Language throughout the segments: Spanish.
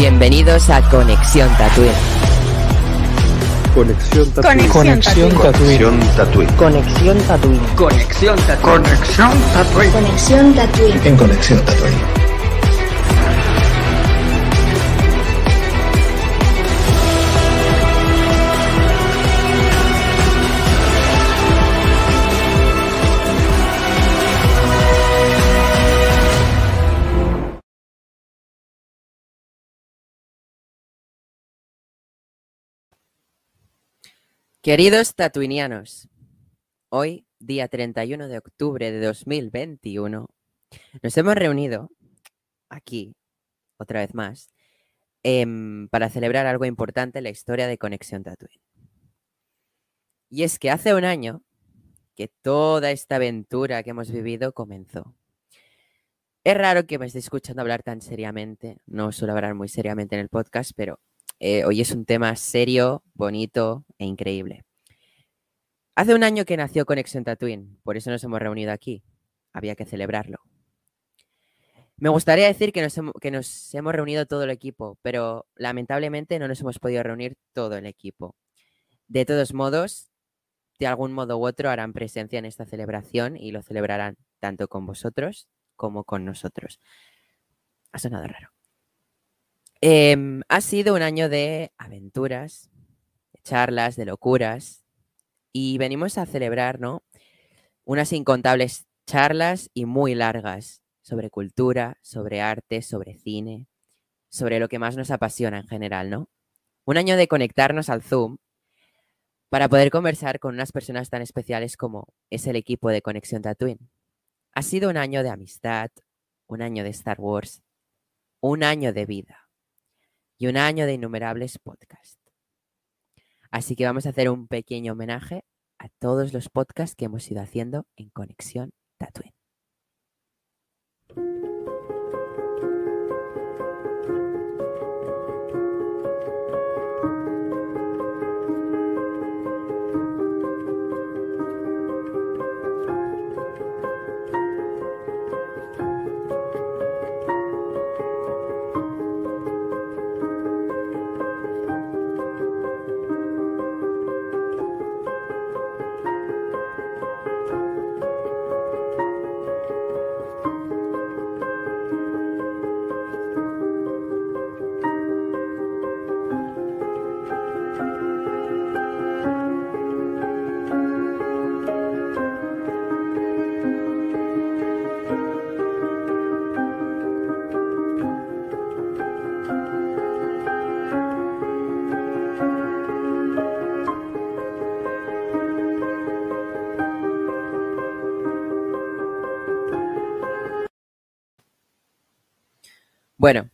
Bienvenidos a Conexión Tatooine. Conexión Tatooine. Conexión Tatooine. Conexión Tatooine. Conexión Tatooine. Conexión Tatooine. Conexión Tatooine. En Conexión Tatooine. Queridos tatuinianos, hoy, día 31 de octubre de 2021, nos hemos reunido aquí, otra vez más, em, para celebrar algo importante en la historia de Conexión Tatooine. Y es que hace un año que toda esta aventura que hemos vivido comenzó. Es raro que me esté escuchando hablar tan seriamente, no suelo hablar muy seriamente en el podcast, pero eh, hoy es un tema serio, bonito e increíble. Hace un año que nació Conexión Tatooine, por eso nos hemos reunido aquí. Había que celebrarlo. Me gustaría decir que nos, que nos hemos reunido todo el equipo, pero lamentablemente no nos hemos podido reunir todo el equipo. De todos modos, de algún modo u otro harán presencia en esta celebración y lo celebrarán tanto con vosotros como con nosotros. Ha sonado raro. Em, ha sido un año de aventuras, de charlas, de locuras, y venimos a celebrar, ¿no? Unas incontables charlas y muy largas sobre cultura, sobre arte, sobre cine, sobre lo que más nos apasiona en general, ¿no? Un año de conectarnos al Zoom para poder conversar con unas personas tan especiales como es el equipo de Conexión Tatooine. Ha sido un año de amistad, un año de Star Wars, un año de vida y un año de innumerables podcasts. Así que vamos a hacer un pequeño homenaje a todos los podcasts que hemos ido haciendo en Conexión Tatooine. Bueno,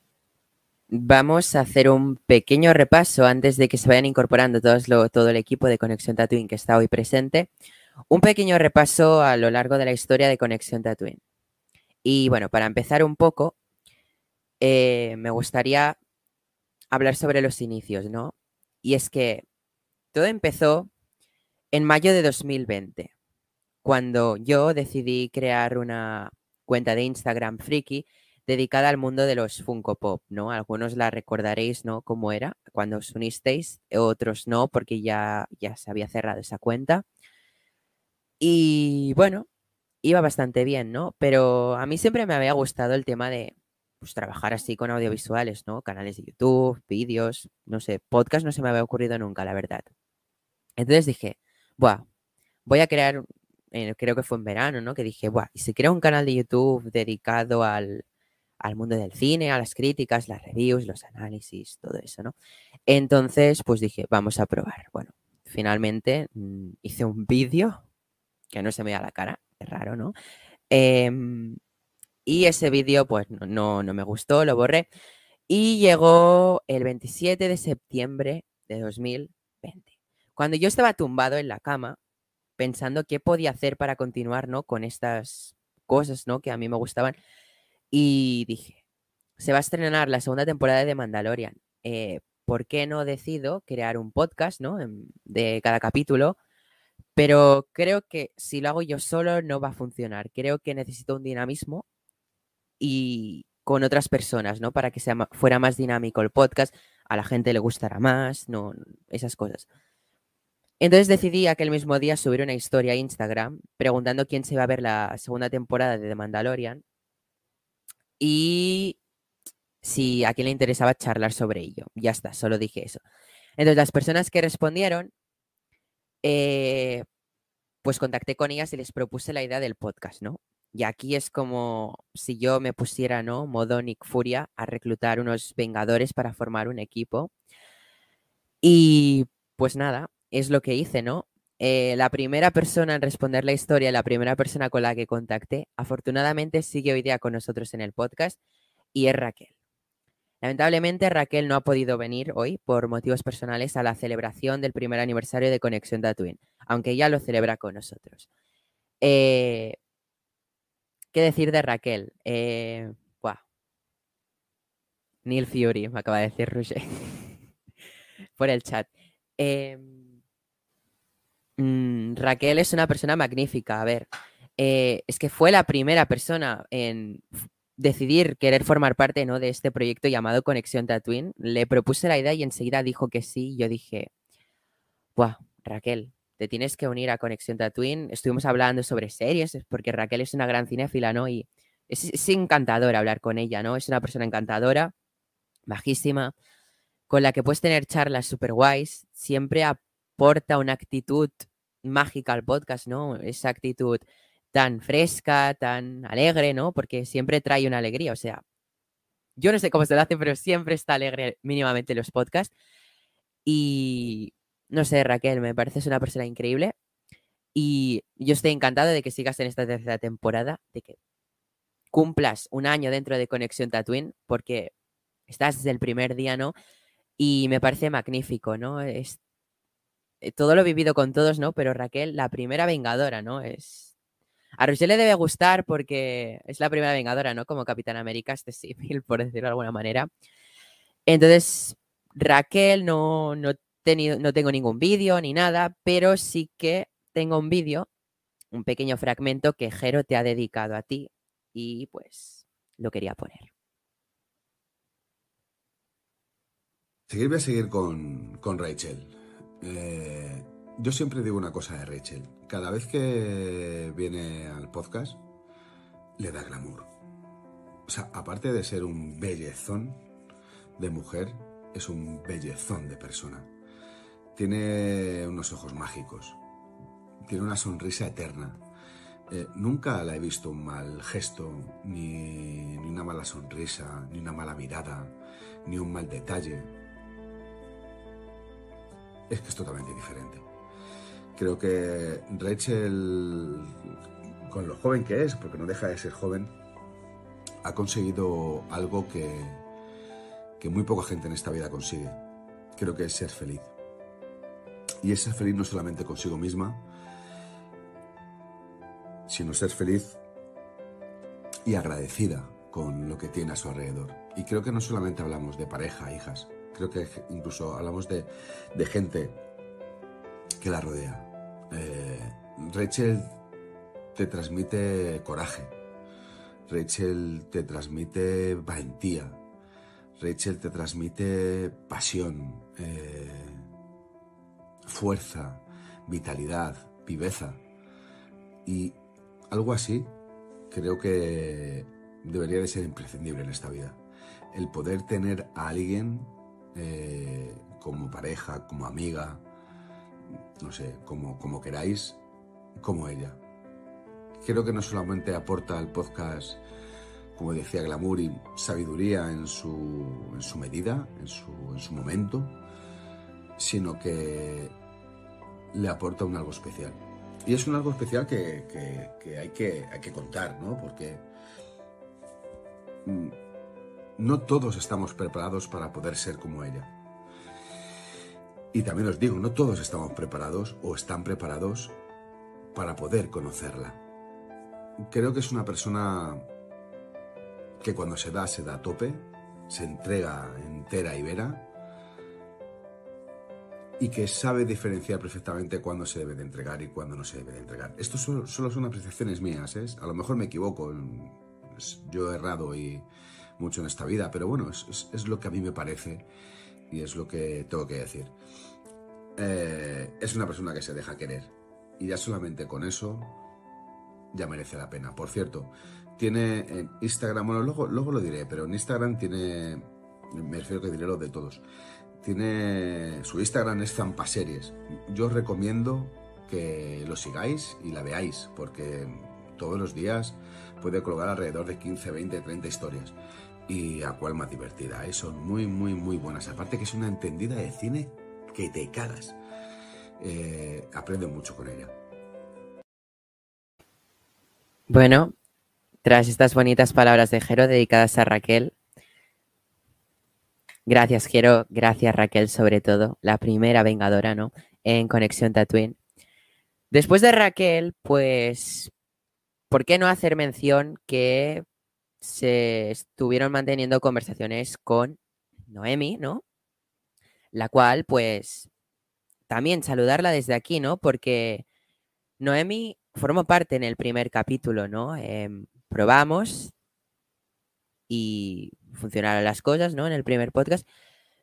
vamos a hacer un pequeño repaso antes de que se vayan incorporando todos lo, todo el equipo de Conexión Tatooine que está hoy presente. Un pequeño repaso a lo largo de la historia de Conexión Tatooine. Y bueno, para empezar un poco, eh, me gustaría hablar sobre los inicios, ¿no? Y es que todo empezó en mayo de 2020, cuando yo decidí crear una cuenta de Instagram Freaky dedicada al mundo de los Funko Pop, ¿no? Algunos la recordaréis, ¿no? Cómo era cuando os unisteis, otros no, porque ya, ya se había cerrado esa cuenta. Y bueno, iba bastante bien, ¿no? Pero a mí siempre me había gustado el tema de pues, trabajar así con audiovisuales, ¿no? Canales de YouTube, vídeos, no sé, podcast no se me había ocurrido nunca, la verdad. Entonces dije, Buah, voy a crear, eh, creo que fue en verano, ¿no? Que dije, Buah, y si creo un canal de YouTube dedicado al, al mundo del cine, a las críticas, las reviews, los análisis, todo eso, ¿no? Entonces, pues dije, vamos a probar. Bueno, finalmente mm, hice un vídeo que no se me da la cara, es raro, ¿no? Em, y ese vídeo, pues no, no me gustó, lo borré. Y llegó el 27 de septiembre de 2020. Cuando yo estaba tumbado en la cama, pensando qué podía hacer para continuar, ¿no? Con estas cosas, ¿no? Que a mí me gustaban. Y dije, se va a estrenar la segunda temporada de Mandalorian. Eh, ¿Por qué no decido crear un podcast, ¿no? De cada capítulo. Pero creo que si lo hago yo solo no va a funcionar. Creo que necesito un dinamismo y con otras personas, ¿no? Para que sea, fuera más dinámico el podcast, a la gente le gustará más, no, esas cosas. Entonces decidí aquel mismo día subir una historia a Instagram preguntando quién se iba a ver la segunda temporada de The Mandalorian y si a quién le interesaba charlar sobre ello. Ya está, solo dije eso. Entonces las personas que respondieron, eh, pues contacté con ellas y les propuse la idea del podcast, ¿no? Y aquí es como si yo me pusiera, ¿no? Modo Nick Furia a reclutar unos Vengadores para formar un equipo. Y pues nada, es lo que hice, ¿no? Eh, la primera persona en responder la historia, la primera persona con la que contacté, afortunadamente sigue hoy día con nosotros en el podcast y es Raquel. Lamentablemente Raquel no ha podido venir hoy por motivos personales a la celebración del primer aniversario de Conexión Tatooine, aunque ella lo celebra con nosotros. Eh, ¿Qué decir de Raquel? Eh, Neil Fury, me acaba de decir Roger por el chat. Eh, Mm, Raquel es una persona magnífica. A ver, eh, es que fue la primera persona en decidir querer formar parte ¿no? de este proyecto llamado Conexión Tatooine. Le propuse la idea y enseguida dijo que sí. Yo dije, ¡buah, Raquel! Te tienes que unir a Conexión Tatooine. Estuvimos hablando sobre series, porque Raquel es una gran cinéfila, ¿no? Y es, es encantador hablar con ella, ¿no? Es una persona encantadora, bajísima, con la que puedes tener charlas súper guays. Siempre aporta una actitud mágica al podcast, ¿no? Esa actitud tan fresca, tan alegre, ¿no? Porque siempre trae una alegría, o sea, yo no sé cómo se lo hace, pero siempre está alegre mínimamente los podcasts. Y no sé, Raquel, me pareces una persona increíble. Y yo estoy encantado de que sigas en esta tercera temporada, de que cumplas un año dentro de Conexión Tatooine, porque estás desde el primer día, ¿no? Y me parece magnífico, ¿no? Es todo lo vivido con todos, ¿no? Pero Raquel, la primera vengadora, ¿no? Es. A Roger le debe gustar porque es la primera vengadora, ¿no? Como Capitán América, este civil, por decirlo de alguna manera. Entonces, Raquel no, no, tenido, no tengo ningún vídeo ni nada, pero sí que tengo un vídeo, un pequeño fragmento que Jero te ha dedicado a ti y pues lo quería poner. Seguir, voy a seguir con, con Rachel. Eh, yo siempre digo una cosa de Rachel. Cada vez que viene al podcast, le da glamour. O sea, aparte de ser un bellezón de mujer, es un bellezón de persona. Tiene unos ojos mágicos. Tiene una sonrisa eterna. Eh, nunca la he visto un mal gesto, ni, ni una mala sonrisa, ni una mala mirada, ni un mal detalle es que es totalmente diferente. Creo que Rachel, con lo joven que es, porque no deja de ser joven, ha conseguido algo que, que muy poca gente en esta vida consigue. Creo que es ser feliz. Y es ser feliz no solamente consigo misma, sino ser feliz y agradecida con lo que tiene a su alrededor. Y creo que no solamente hablamos de pareja, hijas, creo que incluso hablamos de, gente que la rodea. Eh, Rachel te transmite coraje, Rachel te transmite valentía, Rachel te transmite pasión, eh, fuerza, vitalidad, viveza. Y algo así creo que debería de ser imprescindible en esta vida. El poder tener a alguien eh, como pareja, como amiga, no sé, como, como queráis, como ella. Creo que no solamente aporta al podcast, como decía, glamour y sabiduría en su, en su medida, en su, en su momento, sino que le aporta un algo especial. Y es un algo especial que, que, hay, que hay que contar, ¿no? Porque mm, no todos estamos preparados para poder ser como ella. Y también os digo, no todos estamos preparados o están preparados para poder conocerla. Creo que es una persona que cuando se da, se da a tope, se entrega entera y vera y que sabe diferenciar perfectamente cuándo se debe de entregar y cuándo no se debe de entregar. Esto solo, son apreciaciones mías, ¿eh? a lo mejor me equivoco, yo he errado y mucho en esta vida, pero bueno, es, lo que a mí me parece y es lo que tengo que decir. Eh, es una persona que se deja querer y ya solamente con eso ya merece la pena. Por cierto, tiene en Instagram, bueno, luego, luego lo diré, pero en Instagram tiene, me refiero que diré lo de todos, tiene, su Instagram es Zampaseries. Yo os recomiendo que lo sigáis y la veáis, porque todos los días puede colgar alrededor de 15, 20, 30 historias. Y a cual más divertida, ¿eh? son muy, muy, muy buenas. Aparte que es una entendida de cine que te cagas. Eh, aprende mucho con ella. Bueno, tras estas bonitas palabras de Jero dedicadas a Raquel, gracias Jero, gracias Raquel sobre todo, la primera vengadora, ¿no? En Conexión Tatooine. Después de Raquel, pues, ¿por qué no hacer mención que se estuvieron manteniendo conversaciones con Noemi, ¿no? La cual, pues, también saludarla desde aquí, ¿no? Porque Noemi formó parte en el primer capítulo, ¿no? Em, probamos y funcionaron las cosas, ¿no? En el primer podcast.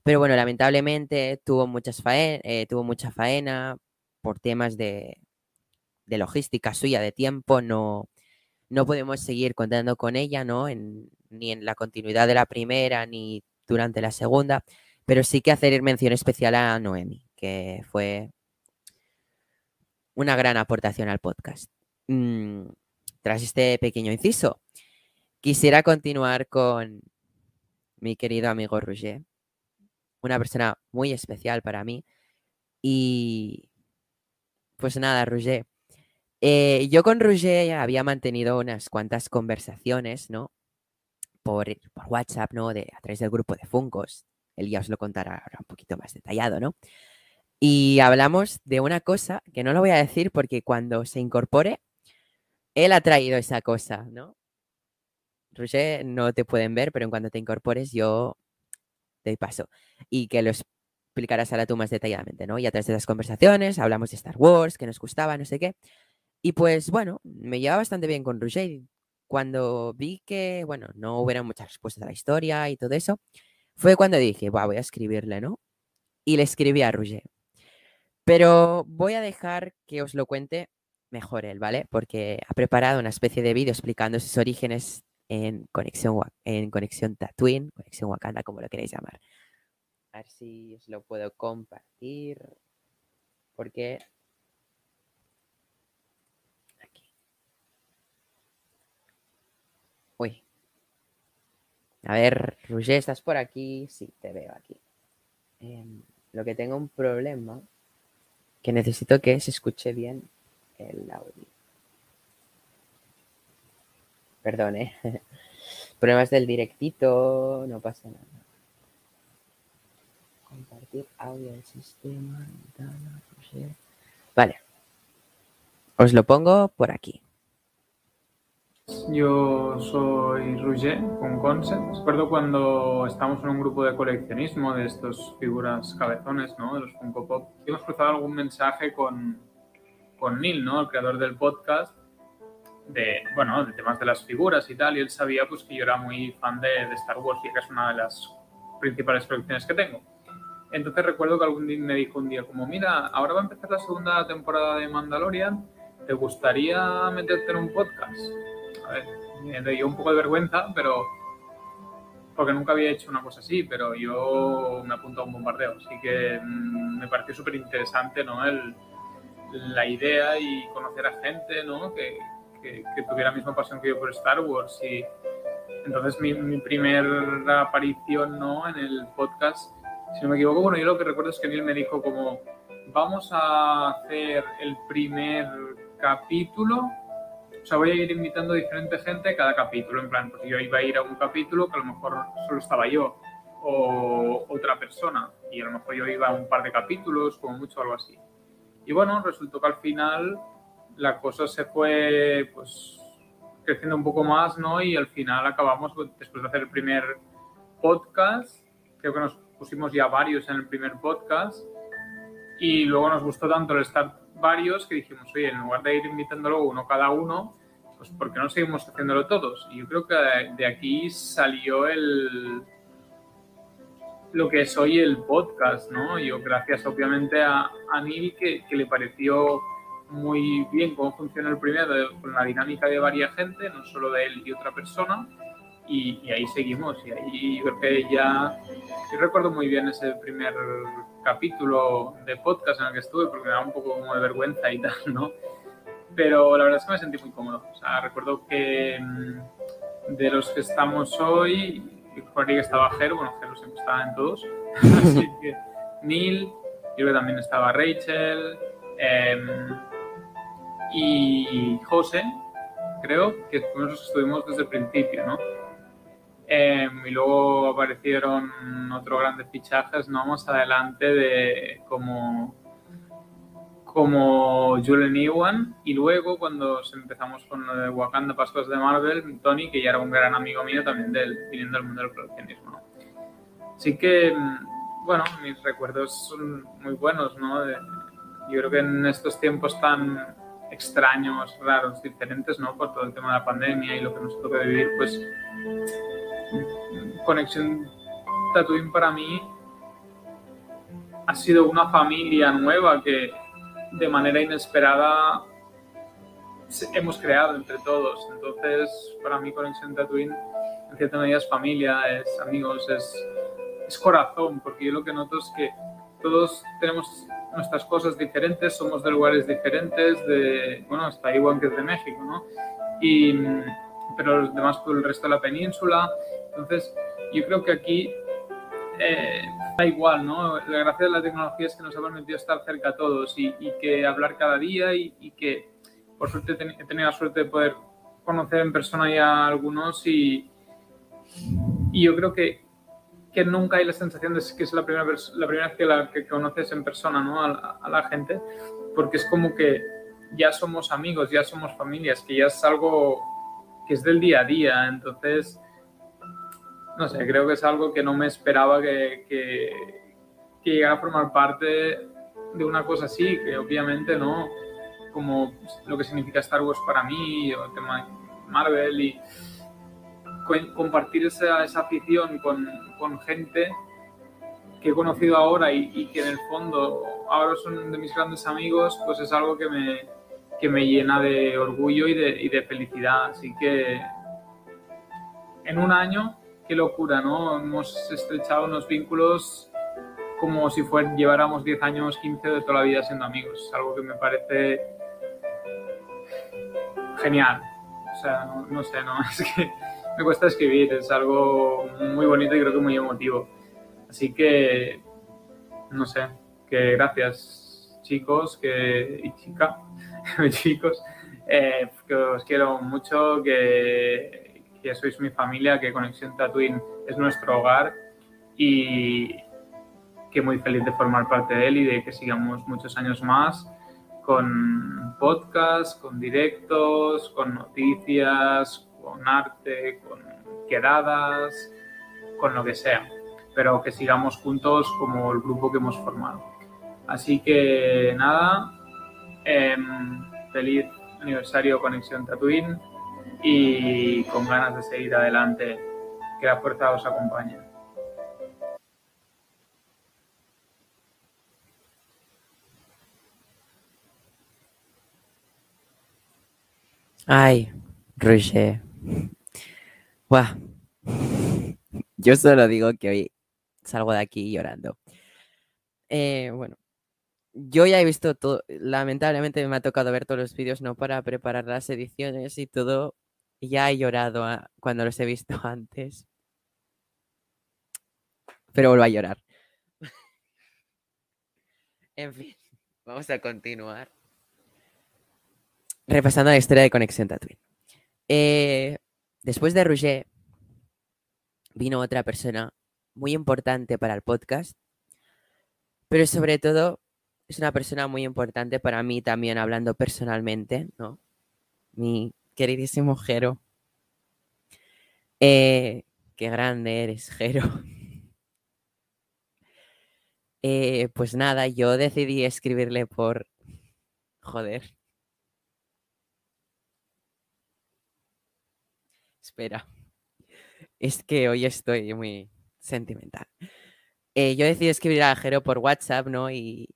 Pero bueno, lamentablemente tuvo, muchas eh, tuvo mucha faena por temas de, de, logística suya, de tiempo. No, no podemos seguir contando con ella, ¿no? ni en la continuidad de la primera, ni durante la segunda. Pero sí que hacer mención especial a Noemi, que fue una gran aportación al podcast. Mm, tras este pequeño inciso, quisiera continuar con mi querido amigo Roger, una persona muy especial para mí. Y pues nada, Roger. Eh, yo con Roger había mantenido unas cuantas conversaciones, ¿no? Por, por, WhatsApp, ¿no? De, a través del grupo de Funcos. Él ya os lo contará ahora un poquito más detallado, ¿no? Y hablamos de una cosa que no lo voy a decir porque cuando se incorpore él ha traído esa cosa, ¿no? Roger, no te pueden ver, pero en cuanto te incorpores yo te paso. Y que lo explicarás ahora tú más detalladamente, ¿no? Y a través de las conversaciones hablamos de Star Wars, que nos gustaba, no sé qué. Y pues bueno, me llevaba bastante bien con Roger. Cuando vi que, bueno, no hubiera muchas respuestas a la historia y todo eso, fue cuando dije, voy a escribirle, ¿no? Y le escribí a Roger. Pero voy a dejar que os lo cuente mejor él, ¿vale? Porque ha preparado una especie de vídeo explicando sus orígenes en conexión, en conexión Tatooine, conexión Wakanda, como lo queréis llamar. A ver si os lo puedo compartir. Porque aquí. Uy. A ver, Roger, ¿estás por aquí? Sí, te veo aquí. Em, lo que tengo un problema que necesito que se escuche bien el audio. Perdón, ¿eh? Problemas del directito, no pasa nada. Compartir audio del sistema. Vale. Os lo pongo por aquí. Yo soy Roger con Concept. Recuerdo cuando estábamos en un grupo de coleccionismo de estas figuras cabezones, ¿no? De los Funko Pop. Hemos cruzado algún mensaje con, con Neil, ¿no? El creador del podcast, de, bueno, de temas de las figuras y tal, y él sabía pues que yo era muy fan de, Star Wars y que es una de las principales colecciones que tengo. Entonces recuerdo que algún día me dijo un día como, mira, ahora va a empezar la segunda temporada de Mandalorian, ¿te gustaría meterte en un podcast? A ver, me dio un poco de vergüenza, pero porque nunca había hecho una cosa así, pero yo me apunto a un bombardeo, así que mm, me pareció súper interesante, ¿no? El, la idea y conocer a gente ¿no? que, que, tuviera la misma pasión que yo por Star Wars. Y entonces mi, mi primera aparición ¿no? en el podcast, si no me equivoco, bueno, yo lo que recuerdo es que Neil me dijo como, vamos a hacer el primer capítulo, o sea, voy a ir invitando a diferente gente cada capítulo, en plan, pues yo iba a ir a un capítulo que a lo mejor solo estaba yo o otra persona, y a lo mejor yo iba a un par de capítulos, como mucho algo así. Y bueno, resultó que al final la cosa se fue pues creciendo un poco más, ¿no? Y al final acabamos, después de hacer el primer podcast, creo que nos pusimos ya varios en el primer podcast y luego nos gustó tanto el estar varios que dijimos, oye, en lugar de ir invitándolo uno cada uno, pues ¿por qué no seguimos haciéndolo todos? Y yo creo que de aquí salió el lo que es hoy el podcast, ¿no? Yo gracias obviamente a, a Neil que, le pareció muy bien cómo funciona el primero con la dinámica de varias gente, no solo de él y otra persona, y, y, ahí seguimos. Y ahí yo creo que ya. Yo recuerdo muy bien ese primer capítulo de podcast en el que estuve, porque me da un poco como de vergüenza y tal, ¿no? Pero la verdad es que me sentí muy cómodo. O sea, recuerdo que mm, de los que estamos hoy, por que estaba Jero, bueno, Jero siempre estaba en todos, así que Neil, creo que también estaba Rachel eh, y José, creo, que fuimos los que estuvimos desde el principio, ¿no? Eh, y luego aparecieron otros grandes fichajes, ¿no? Más adelante de como como Julian Ewan y luego cuando empezamos con lo de Wakanda Pascuas de Marvel, Tony, que ya era un gran amigo mío también del, viniendo del mundo del coleccionismo. ¿no? Así que, bueno, mis recuerdos son muy buenos, ¿no? De, yo creo que en estos tiempos tan extraños, raros, diferentes, ¿no? Por todo el tema de la pandemia y lo que nos toca vivir, pues Conexión Tatooine para mí ha sido una familia nueva que de manera inesperada hemos creado entre todos. Entonces, para mí Conexión Tatooine en cierta medida es familia, es amigos, es, es corazón, porque yo lo que noto es que todos tenemos nuestras cosas diferentes, somos de lugares diferentes, de, bueno, hasta igual que es de México, ¿no? Y, pero los demás por el resto de la península. Entonces, yo creo que aquí eh, da igual, ¿no? La gracia de la tecnología es que nos ha permitido estar cerca a todos y, y que hablar cada día y, y que, por suerte, he tenido la suerte de poder conocer en persona ya a algunos y, y yo creo que, que nunca hay la sensación de que es la primera, la primera vez que, la, que conoces en persona, ¿no? A, a la gente, porque es como que ya somos amigos, ya somos familias, que ya es algo que es del día a día, entonces no sé, creo que es algo que no me esperaba que, que, llegara a formar parte de una cosa así, que obviamente no, como lo que significa Star Wars para mí, o el tema Marvel, y compartir esa, esa afición con, con, gente que he conocido ahora y, y, que en el fondo ahora son de mis grandes amigos, pues es algo que me, que me llena de orgullo y de, y de felicidad. Así que en un año qué locura, ¿no? Hemos estrechado unos vínculos como si lleváramos 10 años, 15 de toda la vida siendo amigos. Algo que me parece genial. O sea, no, no, sé, no, es que me cuesta escribir, es algo muy bonito y creo que muy emotivo. Así que, no sé, que gracias chicos que, y chica, chicos, eh, que os quiero mucho, que que sois mi familia, que Conexión Tatooine es nuestro hogar y que muy feliz de formar parte de él y de que sigamos muchos años más con podcast, con directos, con noticias, con arte, con quedadas, con lo que sea, pero que sigamos juntos como el grupo que hemos formado. Así que nada, eh, feliz aniversario Conexión Tatooine y con ganas de seguir adelante. Que la fuerza os acompañe. Ay, Roger. Buah. Yo solo digo que hoy salgo de aquí llorando. Eh, bueno, yo ya he visto todo. Lamentablemente me ha tocado ver todos los vídeos, no para preparar las ediciones y todo ya he llorado a, cuando los he visto antes. Pero vuelvo a llorar. en fin, vamos a continuar. Repasando la historia de Conexión Tatooine. Eh, después de Rouget, vino otra persona muy importante para el podcast, pero sobre todo es una persona muy importante para mí también hablando personalmente, ¿no? Mi queridísimo Jero. Eh, qué grande eres, Jero. Eh, pues nada, yo decidí escribirle por... Joder. espera. Es que hoy estoy muy sentimental. Eh, yo decidí escribir a Jero por WhatsApp, ¿no? Y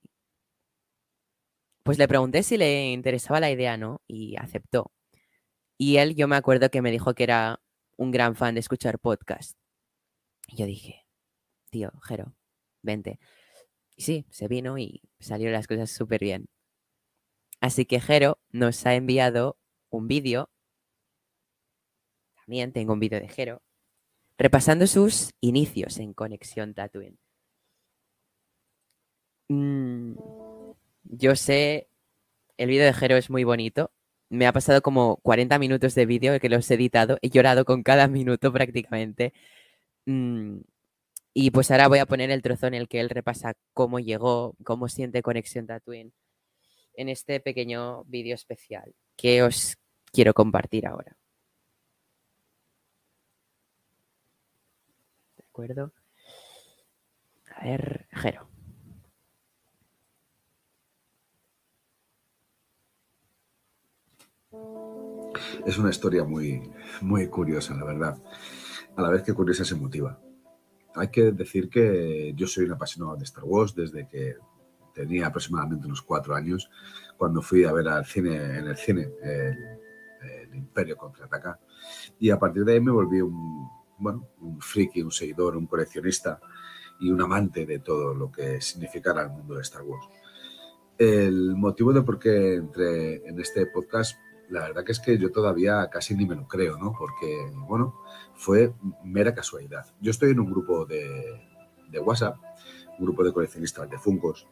pues le pregunté si le interesaba la idea, ¿no? Y aceptó. Y él, yo me acuerdo que me dijo que era un gran fan de escuchar podcast. Y yo dije, tío, Jero, vente. Y sí, se vino y salieron las cosas súper bien. Así que Jero nos ha enviado un vídeo. También tengo un vídeo de Jero. Repasando sus inicios en Conexión Tatooine. Mm, yo sé, el vídeo de Jero es muy bonito. Me ha pasado como 40 minutos de vídeo que los he editado. He llorado con cada minuto prácticamente. Mm, y pues ahora voy a poner el trozo en el que él repasa cómo llegó, cómo siente Conexión Tatooine en este pequeño vídeo especial que os quiero compartir ahora. ¿De acuerdo? A ver, Jero. Es una historia muy, muy curiosa, la verdad. A la vez que curiosa se motiva. Hay que decir que yo soy un apasionado de Star Wars desde que tenía aproximadamente unos cuatro años, cuando fui a ver al cine, en el cine el, Imperio contraataca. Y a partir de ahí me volví un, bueno, un friki, un seguidor, un coleccionista y un amante de todo lo que significara el mundo de Star Wars. El motivo de por qué entré en este podcast la verdad que es que yo todavía casi ni me lo creo, ¿no? Porque, bueno, fue mera casualidad. Yo estoy en un grupo de, WhatsApp, un grupo de coleccionistas de Funcos,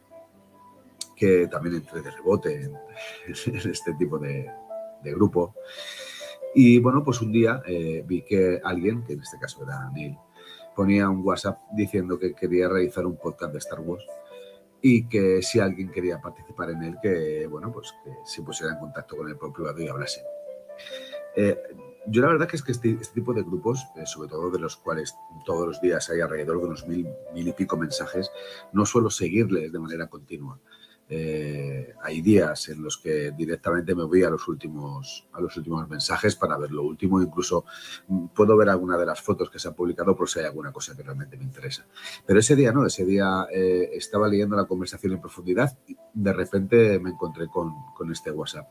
que también entré de rebote en, este tipo de, grupo. Y bueno, pues un día eh, vi que alguien, que en este caso era Neil, ponía un WhatsApp diciendo que quería realizar un podcast de Star Wars y que si alguien quería participar en él, que bueno, pues que se pusiera en contacto con el propio privado y hablase. Eh, yo la verdad que es que este, este tipo de grupos, eh, sobre todo de los cuales todos los días hay alrededor de unos mil, mil y pico mensajes, no suelo seguirles de manera continua. Eh, hay días en los que directamente me voy a los últimos a los últimos mensajes para ver lo último. Incluso mm, puedo ver alguna de las fotos que se han publicado por si hay alguna cosa que realmente me interesa. Pero ese día no ese día eh, estaba leyendo la conversación en profundidad y de repente me encontré con, este WhatsApp.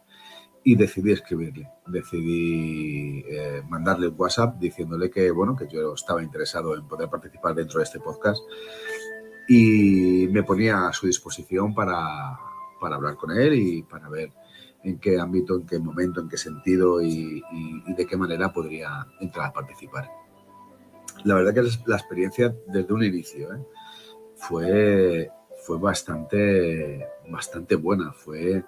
Y decidí escribirle. Decidí eh, mandarle un WhatsApp diciéndole que bueno que yo estaba interesado en poder participar dentro de este podcast y me ponía a su disposición para, para, hablar con él y para ver en qué ámbito, en qué momento, en qué sentido y, de qué manera podría entrar a participar. La verdad que la experiencia desde un inicio ¿eh? fue, fue bastante, bastante buena, fue,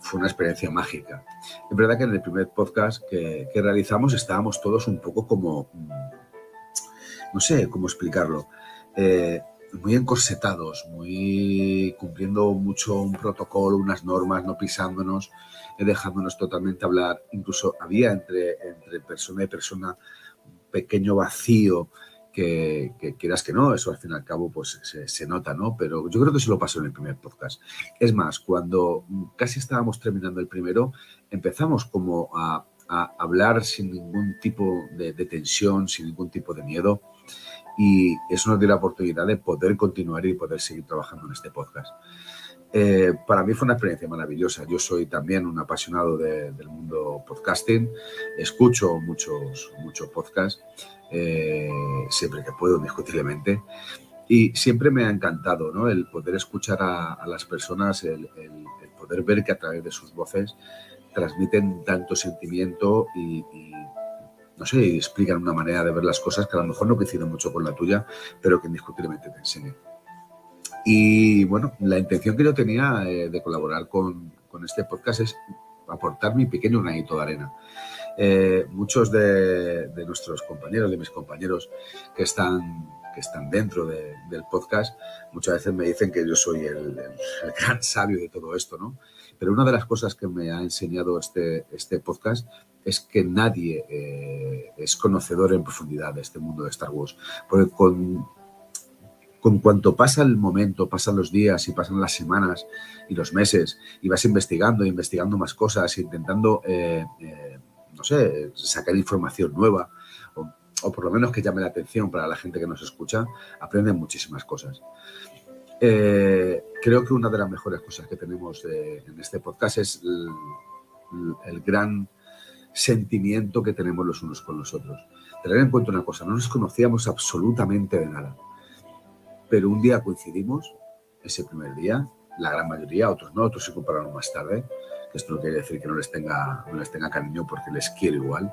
fue una experiencia mágica. Es verdad que en el primer podcast que, que realizamos estábamos todos un poco como, mm, no sé cómo explicarlo, eh, muy encorsetados, muy cumpliendo mucho un protocolo, unas normas, no pisándonos, eh, dejándonos totalmente hablar. Incluso había entre, persona y persona un pequeño vacío que, quieras que no, eso al fin y al cabo pues se, nota, ¿no? Pero yo creo que se lo pasó en el primer podcast. Es más, cuando casi estábamos terminando el primero, empezamos como a, hablar sin ningún tipo de tensión, sin ningún tipo de miedo y eso nos dio la oportunidad de poder continuar y poder seguir trabajando en este podcast. Eh, para mí fue una experiencia maravillosa. Yo soy también un apasionado del mundo podcasting, escucho muchos, muchos podcasts, eh, siempre que puedo, indiscutiblemente, y siempre me ha encantado ¿no? el poder escuchar a, las personas, el, el, poder ver que a través de sus voces transmiten tanto sentimiento y, y no sé, explican una manera de ver las cosas que a lo mejor no coincide mucho con la tuya, pero que indiscutiblemente te enseñe. Y bueno, la intención que yo tenía eh, de colaborar con, con, este podcast es aportar mi pequeño granito de arena. Eh, muchos de, de, nuestros compañeros, de mis compañeros que están, que están dentro de, del podcast, muchas veces me dicen que yo soy el, el, gran sabio de todo esto, ¿no? Pero una de las cosas que me ha enseñado este, este podcast es que nadie eh, es conocedor en profundidad de este mundo de Star Wars. Porque con, con cuanto pasa el momento, pasan los días y pasan las semanas y los meses y vas investigando, investigando más cosas, intentando, eh, eh, no sé, sacar información nueva o, por lo menos que llame la atención para la gente que nos escucha, aprenden muchísimas cosas. Creo que una de las mejores cosas que tenemos en este podcast es el, gran sentimiento que tenemos los unos con los otros. Tener en cuenta una cosa, no nos conocíamos absolutamente de nada, pero un día coincidimos, ese primer día, la gran mayoría, otros no, otros se compararon más tarde, que esto no quiere decir que no les tenga, no les tenga cariño porque les quiero igual.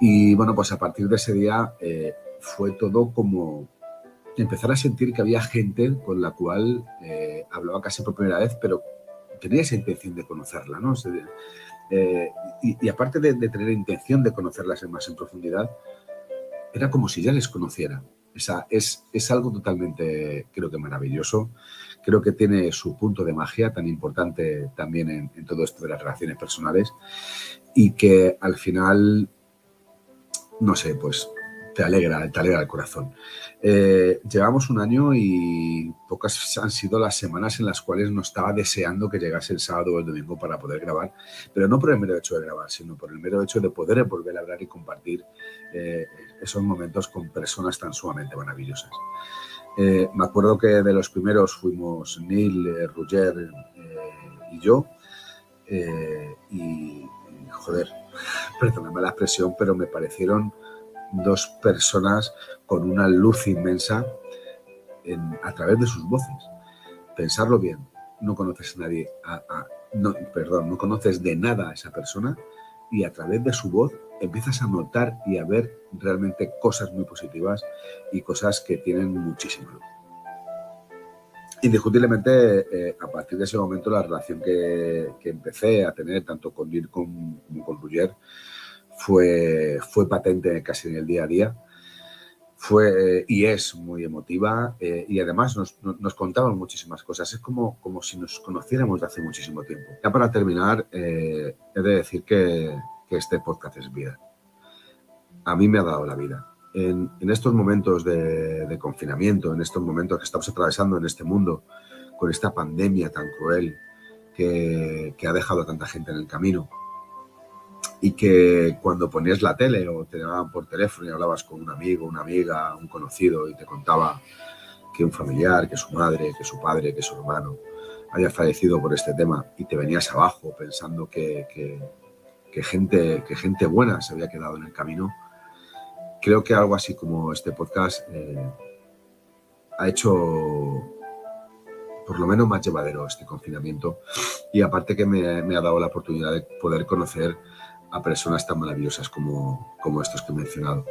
Y bueno, pues a partir de ese día eh, fue todo como, empezar a sentir que había gente con la cual eh, hablaba casi por primera vez, pero tenía esa intención de conocerla, ¿no? Eh, y, aparte de, de, tener intención de conocerlas más en profundidad, era como si ya les conociera. Esa, es, es algo totalmente, creo que maravilloso. Creo que tiene su punto de magia tan importante también en, en todo esto de las relaciones personales y que al final, no sé, pues te alegra, te alegra el corazón. Eh, llevamos un año y pocas han sido las semanas en las cuales no estaba deseando que llegase el sábado o el domingo para poder grabar, pero no por el mero hecho de grabar, sino por el mero hecho de poder volver a hablar y compartir eh, esos momentos con personas tan sumamente maravillosas. Eh, me acuerdo que de los primeros fuimos Neil, Roger y yo, y joder, perdóname la expresión, pero me parecieron dos personas con una luz inmensa en, a través de sus voces. Pensarlo bien, no conoces a nadie, perdón, no conoces de nada a esa persona y a través de su voz empiezas a notar y a ver realmente cosas muy positivas y cosas que tienen muchísimo luz. Indiscutiblemente, eh, a partir de ese momento, la relación que, empecé a tener tanto con Lil como con Ruger fue, fue patente casi en el día a día. Fue y es muy emotiva eh, y además nos, nos, contaban muchísimas cosas. Es como, como si nos conociéramos de hace muchísimo tiempo. Ya para terminar, eh, he de decir que, que, este podcast es vida. A mí me ha dado la vida. En, en estos momentos de, de, confinamiento, en estos momentos que estamos atravesando en este mundo, con esta pandemia tan cruel que, que ha dejado a tanta gente en el camino, y que cuando ponías la tele o te llamaban por teléfono y hablabas con un amigo, una amiga, un conocido y te contaba que un familiar, que su madre, que su padre, que su hermano haya fallecido por este tema y te venías abajo pensando que, que, que, gente, que gente buena se había quedado en el camino, creo que algo así como este podcast eh, ha hecho por lo menos más llevadero este confinamiento. Y aparte que me, me ha dado la oportunidad de poder conocer a personas tan maravillosas como, como estos que he mencionado.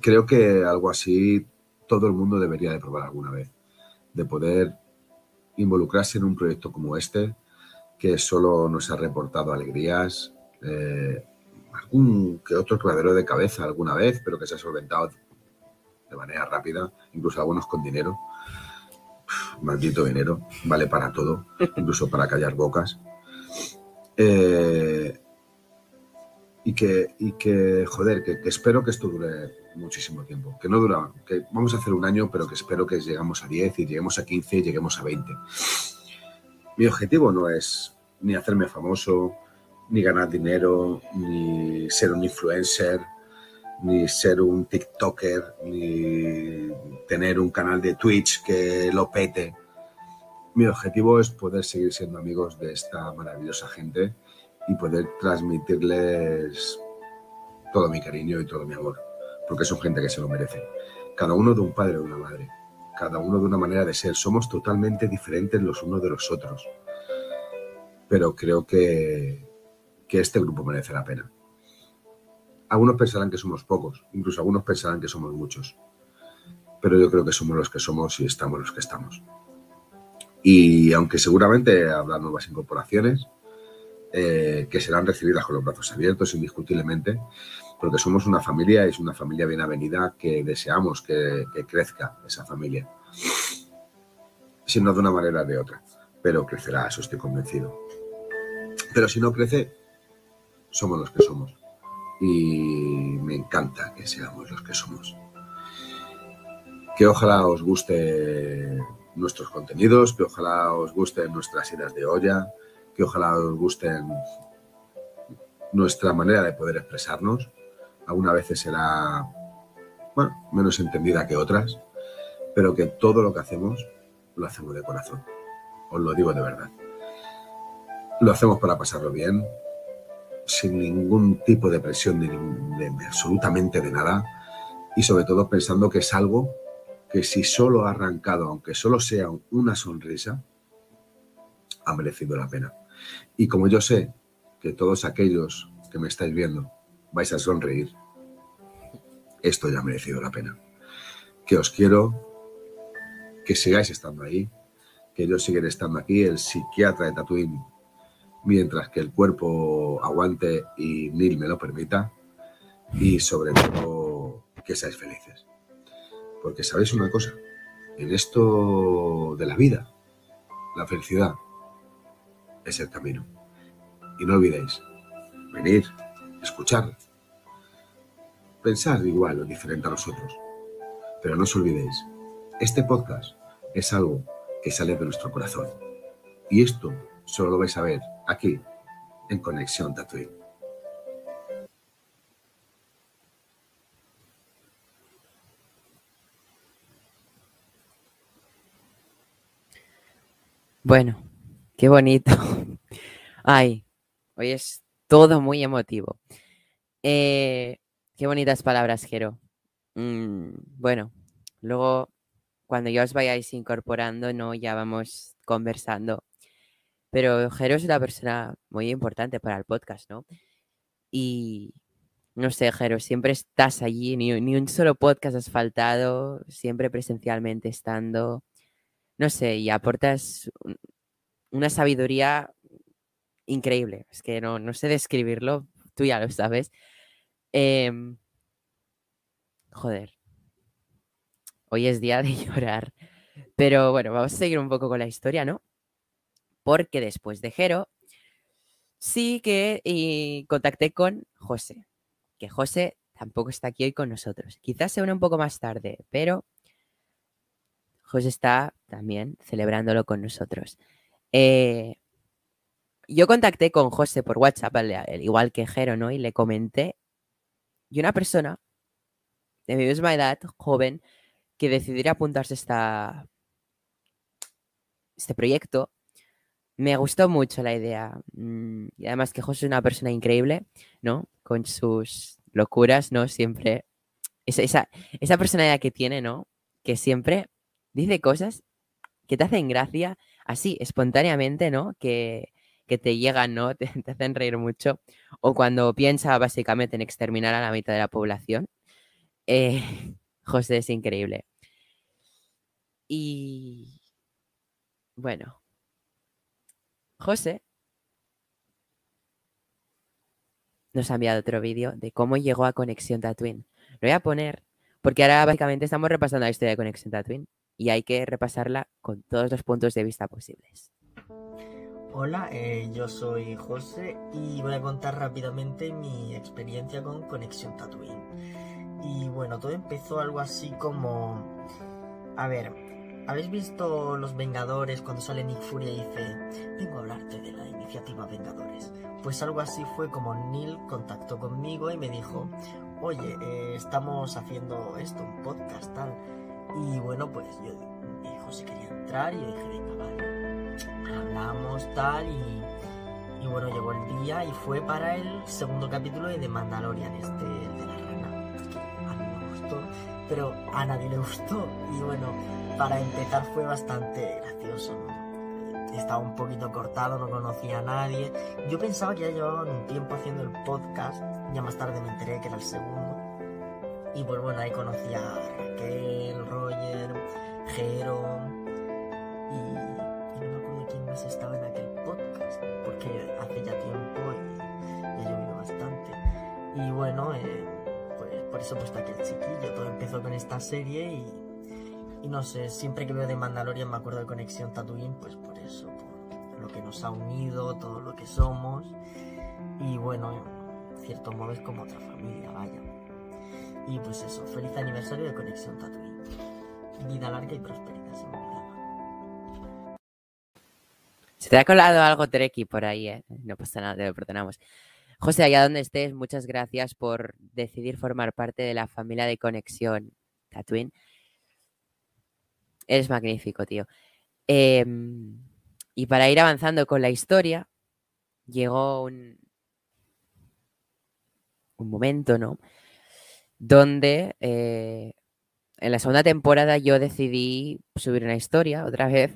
Creo que algo así todo el mundo debería de probar alguna vez, de poder involucrarse en un proyecto como este, que solo nos ha reportado alegrías, eh, algún que otro clavero de cabeza alguna vez, pero que se ha solventado de manera rápida, incluso algunos con dinero. Maldito dinero, vale para todo, incluso para callar bocas. Eh, y, que, y que, joder, que, que, espero que esto dure muchísimo tiempo. Que no dura, que vamos a hacer un año, pero que espero que lleguemos a 10 y lleguemos a 15 y lleguemos a 20. Mi objetivo no es ni hacerme famoso, ni ganar dinero, ni ser un influencer, ni ser un TikToker, ni tener un canal de Twitch que lo pete mi objetivo es poder seguir siendo amigos de esta maravillosa gente y poder transmitirles todo mi cariño y todo mi amor, porque son gente que se lo merece. Cada uno de un padre o una madre, cada uno de una manera de ser. Somos totalmente diferentes los unos de los otros, pero creo que, que este grupo merece la pena. Algunos pensarán que somos pocos, incluso algunos pensarán que somos muchos, pero yo creo que somos los que somos y estamos los que estamos. Y aunque seguramente habrá nuevas incorporaciones, eh, que serán recibidas con los brazos abiertos, indiscutiblemente, porque somos una familia y es una familia bien avenida que deseamos que, que crezca esa familia. Si no de una manera o de otra, pero crecerá, eso estoy convencido. Pero si no crece, somos los que somos. Y me encanta que seamos los que somos. Que ojalá os guste nuestros contenidos, que ojalá os gusten nuestras idas de olla, que ojalá os gusten nuestra manera de poder expresarnos. Algunas veces será, bueno, menos entendida que otras, pero que todo lo que hacemos lo hacemos de corazón. Os lo digo de verdad. Lo hacemos para pasarlo bien, sin ningún tipo de presión de, absolutamente de nada y sobre todo pensando que es algo que si solo ha arrancado, aunque solo sea una sonrisa, ha merecido la pena. Y como yo sé que todos aquellos que me estáis viendo vais a sonreír, esto ya ha merecido la pena. Que os quiero, que sigáis estando ahí, que yo siga estando aquí, el psiquiatra de Tatooine, mientras que el cuerpo aguante y Neil me lo permita, y sobre todo que seáis felices. Porque sabéis una cosa, en esto de la vida, la felicidad es el camino. Y no olvidéis, venir, escuchar, pensar igual o diferente a nosotros. Pero no os olvidéis, este podcast es algo que sale de nuestro corazón. Y esto solo lo vais a ver aquí, en Conexión Tatooine. Bueno, qué bonito. Ay, hoy es todo muy emotivo. Eh, qué bonitas palabras, Jero. Mm, bueno, luego cuando ya os vayáis incorporando, ¿no? Ya vamos conversando. Pero Jero es una persona muy importante para el podcast, ¿no? Y no sé, Jero, siempre estás allí, ni, ni un solo podcast has faltado, siempre presencialmente estando no sé, y aportas una sabiduría increíble. Es que no, no sé describirlo, tú ya lo sabes. Em, joder. Hoy es día de llorar. Pero bueno, vamos a seguir un poco con la historia, ¿no? Porque después de Jero, sí que contacté con José. Que José tampoco está aquí hoy con nosotros. Quizás se une un poco más tarde, pero José está también celebrándolo con nosotros. Eh, yo contacté con José por WhatsApp, al igual que Jero, ¿no? Y le comenté. Y una persona de mi misma edad, joven, que decidiera apuntarse a este proyecto, me gustó mucho la idea. Mm, y además que José es una persona increíble, ¿no? Con sus locuras, ¿no? Siempre. Esa, esa, esa personalidad que tiene, ¿no? Que siempre dice cosas que te hacen gracia, así, espontáneamente, ¿no? Que, te llegan, ¿no? Te, hacen reír mucho. O cuando piensa básicamente en exterminar a la mitad de la población. Eh, José es increíble. Y bueno, José nos ha enviado otro vídeo de cómo llegó a Conexión Tatooine. Lo voy a poner porque ahora básicamente estamos repasando la historia de Conexión Tatooine y hay que repasarla con todos los puntos de vista posibles. Hola, eh, yo soy José y voy a contar rápidamente mi experiencia con Conexión Tatooine. Y bueno, todo empezó algo así como... A ver, ¿habéis visto Los Vengadores cuando sale Nick Fury y dice, vengo a hablarte de la iniciativa Vengadores? Pues algo así fue como Neil contactó conmigo y me dijo, oye, eh, estamos haciendo esto, un podcast tal y bueno, pues yo me dijo si quería entrar y yo dije, venga, vale. Hablamos tal y, y bueno, llegó el día y fue para el segundo capítulo de The Mandalorian, este de la rana. A mí me gustó, pero a nadie le gustó. Y bueno, para empezar fue bastante gracioso, estaba un poquito cortado, no conocía a nadie. Yo pensaba que ya llevaban un tiempo haciendo el podcast, ya más tarde me enteré que era el segundo. Y pues bueno, ahí conocí a Raquel, Roger, Jero y, no me acuerdo quién más estaba en aquel podcast, porque hace ya tiempo y ya llovido bastante. Y bueno, eh, pues por eso pues está aquí el chiquillo, todo empezó con esta serie y, y no sé, siempre que veo de Mandalorian me acuerdo de Conexión Tatooine, pues por eso, por lo que nos ha unido, todo lo que somos. Y bueno, en cierto modo es como otra familia, vaya. Y pues eso, feliz aniversario de Conexión Tatooine. Vida larga y prosperidad, se me olvidaba. Se te ha colado algo treki por ahí, ¿eh? No pasa nada, te lo perdonamos. José, allá donde estés, muchas gracias por decidir formar parte de la familia de conexión Tatooine. Eres magnífico, tío. Em, y para ir avanzando con la historia, llegó un, un momento, ¿no? Donde eh, en la segunda temporada yo decidí subir una historia otra vez,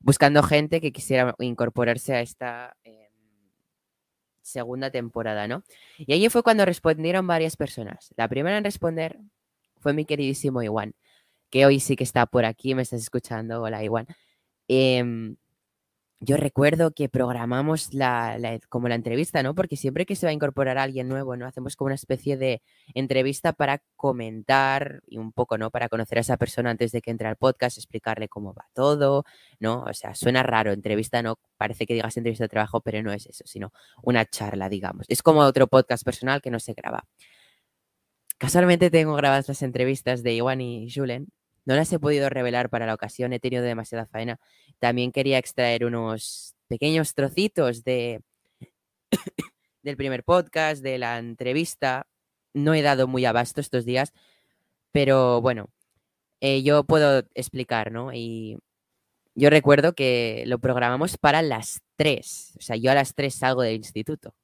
buscando gente que quisiera incorporarse a esta em, segunda temporada, ¿no? Y allí fue cuando respondieron varias personas. La primera en responder fue mi queridísimo Iwan, que hoy sí que está por aquí, me estás escuchando. Hola, Iwan. Em, yo recuerdo que programamos la, como la entrevista, ¿no? Porque siempre que se va a incorporar alguien nuevo, ¿no? Hacemos como una especie de entrevista para comentar y un poco, ¿no? Para conocer a esa persona antes de que entre al podcast, explicarle cómo va todo, ¿no? O sea, suena raro, entrevista no parece que digas entrevista de trabajo, pero no es eso, sino una charla, digamos. Es como otro podcast personal que no se graba. Casualmente tengo grabadas las entrevistas de Iwan y Julen no las he podido revelar para la ocasión, he tenido demasiada faena. También quería extraer unos pequeños trocitos de del primer podcast, de la entrevista. No he dado muy abasto estos días, pero bueno, eh, yo puedo explicar, ¿no? Y yo recuerdo que lo programamos para las 3. O sea, yo a las 3 salgo del instituto.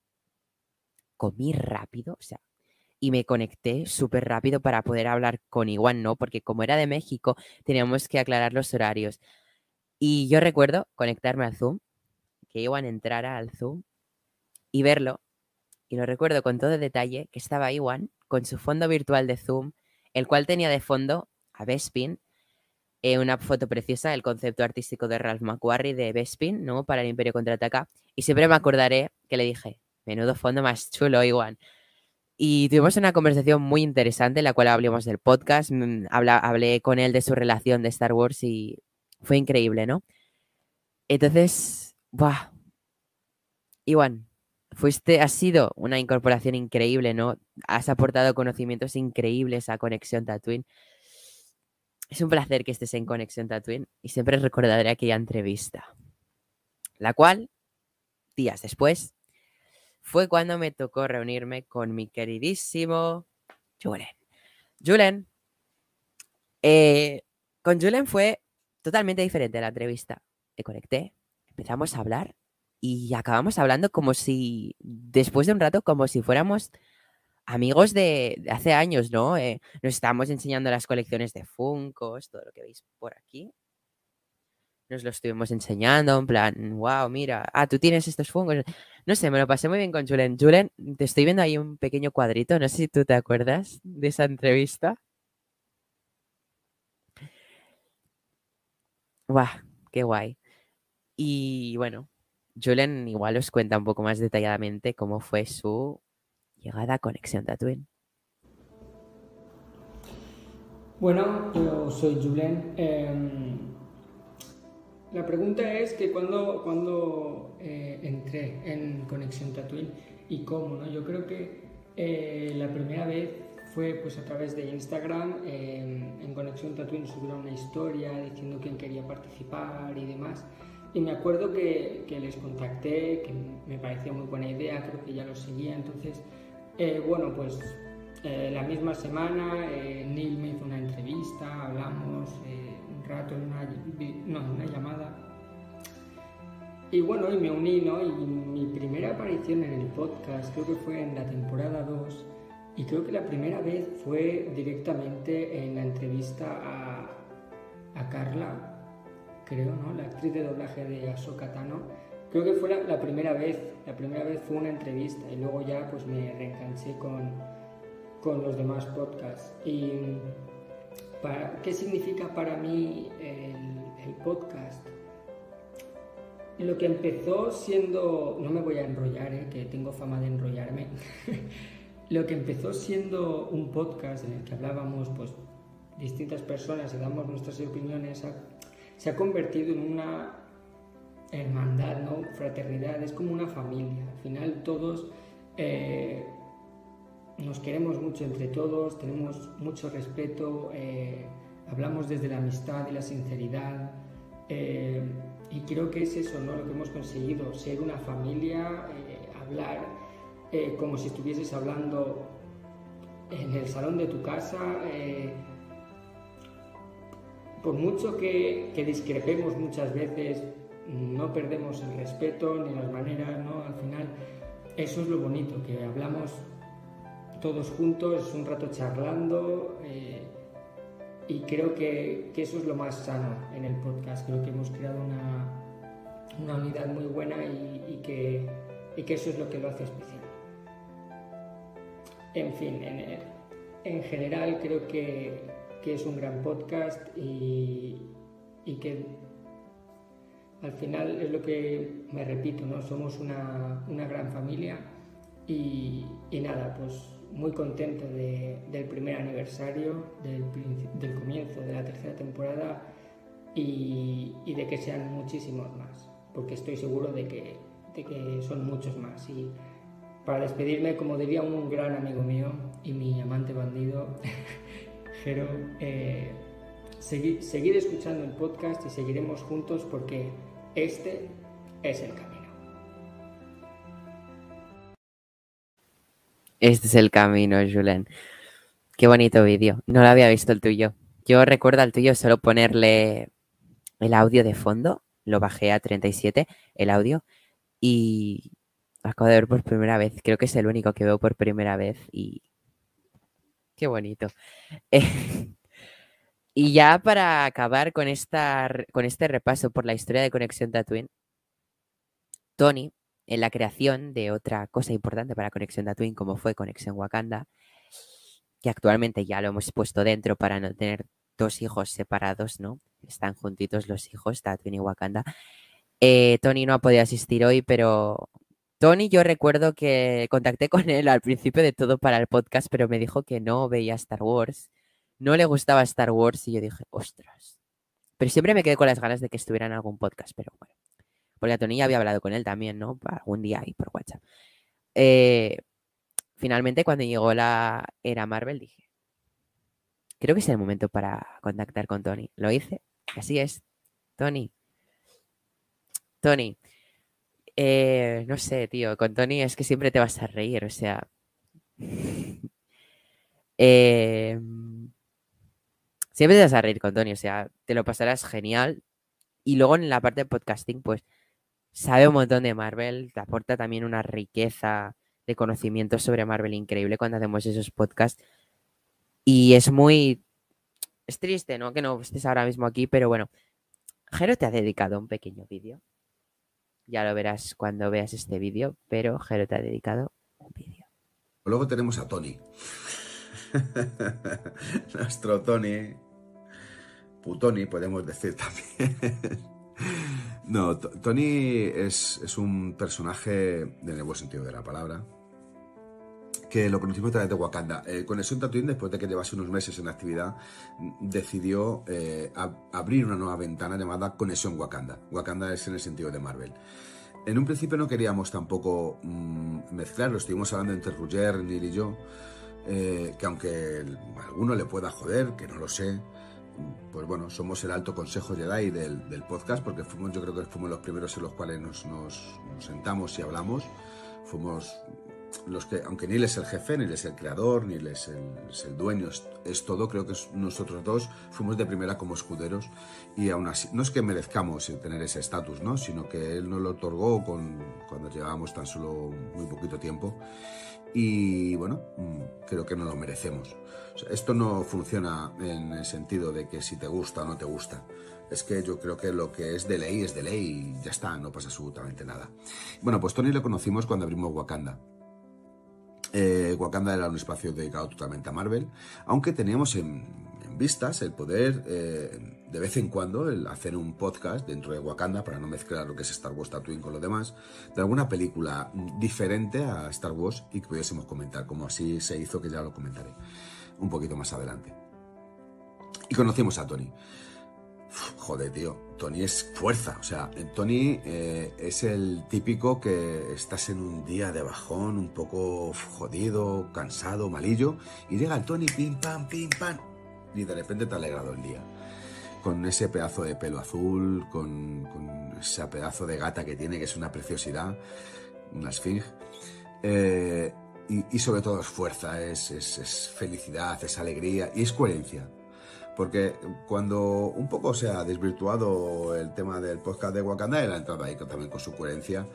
Comí rápido, o sea, y me conecté súper rápido para poder hablar con Iwan, ¿no? Porque como era de México, teníamos que aclarar los horarios. Y yo recuerdo conectarme al Zoom, que Iwan entrara al Zoom y verlo. Y lo recuerdo con todo detalle que estaba Iwan con su fondo virtual de Zoom, el cual tenía de fondo a Bespin, eh, una foto preciosa, el concepto artístico de Ralph McQuarrie de Bespin, ¿no? Para el Imperio Contraataca. Y siempre me acordaré que le dije, menudo fondo más chulo, Iwan. Y tuvimos una conversación muy interesante en la cual hablamos del podcast. Mm, hablé con él de su relación de Star Wars y fue increíble, ¿no? Entonces, ¡buah! Iwan, fuiste, has sido una incorporación increíble, ¿no? Has aportado conocimientos increíbles a Conexión Tatooine. Es un placer que estés en Conexión Tatooine y siempre recordaré aquella entrevista, la cual, días después, fue cuando me tocó reunirme con mi queridísimo Julen. Julen, eh, con Julen fue totalmente diferente la entrevista. Me conecté, empezamos a hablar y acabamos hablando como si, después de un rato, como si fuéramos amigos de, hace años, ¿no? Eh, nos estábamos enseñando las colecciones de Funcos, todo lo que veis por aquí nos lo estuvimos enseñando, en plan, wow, mira, ah, tú tienes estos fungos. No sé, me lo pasé muy bien con Julen. Julen, te estoy viendo ahí un pequeño cuadrito, no sé si tú te acuerdas de esa entrevista. Guau, qué guay. Y bueno, Julen igual os cuenta un poco más detalladamente cómo fue su llegada a Conexión Tatooine. Bueno, yo soy Julen. Em, la pregunta es que cuando, cuando eh, entré en Conexión Tatooine y cómo, ¿no? Yo creo que eh, la primera vez fue pues a través de Instagram, en Conexión Tatooine subieron una historia diciendo quién quería participar y demás. Y me acuerdo que, que, les contacté, que me parecía muy buena idea, creo que ya lo seguía. Entonces, eh, bueno, pues la misma semana Neil me hizo una entrevista, hablamos rato en una, no, una llamada. Y bueno, y me uní, ¿no? Y mi primera aparición en el podcast creo que fue en la temporada 2 y creo que la primera vez fue directamente en la entrevista a, a Carla, creo, ¿no? La actriz de doblaje de Ahsoka Tano. Creo que fue la, la, primera vez, la primera vez fue una entrevista y luego ya pues me reenganché con, con los demás podcasts. Y ¿Qué significa para mí el, podcast? Lo que empezó siendo, no me voy a enrollar, eh, que tengo fama de enrollarme, lo que empezó siendo un podcast en el que hablábamos pues, distintas personas y damos nuestras opiniones, se ha convertido en una hermandad, ¿no? fraternidad, es como una familia. Al final todos eh, nos queremos mucho entre todos, tenemos mucho respeto, eh, hablamos desde la amistad y la sinceridad. Eh, y creo que es eso, ¿no? Lo que hemos conseguido, ser una familia, eh, hablar eh, como si estuvieses hablando en el salón de tu casa. Eh, por mucho que, que, discrepemos muchas veces, no perdemos el respeto ni las maneras, ¿no? Al final, eso es lo bonito, que hablamos todos juntos, un rato charlando. Eh, y creo que, eso es lo más sano en el podcast. Creo que hemos creado una, una unidad muy buena y, y, que, y, que, eso es lo que lo hace especial. En fin, en, en general creo que, que, es un gran podcast y, y, que al final es lo que me repito, ¿no? Somos una, una gran familia y nada, pues muy contento de, del primer aniversario, del, comienzo de la tercera temporada y, y, de que sean muchísimos más, porque estoy seguro de que, de que son muchos más. Y para despedirme, como diría un gran amigo mío y mi amante bandido, Jero, eh, seguir escuchando el podcast y seguiremos juntos porque este es el camino. Este es el camino, Julen. Qué bonito vídeo. No lo había visto el tuyo. Yo recuerdo al tuyo solo ponerle el audio de fondo. Lo bajé a 37, el audio. Y acabo de ver por primera vez. Creo que es el único que veo por primera vez. Y qué bonito. y ya para acabar con, esta, con este repaso por la historia de Conexión Tatooine, Tony en la creación de otra cosa importante para Conexión Tatooine, como fue Conexión Wakanda, que actualmente ya lo hemos puesto dentro para no tener dos hijos separados, ¿no? Están juntitos los hijos, Tatooine y Wakanda. Eh, Tony no ha podido asistir hoy, pero Tony, yo recuerdo que contacté con él al principio de todo para el podcast, pero me dijo que no veía Star Wars, no le gustaba Star Wars y yo dije, ostras. Pero siempre me quedé con las ganas de que estuviera en algún podcast, pero bueno. Porque Tony ya había hablado con él también, ¿no? Algún día ahí por WhatsApp. Eh, finalmente, cuando llegó la era Marvel, dije, creo que es el momento para contactar con Tony. Lo hice. Así es. Tony. Tony. Eh, no sé, tío. Con Tony es que siempre te vas a reír. O sea. eh, siempre te vas a reír con Tony. O sea, te lo pasarás genial. Y luego en la parte de podcasting, pues sabe un montón de Marvel, te aporta también una riqueza de conocimientos sobre Marvel increíble cuando hacemos esos podcasts. Y es muy... Es triste, ¿no? Que no estés ahora mismo aquí, pero bueno, Jero te ha dedicado un pequeño vídeo. Ya lo verás cuando veas este vídeo, pero Jero te ha dedicado un vídeo. Luego tenemos a Tony. Nuestro Tony. Putoni, podemos decir también. No, Tony es, un personaje, en el buen sentido de la palabra, que lo conocimos a través de Wakanda. Eh, Conexión Tatooine, después de que llevase unos meses en actividad, decidió eh, ab abrir una nueva ventana llamada Conexión Wakanda. Wakanda es en el sentido de Marvel. En un principio no queríamos tampoco mmm, mezclarlo, estuvimos hablando entre Roger, Neil y yo, eh, que aunque alguno le pueda joder, que no lo sé, pues bueno, somos el alto consejo Jedi del, del, podcast, porque fuimos, yo creo que fuimos los primeros en los cuales nos, sentamos y hablamos. Fuimos los que, aunque Neil es el jefe, Neil es el creador, es el, es el dueño, es, es, todo, creo que nosotros dos fuimos de primera como escuderos y aún así, no es que merezcamos tener ese estatus, ¿no? sino que él nos lo otorgó con, cuando llevábamos tan solo muy poquito tiempo y bueno, creo que no lo merecemos. Esto no funciona en el sentido de que si te gusta o no te gusta. Es que yo creo que lo que es de ley es de ley y ya está, no pasa absolutamente nada. Bueno, pues Tony lo conocimos cuando abrimos Wakanda. Eh, Wakanda era un espacio dedicado totalmente a Marvel, aunque teníamos en, en vistas el poder eh, de vez en cuando el hacer un podcast dentro de Wakanda para no mezclar lo que es Star Wars Tatooine con lo demás, de alguna película diferente a Star Wars y que pudiésemos comentar, como así se hizo, que ya lo comentaré un poquito más adelante. Y conocimos a Tony. Joder, tío, Tony es fuerza. O sea, Tony eh, es el típico que estás en un día de bajón, un poco jodido, cansado, malillo, y llega el Tony, pim, pam, pim, pam, y de repente te ha alegrado el día. Con ese pedazo de pelo azul, con, con ese pedazo de gata que tiene, que es una preciosidad. una esfinge. Eh, y, sobre todo es fuerza, es, es, felicidad, es alegría y es coherencia. Porque cuando un poco se ha desvirtuado el tema del podcast de Wakanda, él ha entrado ahí también con su coherencia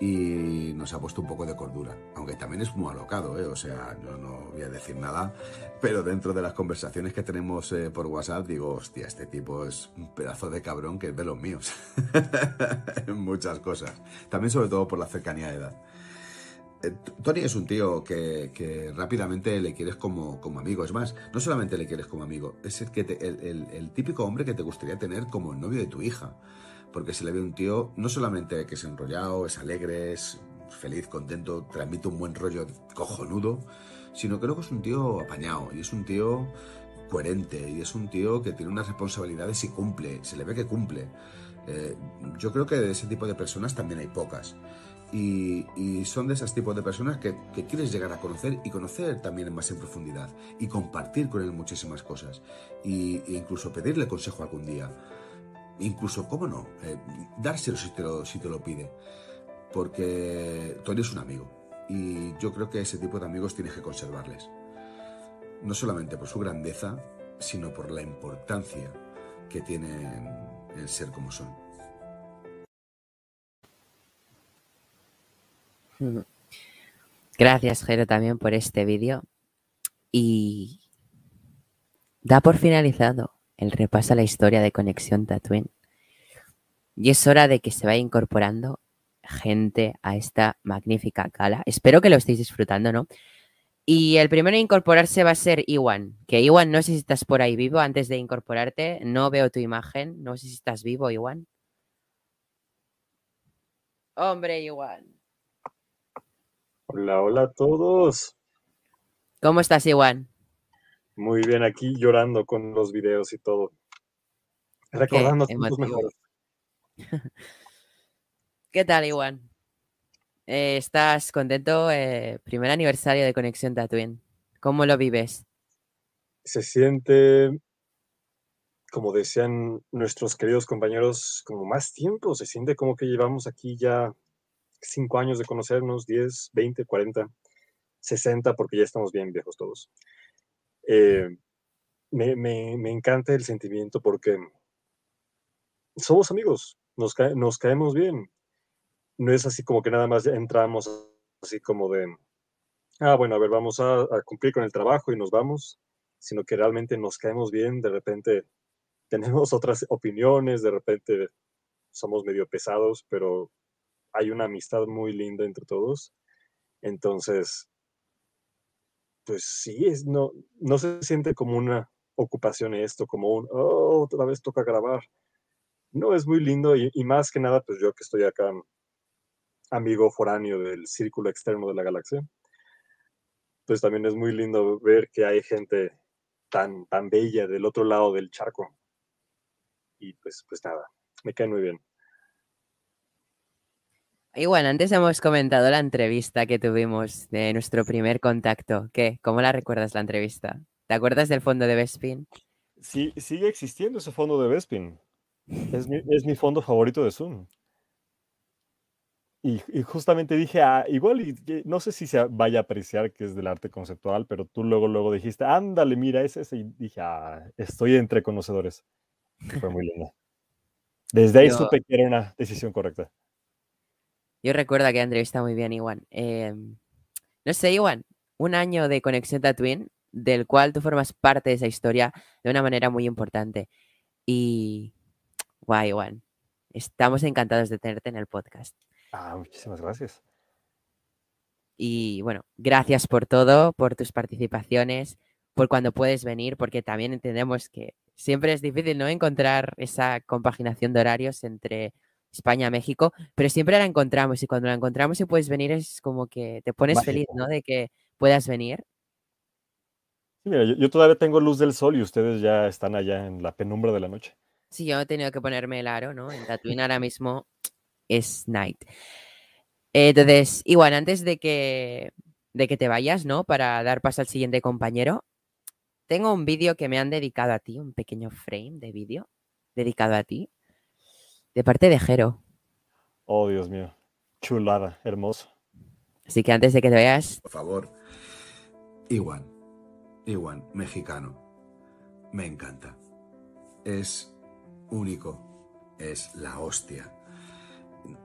y nos ha puesto un poco de cordura. Aunque también es muy alocado, ¿eh? o sea, no, no voy a decir nada, pero dentro de las conversaciones que tenemos eh, por WhatsApp, digo, hostia, este tipo es un pedazo de cabrón que es de los míos. muchas cosas. También, sobre todo, por la cercanía de edad. Eh, Tony es un tío que, rápidamente le quieres como, como, amigo. Es más, no solamente le quieres como amigo, es el, que el típico hombre que te gustaría tener como el novio de tu hija porque se le ve un tío no solamente que es enrollado, es alegre, es feliz, contento, transmite un buen rollo cojonudo, sino que luego es un tío apañado y es un tío coherente y es un tío que tiene unas responsabilidades y cumple, se le ve que cumple. Eh, yo creo que de ese tipo de personas también hay pocas. Y, son de esos tipos de personas que, quieres llegar a conocer y conocer también más en profundidad y compartir con él muchísimas cosas y, e incluso pedirle consejo algún día. Incluso, ¿cómo no? Eh, dárselo si te, lo, si te lo pide. Porque Tony es un amigo. Y yo creo que ese tipo de amigos tienes que conservarles. No solamente por su grandeza, sino por la importancia que tienen el ser como son. Gracias, Jero, también por este vídeo. Y da por finalizado el repaso a la historia de Conexión Tatooine. Y es hora de que se vaya incorporando gente a esta magnífica gala. Espero que lo estéis disfrutando, ¿no? Y el primero a incorporarse va a ser Iwan. Que Iwan, no sé si estás por ahí vivo antes de incorporarte. No veo tu imagen. No sé si estás vivo, Iwan. Hombre, Iwan. Hola, hola a todos. ¿Cómo estás, Iwan? Muy bien, aquí llorando con los videos y todo. Recordando tus mejores. ¿Qué tal, Iwan? Eh, ¿Estás contento? Eh, primer aniversario de Conexión Tatooine. ¿Cómo lo vives? Se siente, como decían nuestros queridos compañeros, como más tiempo. Se siente como que llevamos aquí ya cinco años de conocernos, 10, 20, 40, 60, porque ya estamos bien viejos todos. Eh, me, me, encanta el sentimiento porque somos amigos, nos, nos caemos bien. No es así como que nada más entramos así como de, ah, bueno, a ver, vamos a, cumplir con el trabajo y nos vamos, sino que realmente nos caemos bien, de repente tenemos otras opiniones, de repente somos medio pesados, pero hay una amistad muy linda entre todos. Entonces, pues sí, es, no, no se siente como una ocupación esto, como un, oh, otra vez toca grabar. No, es muy lindo y, más que nada, pues yo que estoy acá, amigo foráneo del círculo externo de la galaxia, pues también es muy lindo ver que hay gente tan, tan bella del otro lado del charco. Y pues, pues nada, me cae muy bien. Y bueno, antes hemos comentado la entrevista que tuvimos de nuestro primer contacto. ¿Qué? ¿Cómo la recuerdas la entrevista? ¿Te acuerdas del fondo de Bespin? Sí, sigue existiendo ese fondo de Bespin. Es mi, fondo favorito de Zoom. Y, justamente dije, ah, igual, y, no sé si se vaya a apreciar que es del arte conceptual, pero tú luego, luego dijiste, ándale, mira, es ese. Y dije, ah, estoy entre conocedores. Fue muy lindo. Desde ahí supe que era una decisión correcta. Yo recuerdo aquella entrevista muy bien, Iwan. Em, no sé, Iwan, un año de Conexión Tatooine, del cual tú formas parte de esa historia de una manera muy importante. Y, guay, Iwan, estamos encantados de tenerte en el podcast. Ah, muchísimas gracias. Y bueno, gracias por todo, por tus participaciones, por cuando puedes venir, porque también entendemos que siempre es difícil no encontrar esa compaginación de horarios entre España, México, pero siempre la encontramos y cuando la encontramos y puedes venir es como que te pones feliz, ¿no? De que puedas venir. Sí, mira, yo, todavía tengo luz del sol y ustedes ya están allá en la penumbra de la noche. Sí, yo he tenido que ponerme el aro, ¿no? En Tatooine ahora mismo es night. Entonces, igual, antes de que, de que te vayas, ¿no? Para dar paso al siguiente compañero, tengo un vídeo que me han dedicado a ti, un pequeño frame de vídeo dedicado a ti. De parte de Jero. Oh, Dios mío. Chulada, hermoso. Así que antes de que te veas, Por favor. Iwan. Iwan, mexicano. Me encanta. Es único. Es la hostia.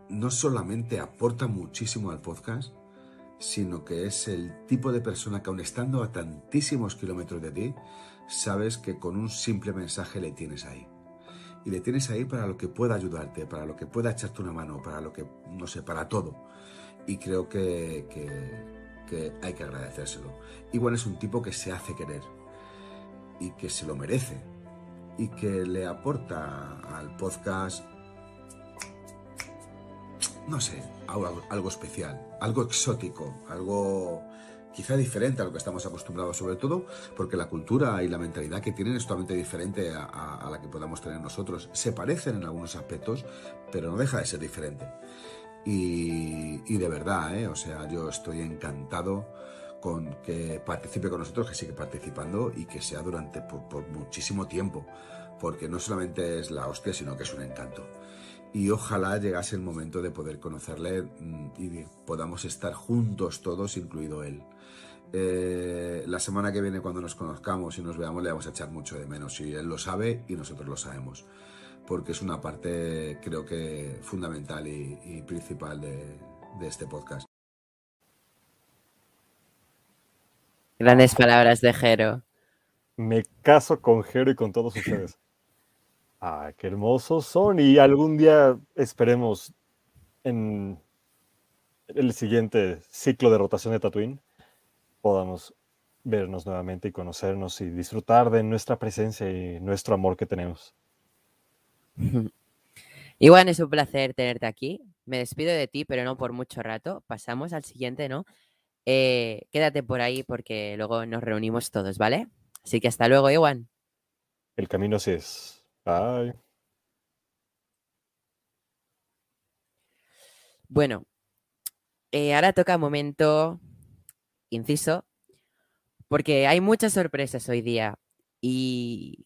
No solamente aporta muchísimo al podcast, sino que es el tipo de persona que aun estando a tantísimos kilómetros de ti, sabes que con un simple mensaje le tienes ahí. Y le tienes ahí para lo que pueda ayudarte, para lo que pueda echarte una mano, para lo que, no sé, para todo. Y creo que, que, hay que agradecérselo. Igual es un tipo que se hace querer y que se lo merece y que le aporta al podcast, no sé, algo especial, algo exótico, algo quizá diferente a lo que estamos acostumbrados, sobre todo porque la cultura y la mentalidad que tienen es totalmente diferente a, la que podamos tener nosotros. Se parecen en algunos aspectos, pero no deja de ser diferente. Y, de verdad, ¿eh? o sea, yo estoy encantado con que participe con nosotros, que sigue participando y que sea durante por, muchísimo tiempo, porque no solamente es la hostia, sino que es un encanto. Y ojalá llegase el momento de poder conocerle mm, y podamos estar juntos todos, incluido él. Eh, la semana que viene, cuando nos conozcamos y nos veamos, le vamos a echar mucho de menos. Y él lo sabe y nosotros lo sabemos. Porque es una parte, creo que, fundamental y, y principal de, de este podcast. grandes palabras de Jero. Me caso con Jero y con todos ustedes. Ah, qué hermosos son. Y algún día esperemos en el siguiente ciclo de rotación de Tatooine podamos vernos nuevamente y conocernos y disfrutar de nuestra presencia y nuestro amor que tenemos. Igual es un placer tenerte aquí. Me despido de ti, pero no por mucho rato. Pasamos al siguiente, ¿no? Eh, quédate por ahí porque luego nos reunimos todos, ¿vale? Así que hasta luego, Iwan. El camino así es. Bye. Bueno, eh, ahora toca momento inciso, porque hay muchas sorpresas hoy día y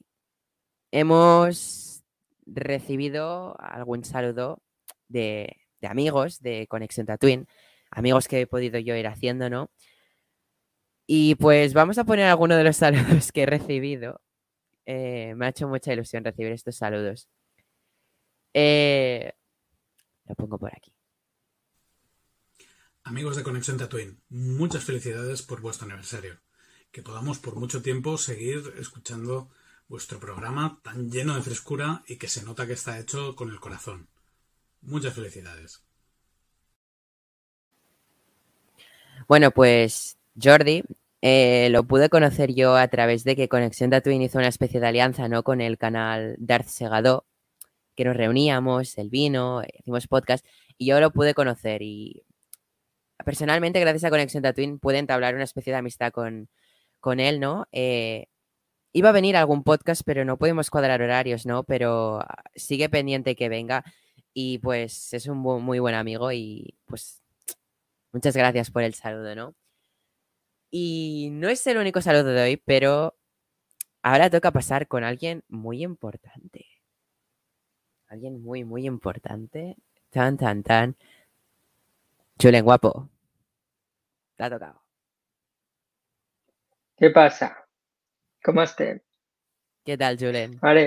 hemos recibido algún saludo de, amigos de Conexión Tatooine, amigos que he podido yo ir haciendo, ¿no? Y pues vamos a poner algunos de los saludos que he recibido. Eh, me ha hecho mucha ilusión recibir estos saludos. Eh, lo pongo por aquí. Amigos de Conexión Tatooine, muchas felicidades por vuestro aniversario. Que podamos por mucho tiempo seguir escuchando vuestro programa tan lleno de frescura y que se nota que está hecho con el corazón. Muchas felicidades. Bueno, pues Jordi eh, lo pude conocer yo a través de que Conexión Tatooine hizo una especie de alianza ¿no? con el canal Darth Segadó, que nos reuníamos, él vino, hicimos podcast, y yo lo pude conocer. Y personalmente, gracias a Conexión Tatooine, pude entablar una especie de amistad con, con él, ¿no? Eh, iba a venir a algún podcast, pero no podemos cuadrar horarios, ¿no? Pero ah, sigue pendiente que venga. Y pues es un muy buen amigo y pues muchas gracias por el saludo, ¿no? Y no es el único saludo de hoy, pero ahora toca pasar con alguien muy importante. Alguien muy, muy importante. Tan, tan, tan. Julen, guapo. Te ha tocado. Què passa? Com estem? ¿Qué tal, Julen? Vale,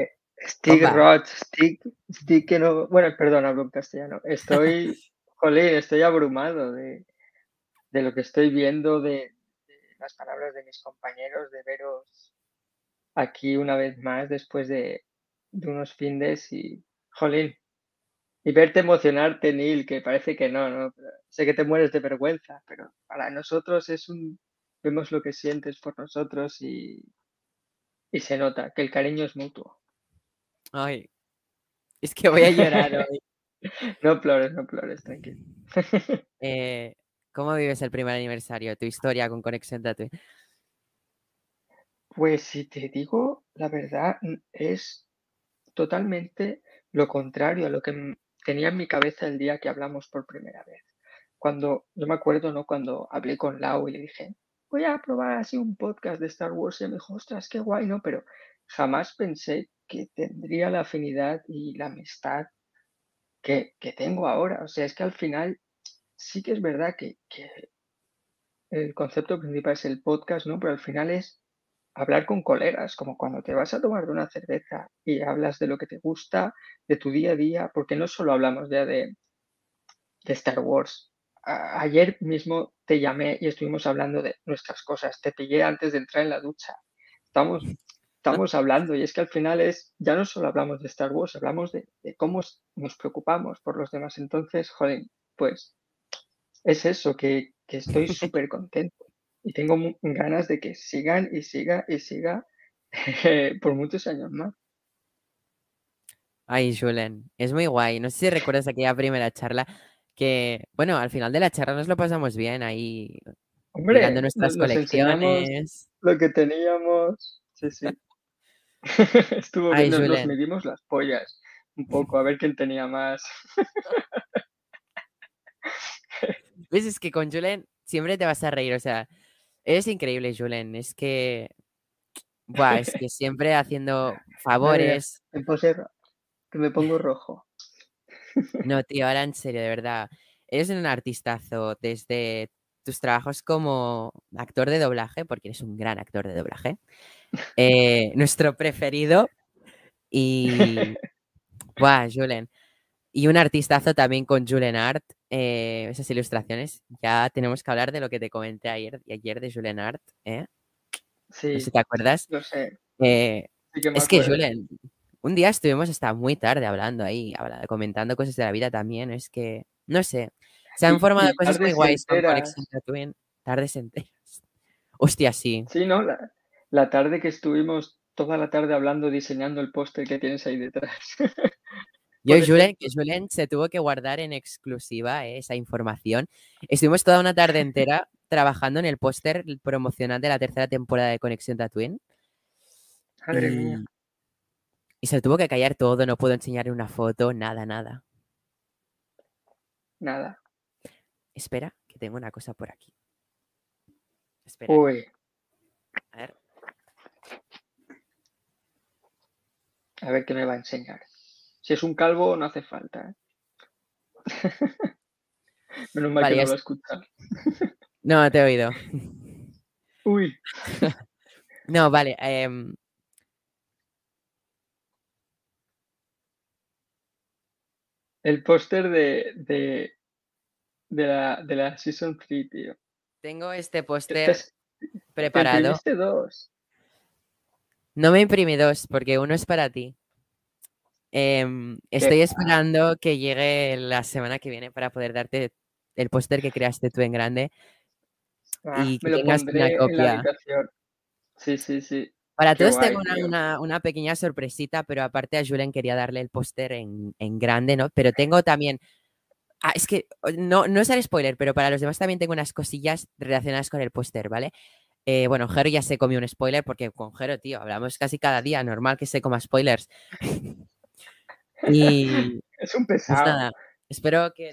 estic Compa. roig, estic, estic que no... Bueno, perdón, hablo en castellano. Estoy, jolín, estoy abrumado de, de lo que estoy viendo, de, de las palabras de mis compañeros, de veros aquí una vez más después de, de unos findes y, jolín, y verte emocionarte, Neil, que parece que no, ¿no? Sé que te mueres de vergüenza, pero para nosotros es un... Vemos lo que sientes por nosotros y, y se nota que el cariño es mutuo. Ay, es que voy a llorar hoy. No plores, no plores, tranquilo. Eh, ¿Cómo vives el primer aniversario? Tu historia con Conexión Tatooine. Pues si te digo la verdad, es totalmente lo contrario a lo que tenía en mi cabeza el día que hablamos por primera vez. Cuando, yo me acuerdo, ¿no? Cuando hablé con Lau y le dije, voy a probar así un podcast de Star Wars y me dijo, ostras, qué guay, ¿no? Pero jamás pensé que tendría la afinidad y la amistad que, que tengo ahora. O sea, es que al final sí que es verdad que, que el concepto principal es el podcast, ¿no? Pero al final es hablar con colegas, como cuando te vas a tomar una cerveza y hablas de lo que te gusta, de tu día a día, porque no solo hablamos ya de, de Star Wars. ayer mismo te llamé y estuvimos hablando de nuestras cosas. Te pillé antes de entrar en la ducha. Estamos, estamos hablando y es que al final es, ya no solo hablamos de Star Wars, hablamos de, de cómo nos preocupamos por los demás. Entonces, joder, pues es eso, que, que estoy súper contento y tengo ganas de que sigan y siga y siga por muchos años más. Ay, Julen, es muy guay. No sé si recuerdas aquella primera charla que, bueno, al final de la charla nos lo pasamos bien ahí Hombre, mirando nuestras colecciones. Lo que teníamos. Sí, sí. Estuvo bien, nos, medimos las pollas un poco, a ver quién tenía más. ¿Ves? Es que con Julen siempre te vas a reír, o sea, eres increíble, Julen. Es que, buah, es que siempre haciendo favores. Me puse ro- que me pongo rojo. No, tío, ahora en serio, de verdad. Eres un artistazo desde tus trabajos como actor de doblaje, porque eres un gran actor de doblaje. eh, nuestro preferido. Y. Buah, Julen. Y un artistazo también con Julen Art. eh, esas ilustraciones. Ya tenemos que hablar de lo que te comenté ayer, ayer de Julen Art. ¿eh? No sé Sí, si te acuerdas. lo sé. Eh, Sí que es que, acuerdo. Julen, un día estuvimos hasta muy tarde hablando ahí, habla- comentando cosas de la vida también. Es que, no sé, se han formado cosas muy guays con. Conexión Tatooine, tardes enteras. Hostia, sí. Sí, ¿no? La, la tarde que estuvimos toda la tarde hablando, diseñando el póster que tienes ahí detrás. Yo, Julen, Julen se tuvo que guardar en exclusiva eh, esa información. Estuvimos toda una tarde entera trabajando en el póster promocional de la tercera temporada de Conexión Tatooine. Madre y, mía. y se lo tuvo que callar todo, no puedo enseñar una foto, nada, nada. Nada. Espera, que tengo una cosa por aquí. Espera, Uy, a ver. a ver qué me va a enseñar. Si es un calvo, no hace falta. ¿eh? Menos mal Vale, que no lo es- escuchan. No, te he oído. Uy, No, vale. em, el póster de, de, de, la, de la Season 3, tío. tengo este Te- póster te- te preparado. imprimiste dos. No me imprimí dos porque uno es para ti. Em, estoy esperando que llegue la semana que viene para poder darte el póster que creaste tú en grande Ah, y que me lo tengas una copia. Sí, sí, sí. Para Qué todos guay, tengo una, una- una pequeña sorpresita, pero aparte a Julen quería darle el póster en, en grande, ¿no? Pero tengo también. Ah, es que no, no es el spoiler, pero para los demás también tengo unas cosillas relacionadas con el póster, ¿vale? Eh, bueno, Jero ya se comió un spoiler porque con Jero, tío, hablamos casi cada día, normal que se coma spoilers. Y Es un pues pesado. nada, espero que.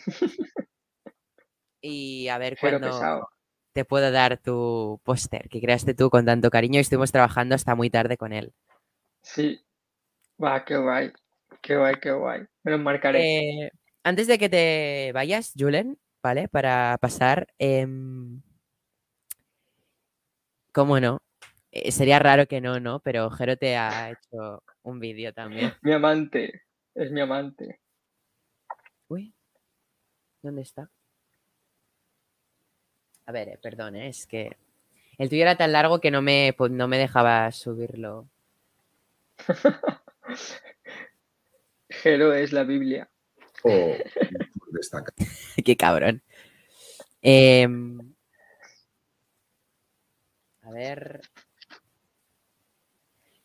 Y a ver cuándo te puedo dar tu póster que creaste tú con tanto cariño y estuvimos trabajando hasta muy tarde con él. Sí. Va, qué guay. Qué guay, qué guay. Me lo marcaré. Eh, antes de que te vayas, Julen, ¿vale? Para pasar. em, ¿Cómo no? Eh, sería raro que no, ¿no? Pero Jero te ha hecho un vídeo también. Mi amante. Es mi amante. Uy, ¿dónde está? A ver, eh, perdón, eh, es que el tuyo era tan largo que no me, po- no me dejaba subirlo. Jero es la Biblia. O destaca. Qué cabrón. Em, a ver.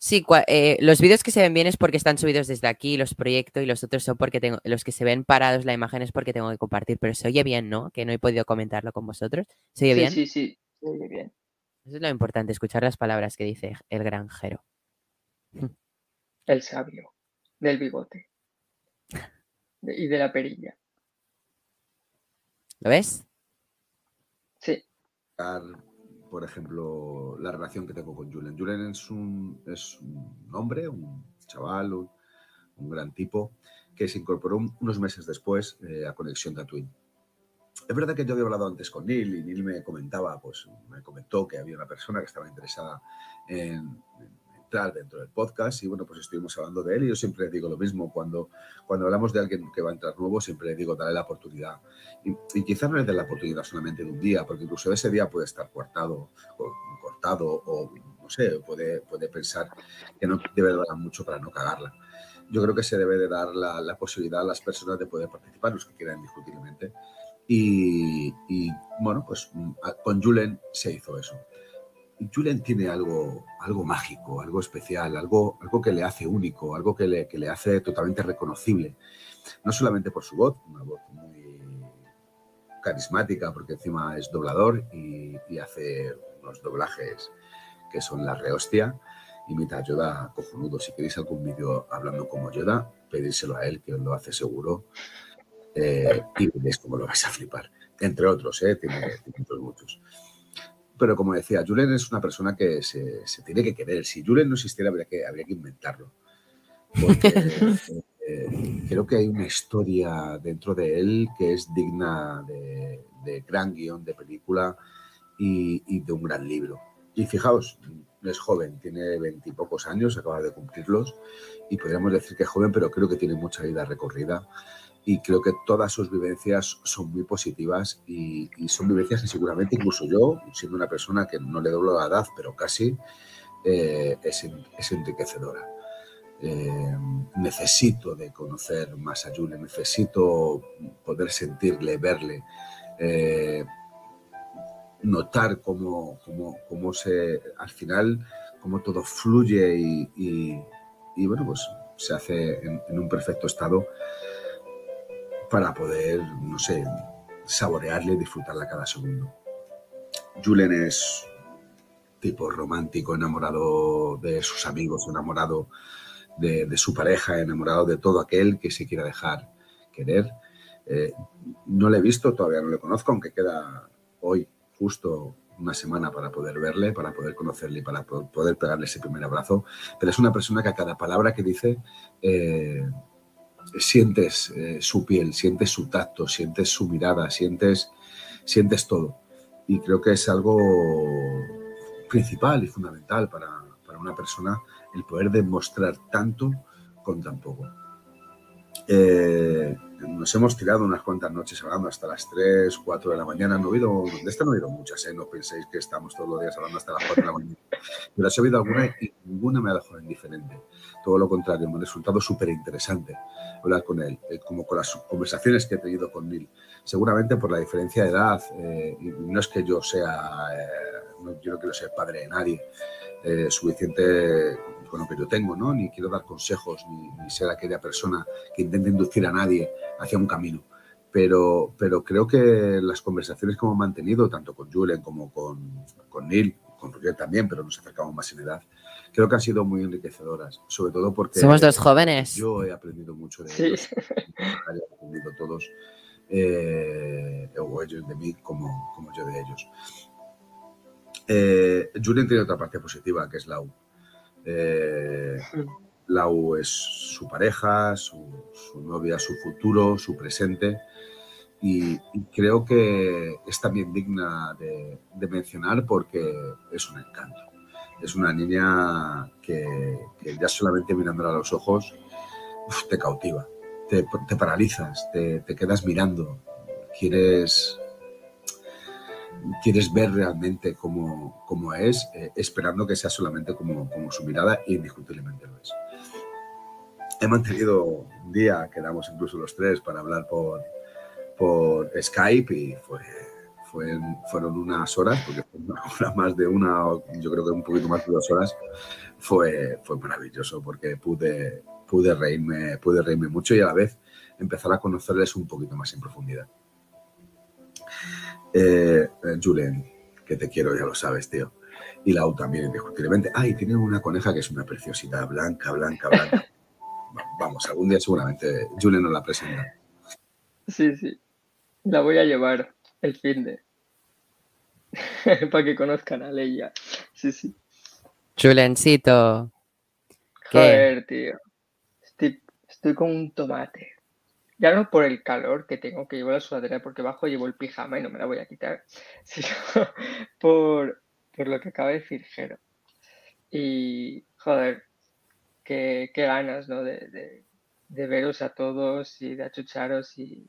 Sí, cua- eh, los vídeos que se ven bien es porque están subidos desde aquí, los proyecto y los otros son porque tengo, los que se ven parados la imagen es porque tengo que compartir, pero se oye bien, ¿no? Que no he podido comentarlo con vosotros. ¿Se oye Sí, bien? sí, sí. Se oye bien. Eso es lo importante, escuchar las palabras que dice el granjero. El sabio. Del bigote. De- y de la perilla. ¿Lo ves? Sí. Por ejemplo, la relación que tengo con Julen. Julen es un, es un hombre, un chaval, un, un gran tipo, que se incorporó un- unos meses después eh, a Conexión Tatooine. es verdad que yo había hablado antes con Neil y Neil me comentaba, pues me comentó que había una persona que estaba interesada en, dentro del podcast y bueno, pues estuvimos hablando de él y yo siempre digo lo mismo, cuando, cuando hablamos de alguien que va a entrar nuevo, siempre le digo, dale la oportunidad. Y, y quizás no le dé la oportunidad solamente de un día, porque incluso ese día puede estar cortado o cortado o no sé, puede, puede pensar que no debe dar mucho para no cagarla. Yo creo que se debe de dar la, la posibilidad a las personas de poder participar, los que quieran indiscutiblemente. Y, y, bueno, pues con Julen se hizo eso. Julen tiene algo, algo mágico, algo especial, algo, algo que le hace único, algo que le, que le hace totalmente reconocible. No solamente por su voz, una voz muy carismática, porque encima es doblador y, y hace unos doblajes que son la rehostia. Imita a Yoda cojonudo. Si queréis algún vídeo hablando como Yoda, pedírselo a él, que os lo hace seguro. Eh, y veréis cómo lo vais a flipar. Entre otros, ¿eh? tiene, tiene otros muchos. Pero como decía, Julen es una persona que se, se, tiene que querer. Si Julen no existiera, habría que, habría que inventarlo. Porque eh, creo que hay una historia dentro de él que es digna de, de gran guion de película y, y, de un gran libro. Y fijaos, es joven, tiene veintipocos años, acaba de cumplirlos, y podríamos decir que es joven, pero creo que tiene mucha vida recorrida y creo que todas sus vivencias son muy positivas y, son vivencias que seguramente incluso yo, siendo una persona que no le doblo la edad, pero casi, eh, es, es, enriquecedora. Eh, necesito de conocer más a Julie, necesito poder sentirle, verle, eh, notar cómo, cómo, cómo, se, al final, cómo todo fluye y, y, bueno, pues se hace en un perfecto estado para poder, no sé, saborearle y disfrutarla cada segundo. Julen es tipo romántico, enamorado de sus amigos, enamorado de, de, su pareja, enamorado de todo aquel que se quiera dejar querer. Eh, no le he visto, todavía no le conozco, aunque queda hoy justo una semana para poder verle, para poder conocerle y para poder pegarle ese primer abrazo. Pero es una persona que a cada palabra que dice eh, sientes eh, su piel, sientes su tacto, sientes su mirada, sientes, sientes todo. Y creo que es algo principal y fundamental para, para una persona el poder demostrar tanto con tan poco. Eh, nos hemos tirado unas cuantas noches hablando hasta las 3, 4 de la mañana. No he oído, de esta no he oído muchas, ¿eh? no penséis que estamos todos los días hablando hasta las 4 de la mañana. Pero he oído alguna y ninguna me ha dejado indiferente. Todo lo contrario, me ha resultado súper interesante hablar con él, eh, como con las conversaciones que he tenido con Neil. Seguramente por la diferencia de edad, no es que yo sea, no, yo no quiero ser padre de nadie, eh, suficiente con lo que yo tengo, ¿no? Ni quiero dar consejos, ni, ni, ser aquella persona que intente inducir a nadie hacia un camino. Pero, pero creo que las conversaciones que hemos mantenido, tanto con Julen como con, con Neil, con Roger también, pero nos acercamos más en edad, creo que han sido muy enriquecedoras, sobre todo porque... Somos dos jóvenes. Yo he aprendido mucho de ellos, sí. he aprendido todos, eh, o ellos de mí como, como yo de ellos. Eh, Julen tiene otra parte positiva, que es Lau. Eh, Lau es su pareja, su, novia, su futuro, su presente. Y, creo que es también digna de, mencionar porque es un encanto. Es una niña que, ya solamente mirándola a los ojos te cautiva, te, te paralizas, te, te, quedas mirando, quieres, quieres ver realmente cómo, cómo es, eh, esperando que sea solamente como, como su mirada, y indiscutiblemente lo es. He mantenido un día, quedamos incluso los tres para hablar por, por Skype y fue, fue, fueron unas horas, porque fue una hora más de una, yo creo que un poquito más de dos horas, fue, fue maravilloso porque pude, pude, reírme, pude reírme mucho y a la vez empezar a conocerles un poquito más en profundidad. Eh, Julen, que te quiero, ya lo sabes, tío. Y Lau también, indiscutiblemente. Ah, y tienen una coneja que es una preciosidad, blanca, blanca, blanca. Vamos, algún día seguramente Julen nos la presenta. Sí, sí. La voy a llevar el fin de. Para que conozcan a Leia. Sí, sí. Chulencito. ¿Qué? Joder, tío. Estoy, estoy con un tomate. Ya no por el calor que tengo, que llevo la sudadera porque bajo llevo el pijama y no me la voy a quitar, sino por, lo que acaba de decir Jero. Y, joder, qué, ganas, ¿no? De, veros a todos y de achucharos y,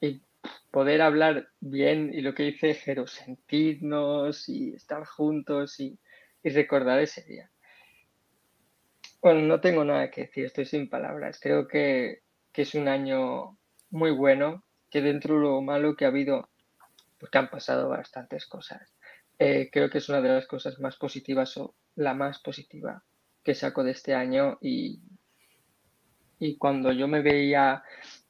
y poder hablar bien y lo que dice Jero, sentirnos y estar juntos y, y recordar ese día. Bueno, no tengo nada que decir, estoy sin palabras. Creo que, es un año muy bueno, que dentro de lo malo que ha habido, pues que han pasado bastantes cosas. Eh, creo que es una de las cosas más positivas o la más positiva que saco de este año y, y cuando yo me veía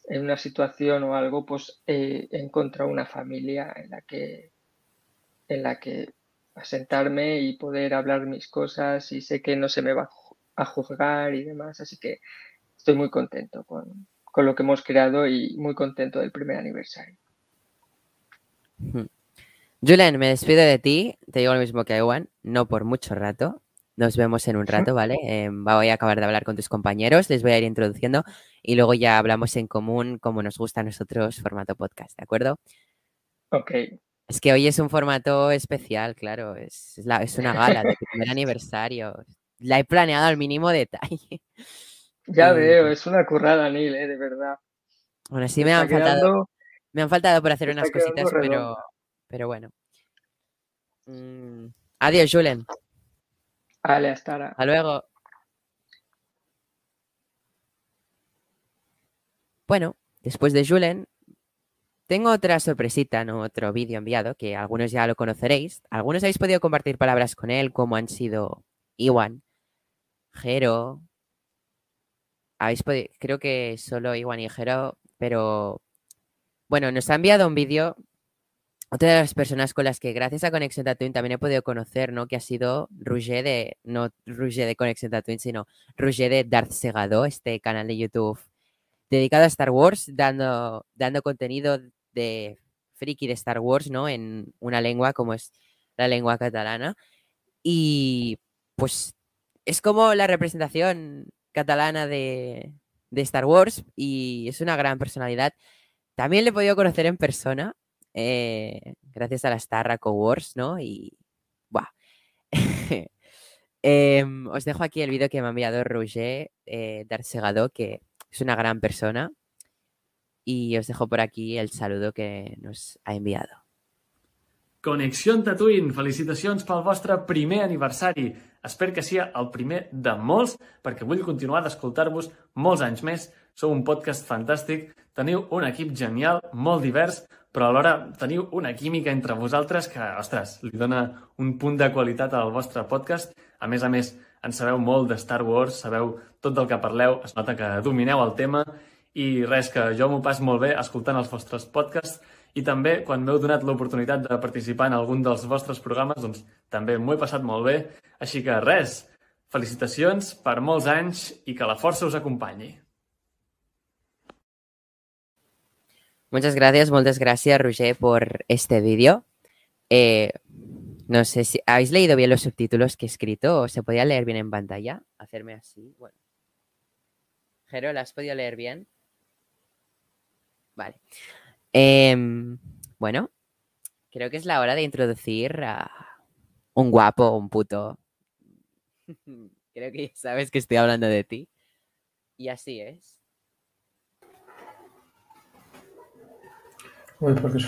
en una situación o algo, pues eh, he encontrado una familia en la que en la que asentarme y poder hablar mis cosas y sé que no se me va a juzgar y demás, así que estoy muy contento con, lo que hemos creado y muy contento del primer aniversario. Julen, me despido de ti, te digo lo mismo que Ewan, no por mucho rato, nos vemos en un rato, ¿vale? Em, voy a acabar de hablar con tus compañeros, les voy a ir introduciendo y luego ya hablamos en común como nos gusta a nosotros formato podcast, ¿de acuerdo? Ok. Es que hoy es un formato especial, claro, es, es una gala de primer aniversario, la he planeado al mínimo detalle. Ya veo, es una currada, Neil, eh, de verdad. Bueno, sí me, han faltado. Me han faltado por hacer unas cositas, pero, pero bueno. Mm, adiós, Julen. Vale, hasta ahora. Hasta luego. Bueno, después de Julen, tengo otra sorpresita, ¿no? Otro vídeo enviado que algunos ya lo conoceréis. Algunos habéis podido compartir palabras con él, como han sido Iwan, Jero. Habéis podido, creo que solo Iwan y pero bueno, nos ha enviado un vídeo. Otra de las personas con las que gracias a Conexión Tatooine también he podido conocer, ¿no? Que ha sido Rouget de, no Rouget de Conexión Tatooine, sino Rouget de Darth Segado, este canal de YouTube dedicado a Star Wars, dando, dando contenido de friki de Star Wars, ¿no? En una lengua como es la lengua catalana. Y pues es como la representación catalana de, Star Wars y es una gran personalidad. También le he podido conocer en persona, eh, gracias a la Star Wars, ¿no? Y, buah. Em, os dejo aquí el vídeo que me ha enviado Roger eh, que es una gran persona. Y os dejo por aquí el saludo que nos ha enviado. Connexió Tatooine, felicitacions pel vostre primer aniversari. Espero que sigui el primer de molts, perquè vull continuar d'escoltar-vos molts anys més. Sou un podcast fantàstic, teniu un equip genial, molt divers, però alhora teniu una química entre vosaltres que, ostres, li dona un punt de qualitat al vostre podcast. A més a més, en sabeu molt de Star Wars, sabeu tot del que parleu, es nota que domineu el tema i res, que jo m'ho pas molt bé escoltant els vostres podcasts i també, quan m'heu donat l'oportunitat de participar en algun dels vostres programes, doncs també m'ho he passat molt bé. Així que res, felicitacions per molts anys i que la força us acompanyi. Muchas gracias, muchas gracias, Roger, por este vídeo. Eh, no sé si habéis leído bien los subtítulos que he escrito o se podía leer bien en pantalla. Hacerme así. Bueno. Jero, ¿la has podido leer bien? Vale. Em, bueno, creo que es la hora de introducir a un guapo, un puto. creo que ya sabes que estoy hablando de ti. Y así es. Uy, porque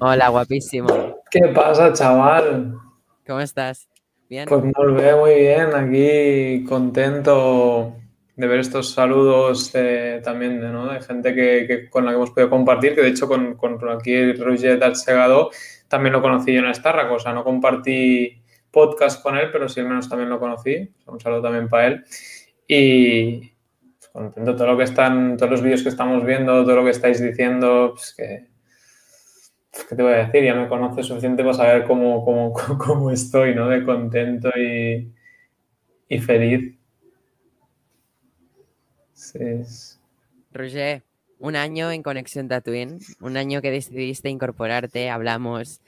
Hola, guapísimo. ¿Qué pasa, chaval? ¿Cómo estás? ¿Bien? Pues muy bien, muy bien. Aquí contento de ver estos saludos también de, gente que, con la que hemos podido compartir, que de hecho con, con aquí Roger Segado también lo conocí yo en Starra, o sea, no compartí podcast con él, pero sí al menos también lo conocí. Un saludo también para él. Y pues, contento todo lo que están, todos los vídeos que estamos viendo, todo lo que estáis diciendo, pues que, pues, ¿qué te voy a decir? Ya me conoces suficiente para saber cómo, cómo, cómo estoy, ¿no? De contento y, y feliz. Roger, un año en Conexión Tatooine, un año que decidiste incorporarte, hablamos.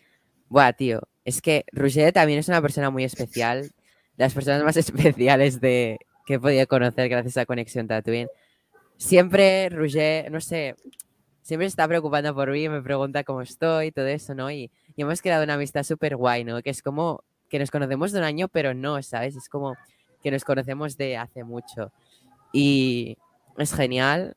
Buah, tío, es que Roger también es una persona muy especial, las personas más especiales de, que he podido conocer gracias a Conexión Tatooine. siempre Roger, no sé, siempre está preocupando por mí, me pregunta cómo estoy, todo eso, ¿no? Y, y hemos creado una amistad súper guay, ¿no? Que es como que nos conocemos de un año, pero no, ¿sabes? Es como que nos conocemos de hace mucho. Y es genial.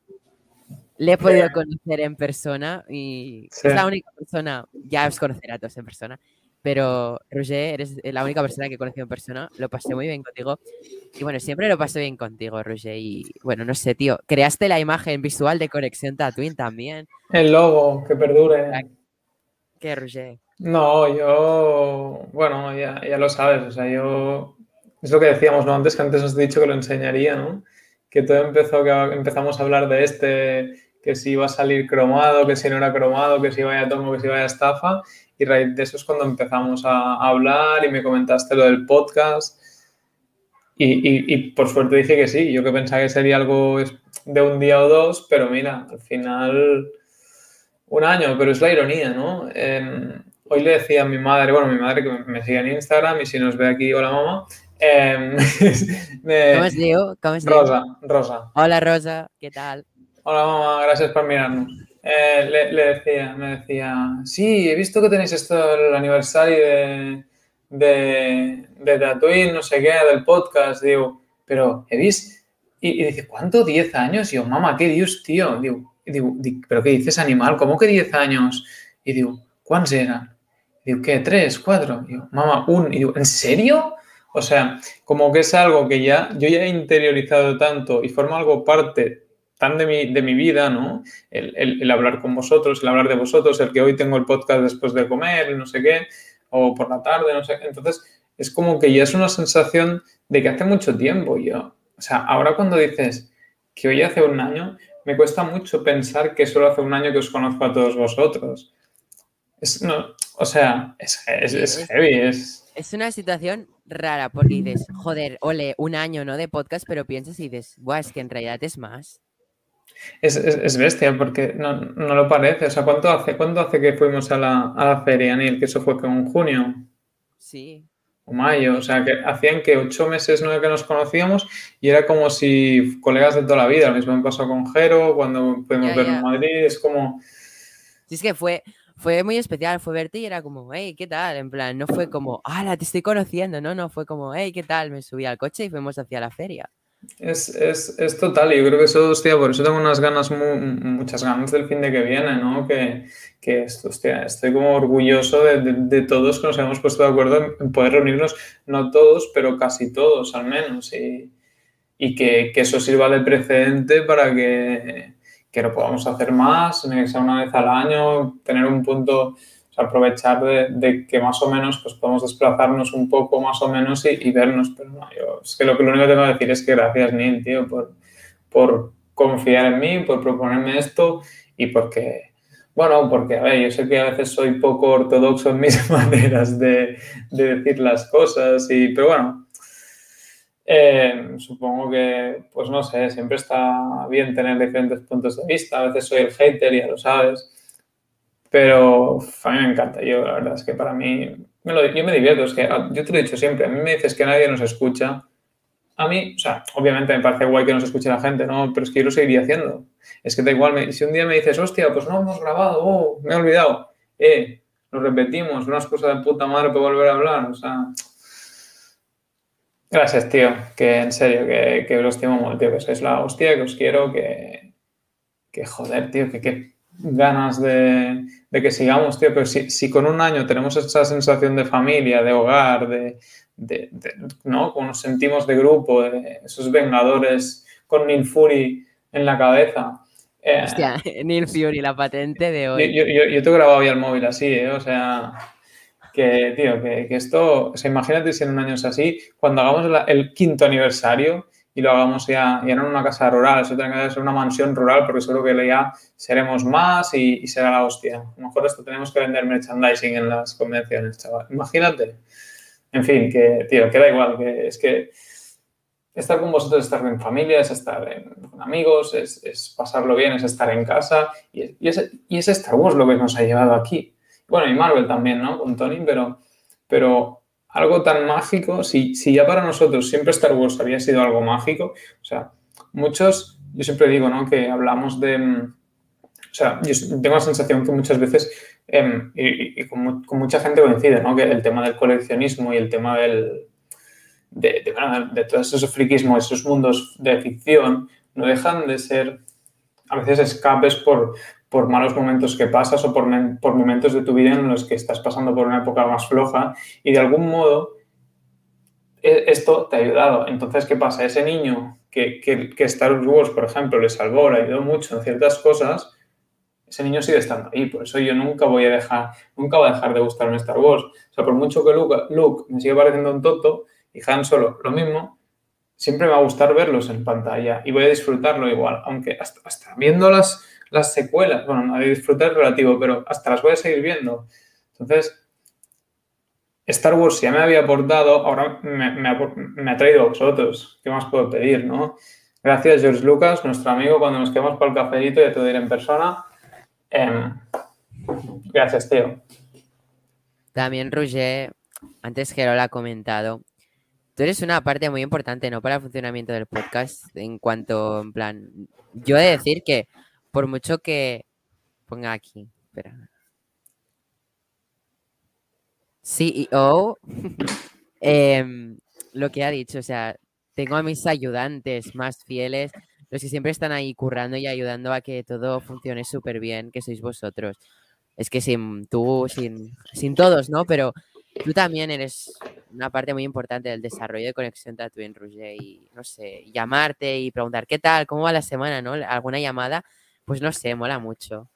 Le he podido conocer en persona y Sí. es la única persona, ya os conocerá a todos en persona, pero Roger, eres la única persona que he conocido en persona, lo pasé muy bien contigo y bueno, siempre lo paso bien contigo, Roger, y bueno, no sé, tío, creaste la imagen visual de Conexión Tatooine también, El logo, que perdure. que Roger, No, yo, bueno, ya, ya lo sabes, o sea, yo, es lo que decíamos, ¿no? Antes que antes os he dicho que lo enseñaría, ¿no? Que todo empezó, que empezamos a hablar de este, que si iba a salir cromado, que si no era cromado, que si vaya tomo, que si vaya estafa, y raíz de eso es cuando empezamos a, hablar y me comentaste lo del podcast, y, y- por suerte dije que sí, yo que pensaba que sería algo de un día o dos, pero mira, al final un año, pero es la ironía, ¿no? Eh, hoy le decía a mi madre, bueno, mi madre que me sigue en Instagram y si nos ve aquí, hola mamá, eh, me- ¿cómo es Leo? ¿Cómo es? Rosa, Rosa. Hola Rosa, ¿qué tal? Hola mamá, gracias por mirarnos. Eh, le, le decía, me decía, sí, he visto que tenéis esto, el aniversario de, de, de Tatooine, no sé qué, del podcast. Digo, pero he visto. Y, y dice, ¿cuánto? ¿10 años? Y yo, mamá, ¿qué dios, tío? Digo, ¿pero qué dices, animal? ¿Cómo que 10 años? Y digo, ¿cuántos eran? Y digo, ¿qué? ¿Tres? ¿Cuatro? Y yo, mamá, un. Y digo, ¿en serio? O sea, como que es algo que ya yo ya he interiorizado tanto y forma algo parte tan de mi, de mi vida, ¿no? El, el- el hablar con vosotros, el hablar de vosotros, el que hoy tengo el podcast después de comer, no sé qué, o por la tarde, no sé qué. Entonces, es como que ya es una sensación de que hace mucho tiempo yo. O sea, ahora cuando dices que hoy hace un año, me cuesta mucho pensar que solo hace un año que os conozco a todos vosotros. Es, no, o sea, es, es, es heavy, es... Es una situación rara porque dices, joder, ole, un año, ¿no? De podcast, pero piensas y dices, buah, es que en realidad es más. Es, es- es bestia porque no, no lo parece. O sea, ¿cuánto hace, cuánto hace que fuimos a la, a la feria, Neil? Que eso fue que en junio Sí. o mayo. O sea, que hacían que ocho meses nueve que nos conocíamos y era como si colegas de toda la vida. Lo mismo me pasó con Jero cuando pudimos Ya, ver ya. en Madrid. Es como, Sí, es que fue, fue muy especial, fue verte y era como, hey, ¿qué tal? En plan, no fue como, ¡hala, te estoy conociendo! No, no, fue como, hey, ¿qué tal? Me subí al coche y fuimos hacia la feria. es, es, es total. Yo creo que eso, hostia, por eso tengo unas ganas, mu- muchas ganas del fin de que viene, ¿no? Que, que hostia, estoy como orgulloso de, de- de todos que nos hemos puesto de acuerdo en poder reunirnos, no todos, pero casi todos al menos. Y, y que, que eso sirva de precedente para que, que lo podamos hacer más, que sea una vez al año, tener un punto, aprovechar de, que más o menos pues podemos desplazarnos un poco más o menos y, y vernos. Pero no, yo es que lo, que lo único que tengo que decir es que gracias, Neil, tío, por, por confiar en mí, por proponerme esto y porque, bueno, porque, a ver, yo sé que a veces soy poco ortodoxo en mis maneras de, de decir las cosas, y, pero bueno, eh, supongo que, pues no sé, siempre está bien tener diferentes puntos de vista. A veces soy el hater, ya lo sabes. Pero a mí me encanta. Yo, la verdad es que para mí, me lo- yo me divierto. Es que ah, yo te lo he dicho siempre. A mí me dices que nadie nos escucha. A mí, o sea, obviamente me parece guay que nos escuche la gente, ¿no? Pero es que yo lo seguiría haciendo. Es que da igual. me- si un día me dices, hostia, pues no hemos grabado, oh, me he olvidado. Eh, lo repetimos, unas cosas de puta madre para volver a hablar. O sea, Gracias, tío. Que en serio, que, que os estimo mucho, tío. Que sois la hostia, que os quiero, que, que joder, tío, que qué ganas de, de que sigamos, tío. Pero si, si con un año tenemos esa sensación de familia, de hogar, de, de- de- ¿no? Como nos sentimos de grupo, de esos vengadores con Neil Fury en la cabeza. eh, Hostia, Neil Fury, la patente de yo, hoy. yo, yo, yo te he grabado ya el móvil así, ¿eh? O sea, que, tío, que, que esto, o sea, imagínate si en un año es así, cuando hagamos el quinto aniversario y lo hagamos ya, ya no en una casa rural, eso tiene que ser una mansión rural, porque seguro que ya seremos más y, y será la hostia. A lo mejor esto tenemos que vender merchandising en las convenciones, chaval. Imagínate. En fin, que, tío, que da igual, que es que estar con vosotros es estar en familia, es estar en- con amigos, es, es pasarlo bien, es estar en casa y, es- y, es, y es Star Wars lo que nos ha llevado aquí. Bueno, y Marvel también, ¿no? Con Tony, pero, pero algo tan mágico, si, si ya para nosotros siempre Star Wars había sido algo mágico, o sea, muchos yo siempre digo, ¿no? Que hablamos de... mm, O sea, yo tengo la sensación que muchas veces, em, y, y con, mu- con mucha gente coincide, ¿no? Que el tema del coleccionismo y el tema del, de, de, bueno, de todos esos friquismos, esos mundos de ficción, no dejan de ser a veces escapes por, por malos momentos que pasas o por, por momentos de tu vida en los que estás pasando por una época más floja y de algún modo e- esto te ha ayudado. Entonces, ¿qué pasa? Ese niño que, que, Star Wars, por ejemplo, le salvó, le ayudó mucho en ciertas cosas, ese niño sigue estando ahí. Por eso yo nunca voy a dejar, nunca va a dejar de gustarme Star Wars. O sea, por mucho que Luke, Luke me sigue pareciendo un tonto y Han Solo lo mismo, siempre me va a gustar verlos en pantalla y voy a disfrutarlo igual, aunque hasta, viendo las, las secuelas, bueno, no, disfrutar es relativo, pero hasta las voy a seguir viendo. Entonces, Star Wars ya me había aportado, ahora me, ha, traído a vosotros. ¿Qué más puedo pedir, no? Gracias, George Lucas, nuestro amigo, cuando nos quedamos para el cafecito, ya te lo diré en persona. Em, gracias, tío. También, Roger, antes que lo ha comentado, tú eres una parte muy importante, ¿no? Para el funcionamiento del podcast, en cuanto, en plan, yo he de decir que por mucho que ponga aquí, espera. CEO, em, lo que ha dicho, o sea, tengo a mis ayudantes más fieles, los que siempre están ahí currando y ayudando a que todo funcione súper bien, que sois vosotros. Es que sin tú, sin, sin todos, ¿no? Pero tú también eres una parte muy importante del desarrollo de Conexión Tatooine, Roger, y no sé, llamarte y preguntar, ¿qué tal? ¿Cómo va la semana? ¿No? ¿Alguna llamada? Pues no sé, mola mucho.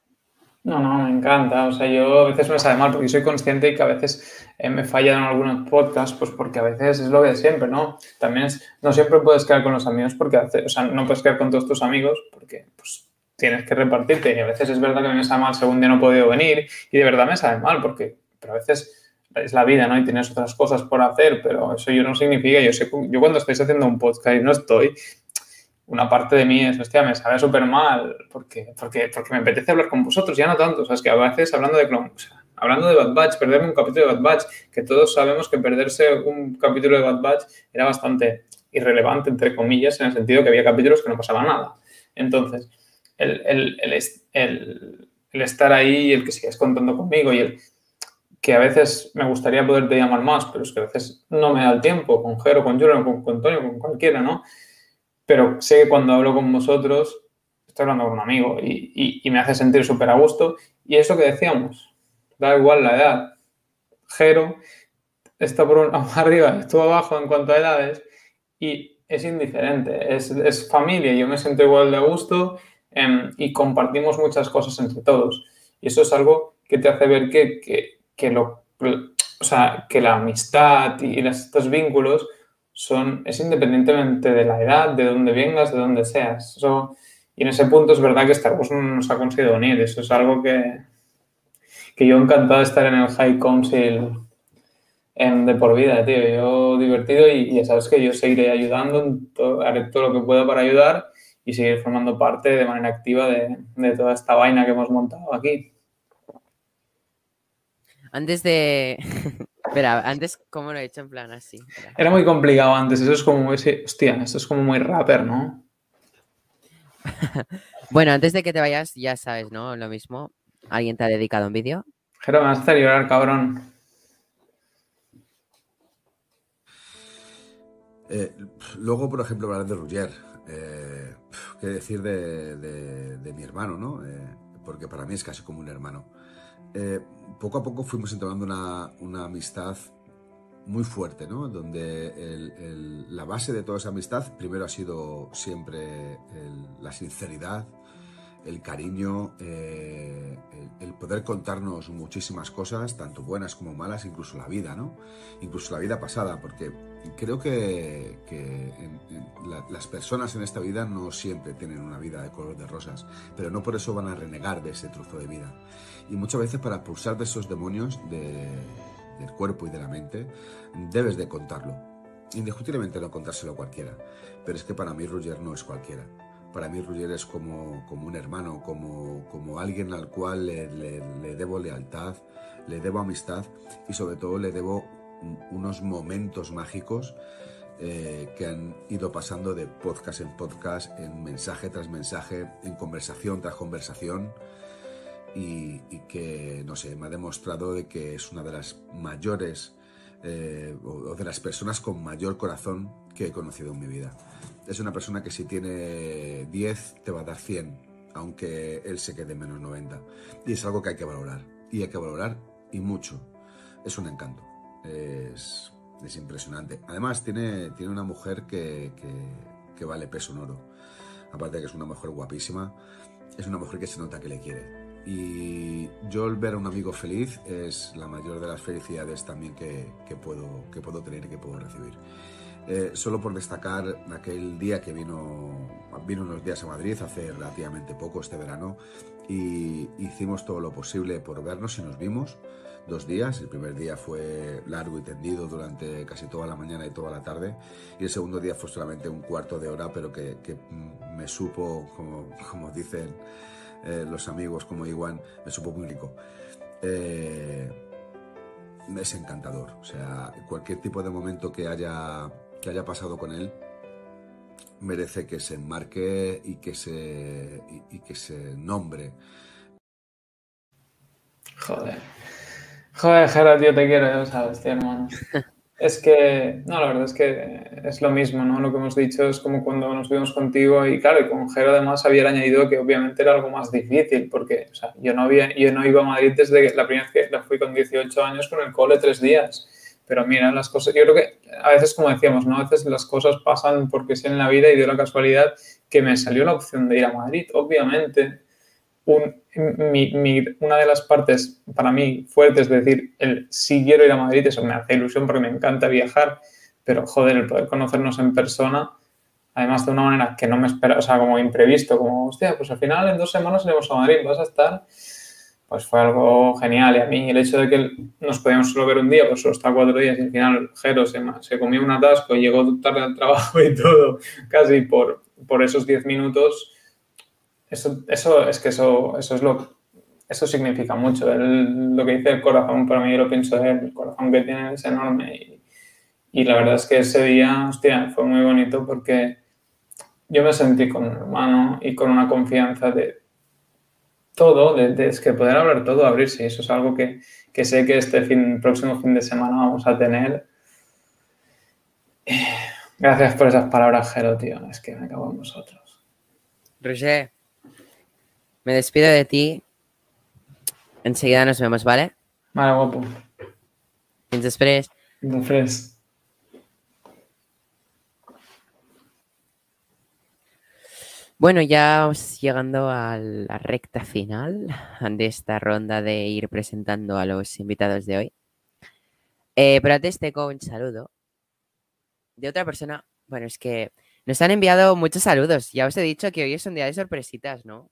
No, no, me encanta. O sea, yo a veces me sabe mal porque soy consciente y que a veces eh, me fallan en algunos podcasts, pues porque a veces es lo de siempre, ¿no? También es, no siempre puedes quedar con los amigos porque, o sea, no puedes quedar con todos tus amigos porque, pues, tienes que repartirte y a veces es verdad que me sabe mal según día no he podido venir y de verdad me sabe mal porque, pero a veces es la vida, ¿no? Y tienes otras cosas por hacer, pero eso yo no significa, yo sé, yo cuando estáis haciendo un podcast y no estoy, una parte de mí es, hostia, me sabe súper mal porque, porque, porque me apetece hablar con vosotros, ya no tanto, o sea, es que a veces hablando de Clone, o sea, hablando de Bad Batch, perderme un capítulo de Bad Batch, que todos sabemos que perderse un capítulo de Bad Batch era bastante irrelevante, entre comillas, en el sentido que había capítulos que no pasaba nada. Entonces, el, el, el, el, estar ahí y el que sigas contando conmigo y el que a veces me gustaría poderte llamar más, pero es que a veces no me da el tiempo, con Jero, con Julian, con, con Antonio, con cualquiera, ¿no? Pero sé que cuando hablo con vosotros, estoy hablando con un amigo y, me hace sentir súper a gusto. Y eso que decíamos, da igual la edad. Jero está por arriba, estuvo abajo en cuanto a edades y es indiferente, es, es familia, yo me siento igual de a gusto eh, y compartimos muchas cosas entre todos. Y eso es algo que te hace ver que, que, que lo, o sea, que la amistad y estos vínculos son, es independientemente de la edad, de dónde vengas, de dónde seas. Y en ese punto es verdad que Star Wars nos ha conseguido unir. Eso es algo que, que yo encantado de estar en el High Council de por vida, tío. Yo divertido y, ya sabes que yo seguiré ayudando, todo, haré todo lo que pueda para ayudar y seguir formando parte de manera activa de, de toda esta vaina que hemos montado aquí. Antes de... Espera, antes, ¿cómo lo he hecho en plan así? Espera. Era muy complicado antes, eso es como ese, hostia, esto es como muy rapper, ¿no? bueno, antes de que te vayas, ya sabes, ¿no? Lo mismo. ¿Alguien te ha dedicado un vídeo? Jero, me vas a hacer llorar, cabrón. Eh, luego, por ejemplo, hablar de Roger. Eh, ¿Qué decir de, de, de mi hermano, no? Eh, porque para mí es casi como un hermano. Eh, poco a poco fuimos entablando una, una, amistad muy fuerte, ¿no? Donde el, la base de toda esa amistad primero ha sido siempre la sinceridad, el cariño, eh, el, poder contarnos muchísimas cosas, tanto buenas como malas, incluso la vida, ¿no? Incluso la vida pasada, porque creo que, las personas en esta vida no siempre tienen una vida de color de rosas, pero no por eso van a renegar de ese trozo de vida. Y muchas veces para pulsar de esos demonios de, del cuerpo y de la mente, debes de contarlo. Indiscutiblemente no contárselo a cualquiera, pero es que para mí Roger no es cualquiera. Para mí Roger es como, como un hermano, como, como alguien al cual le, le, le debo lealtad, le debo amistad y sobre todo le debo unos momentos mágicos eh, que han ido pasando de podcast en podcast, en mensaje tras mensaje, en conversación tras conversación y, que, no sé, me ha demostrado de que es una de las mayores eh, o de las personas con mayor corazón que he conocido en mi vida. Es una persona que si tiene 10 te va a dar 100, aunque él se quede menos 90. Y es algo que hay que valorar. Y hay que valorar y mucho. Es un encanto. Es, es impresionante. Además, tiene, tiene una mujer que, que, vale peso en oro. Aparte de que es una mujer guapísima, es una mujer que se nota que le quiere. Y yo el ver a un amigo feliz es la mayor de las felicidades también que, que puedo, que puedo tener y que puedo recibir. Eh, solo por destacar aquel día que vino, vino unos días a Madrid hace relativamente poco, este verano, y hicimos todo lo posible por vernos y nos vimos dos días. El primer día fue largo y tendido durante casi toda la mañana y toda la tarde. Y el segundo día fue solamente un cuarto de hora, pero que, me supo, como, como dicen eh, los amigos, como Iguan, me supo rico. Eh, es encantador. O sea, cualquier tipo de momento que haya, que haya pasado con él merece que se enmarque y que se, y que se nombre. Joder. Joder, Gerard, yo te quiero, ya lo sabes, tío, hermano. Es que, no, la verdad es que es lo mismo, ¿no? Lo que hemos dicho es como cuando nos vimos contigo y claro, y con Jero además había añadido que obviamente era algo más difícil porque, o sea, yo no, había, yo no iba a Madrid desde la primera vez que la fui con 18 años con el cole tres días. Pero mira, las cosas, yo creo que a veces, como decíamos, ¿no? A veces las cosas pasan porque sí en la vida y dio la casualidad que me salió la opción de ir a Madrid, obviamente una de las partes para mí fuertes es decir, el si quiero ir a Madrid, eso me hace ilusión porque me encanta viajar, pero joder, el poder conocernos en persona, además de una manera que no me espera, o sea, como imprevisto, como, hostia, pues al final en dos semanas iremos a Madrid, vas a estar, pues fue algo genial. Y a mí el hecho de que nos podíamos solo ver un día, pues solo está cuatro días y al final Jero se, se comió un atasco, llegó tarde al trabajo y todo, casi por, por esos diez minutos eso, eso es que eso, eso es lo eso significa mucho. lo que dice el corazón, para mí yo lo pienso de él, el corazón que tiene es enorme. Y, y, la verdad es que ese día, hostia, fue muy bonito porque yo me sentí con un hermano y con una confianza de todo, de, es que poder hablar todo, abrirse. Eso es algo que, que sé que este fin, próximo fin de semana vamos a tener. Gracias por esas palabras, Jero, tío. Es que me cago en vosotros. Roger, me despido de ti. Enseguida nos vemos, ¿vale? Vale, guapo. Fins després. Fins Bueno, ya llegando a la recta final de esta ronda de ir presentando a los invitados de hoy. Eh, pero antes tengo un saludo de otra persona. Bueno, es que nos han enviado muchos saludos. Ya os he dicho que hoy es un día de sorpresitas, ¿no?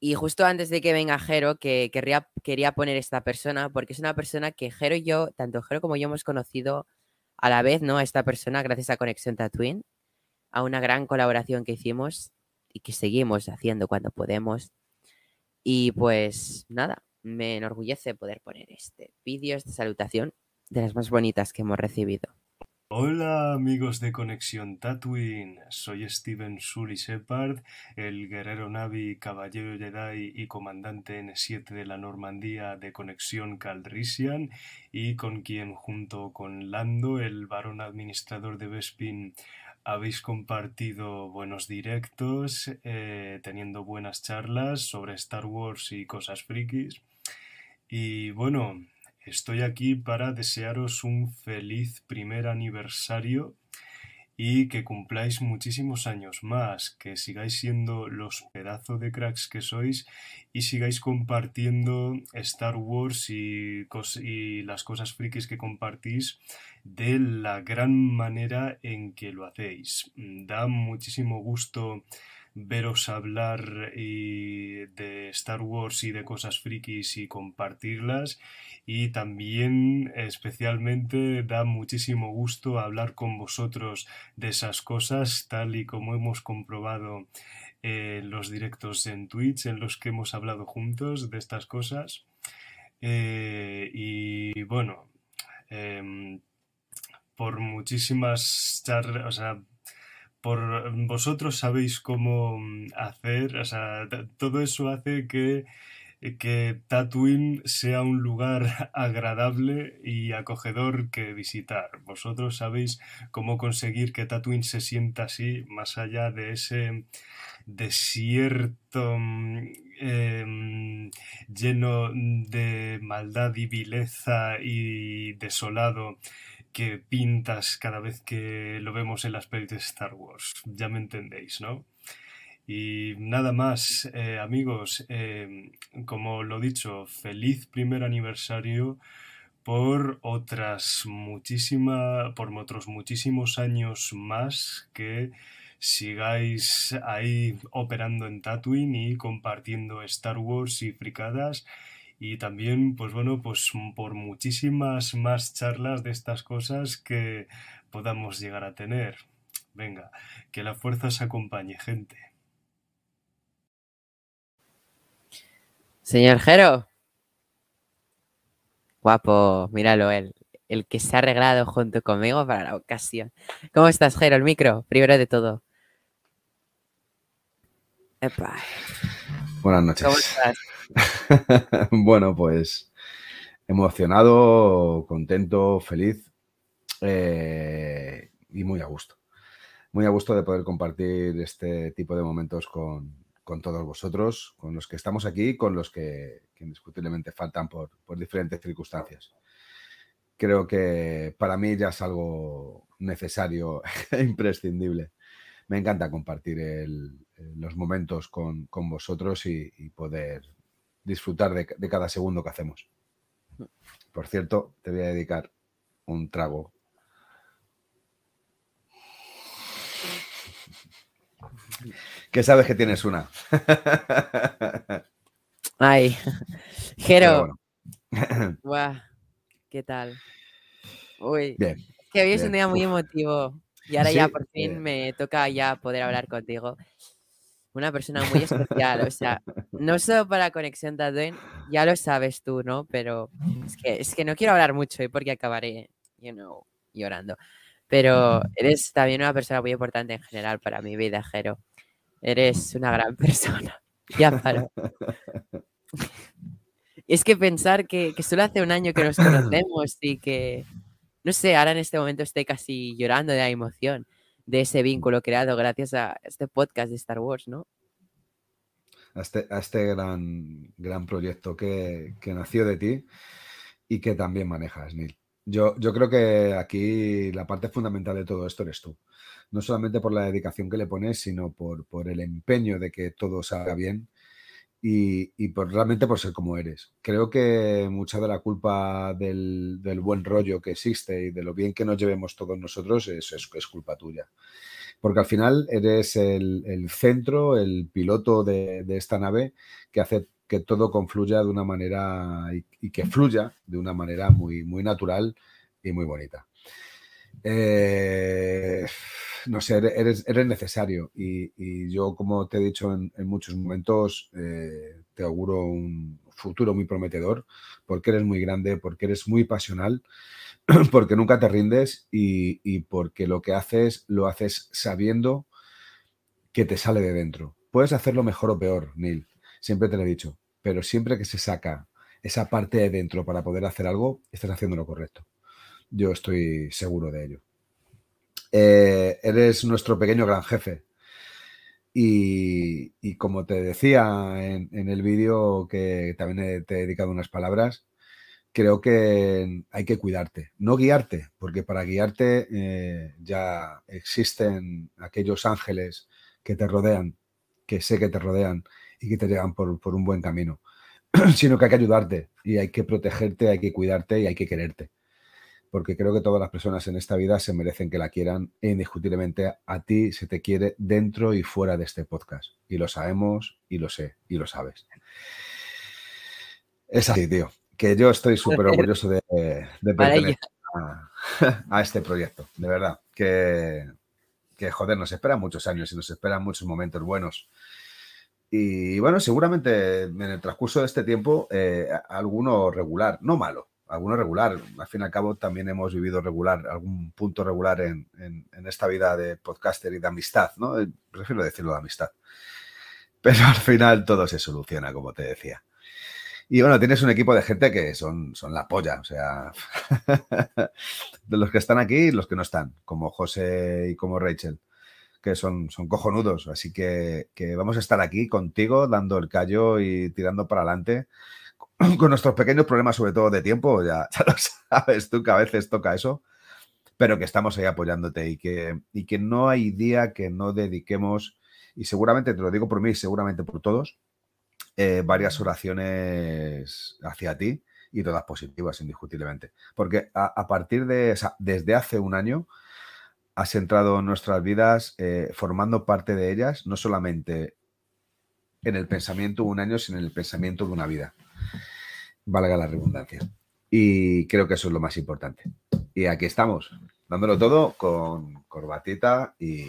Y justo antes de que venga Jero, que quería poner esta persona, porque es una persona que Jero y yo, tanto Jero como yo hemos conocido a la vez, ¿no? A esta persona gracias a Conexión Tatooine, a una gran colaboración que hicimos y que seguimos haciendo cuando podemos. Y pues nada, me enorgullece poder poner este vídeo, esta salutación, de las más bonitas que hemos recibido. Hola amigos de Conexión Tatooine, soy Steven Sully Shepard, el guerrero Navi, caballero Jedi y comandante N7 de la Normandía de Conexión Calrissian y con quien junto con Lando, el varón administrador de Bespin, habéis compartido buenos directos, eh, teniendo buenas charlas sobre Star Wars y cosas frikis. Y bueno, Estoy aquí para desearos un feliz primer aniversario y que cumpláis muchísimos años más, que sigáis siendo los pedazos de cracks que sois y sigáis compartiendo Star Wars y, y, las cosas frikis que compartís de la gran manera en que lo hacéis. Da muchísimo gusto veros hablar de Star Wars y de cosas frikis y compartirlas y también especialmente da muchísimo gusto hablar con vosotros de esas cosas tal y como hemos comprobado en los directos en Twitch en los que hemos hablado juntos de estas cosas eh, y bueno em, por muchísimas charlas, o sea, por vosotros sabéis cómo mm, hacer, o sea, todo eso hace que que Tatooine sea un lugar agradable y acogedor que visitar. Vosotros sabéis cómo conseguir que Tatooine se sienta así, más allá de ese desierto mm, em, lleno de maldad y vileza y desolado que pintas cada vez que lo vemos en las pelis de Star Wars. Ya me entendéis, ¿no? Y nada más, eh, amigos, em, como lo dicho, feliz primer aniversario por otras muchísimas, por otros muchísimos años más que sigáis ahí operando en Tatooine y compartiendo Star Wars y fricadas y también, pues bueno, pues por muchísimas más charlas de estas cosas que podamos llegar a tener. Venga, que la fuerza os acompañe, gente. Señor Jero. Guapo, míralo, él. El que se ha arreglado junto conmigo para la ocasión. ¿Cómo estás, Jero? El micro, primero de todo. Buenas noches. ¿Cómo estás? bueno, pues emocionado, contento, feliz eh, y muy a gusto. Muy a gusto de poder compartir este tipo de momentos con, con todos vosotros, con los que estamos aquí, con los que, indiscutiblemente faltan por, diferentes circunstancias. Creo que para mí ya es algo necesario e imprescindible. Me encanta compartir los momentos con, vosotros y, poder disfrutar de, de cada segundo que hacemos. Por cierto, te voy a dedicar un trago que sabes que tienes una. Ay, Jero. ¿Qué tal? Uy, bien, que hoy es un día muy emotivo y ahora ya por fin me toca ya poder hablar contigo. Una persona muy especial, o sea, no solo para Conexión Tatooine, ya lo sabes tú, ¿no? Pero es que, es que no quiero hablar mucho y porque acabaré, you know, llorando. Pero eres también una persona muy importante en general para mi vida, Jero. Eres una gran persona. Ya paro. es que pensar que, solo hace un año que nos conocemos y que, no sé, ahora en este momento estoy casi llorando de la emoción de ese vínculo creado gracias a este podcast de Star Wars, ¿no? A este, a este gran, gran proyecto que, que nació de ti y que también manejas, Neil. Yo, yo creo que aquí la parte fundamental de todo esto eres tú. No solamente por la dedicación que le pones, sino por, por el empeño de que todo salga bien y, y por, realmente por ser como eres. Creo que mucha de la culpa del, buen rollo que existe y de lo bien que nos llevemos todos nosotros es, es, culpa tuya. Porque al final eres el, centro, el piloto de, esta nave que hace que todo confluya de una manera y, que fluya de una manera muy, muy natural y muy bonita. Eh, no sé, eres, necesario y, yo, como te he dicho en, muchos momentos, eh, te auguro un futuro muy prometedor porque eres muy grande, porque eres muy pasional, porque nunca te rindes y porque lo que haces lo haces sabiendo que te sale de dentro. Puedes hacerlo mejor o peor, Neil, Siempre te lo he dicho, pero siempre que se saca esa parte de dentro para poder hacer algo, estás haciendo lo correcto. Yo estoy seguro de ello. Eh, eres nuestro pequeño gran jefe. Y, como te decía en, el vídeo, que también te he dedicado unas palabras, creo que hay que cuidarte, no guiarte, porque para guiarte eh, ya existen aquellos ángeles que te rodean, que sé que te rodean y que te llegan por, un buen camino, sino que hay que ayudarte y hay que protegerte, hay que cuidarte y hay que quererte. Porque creo que todas las personas en esta vida se merecen que la quieran e indiscutiblemente a ti se te quiere dentro y fuera de este podcast. Y lo sabemos y lo sé y lo sabes. Es así, tío. Que yo estoy súper orgulloso de, de pertenecer a, este proyecto. De verdad. Que, que, joder, nos esperan muchos años y nos esperan muchos momentos buenos. Y bueno, seguramente en el transcurso de este tiempo, eh, alguno regular, no malo, alguno regular. Al fin y al cabo, también hemos vivido regular, algún punto regular en, esta vida de podcaster y de amistad, ¿no? Eh, prefiero decirlo de amistad. Pero al final todo se soluciona, como te decía. Y bueno, tienes un equipo de gente que son, son la polla, o sea, de los que están aquí y los que no están, como José y como Rachel, que son, son cojonudos. Así que, que vamos a estar aquí contigo, dando el callo y tirando para adelante con nuestros pequeños problemas, sobre todo de tiempo, ya, lo sabes tú que a veces toca eso, pero que estamos ahí apoyándote y que, y que no hay día que no dediquemos, y seguramente te lo digo por mí, seguramente por todos, eh, varias oraciones hacia ti y todas positivas, indiscutiblemente. Porque a, partir de, desde hace un año, has entrado en nuestras vidas eh, formando parte de ellas, no solamente en el pensamiento de un año, sino en el pensamiento de una vida valga la redundancia. Y creo que eso es lo más importante. Y aquí estamos, dándolo todo con corbatita y,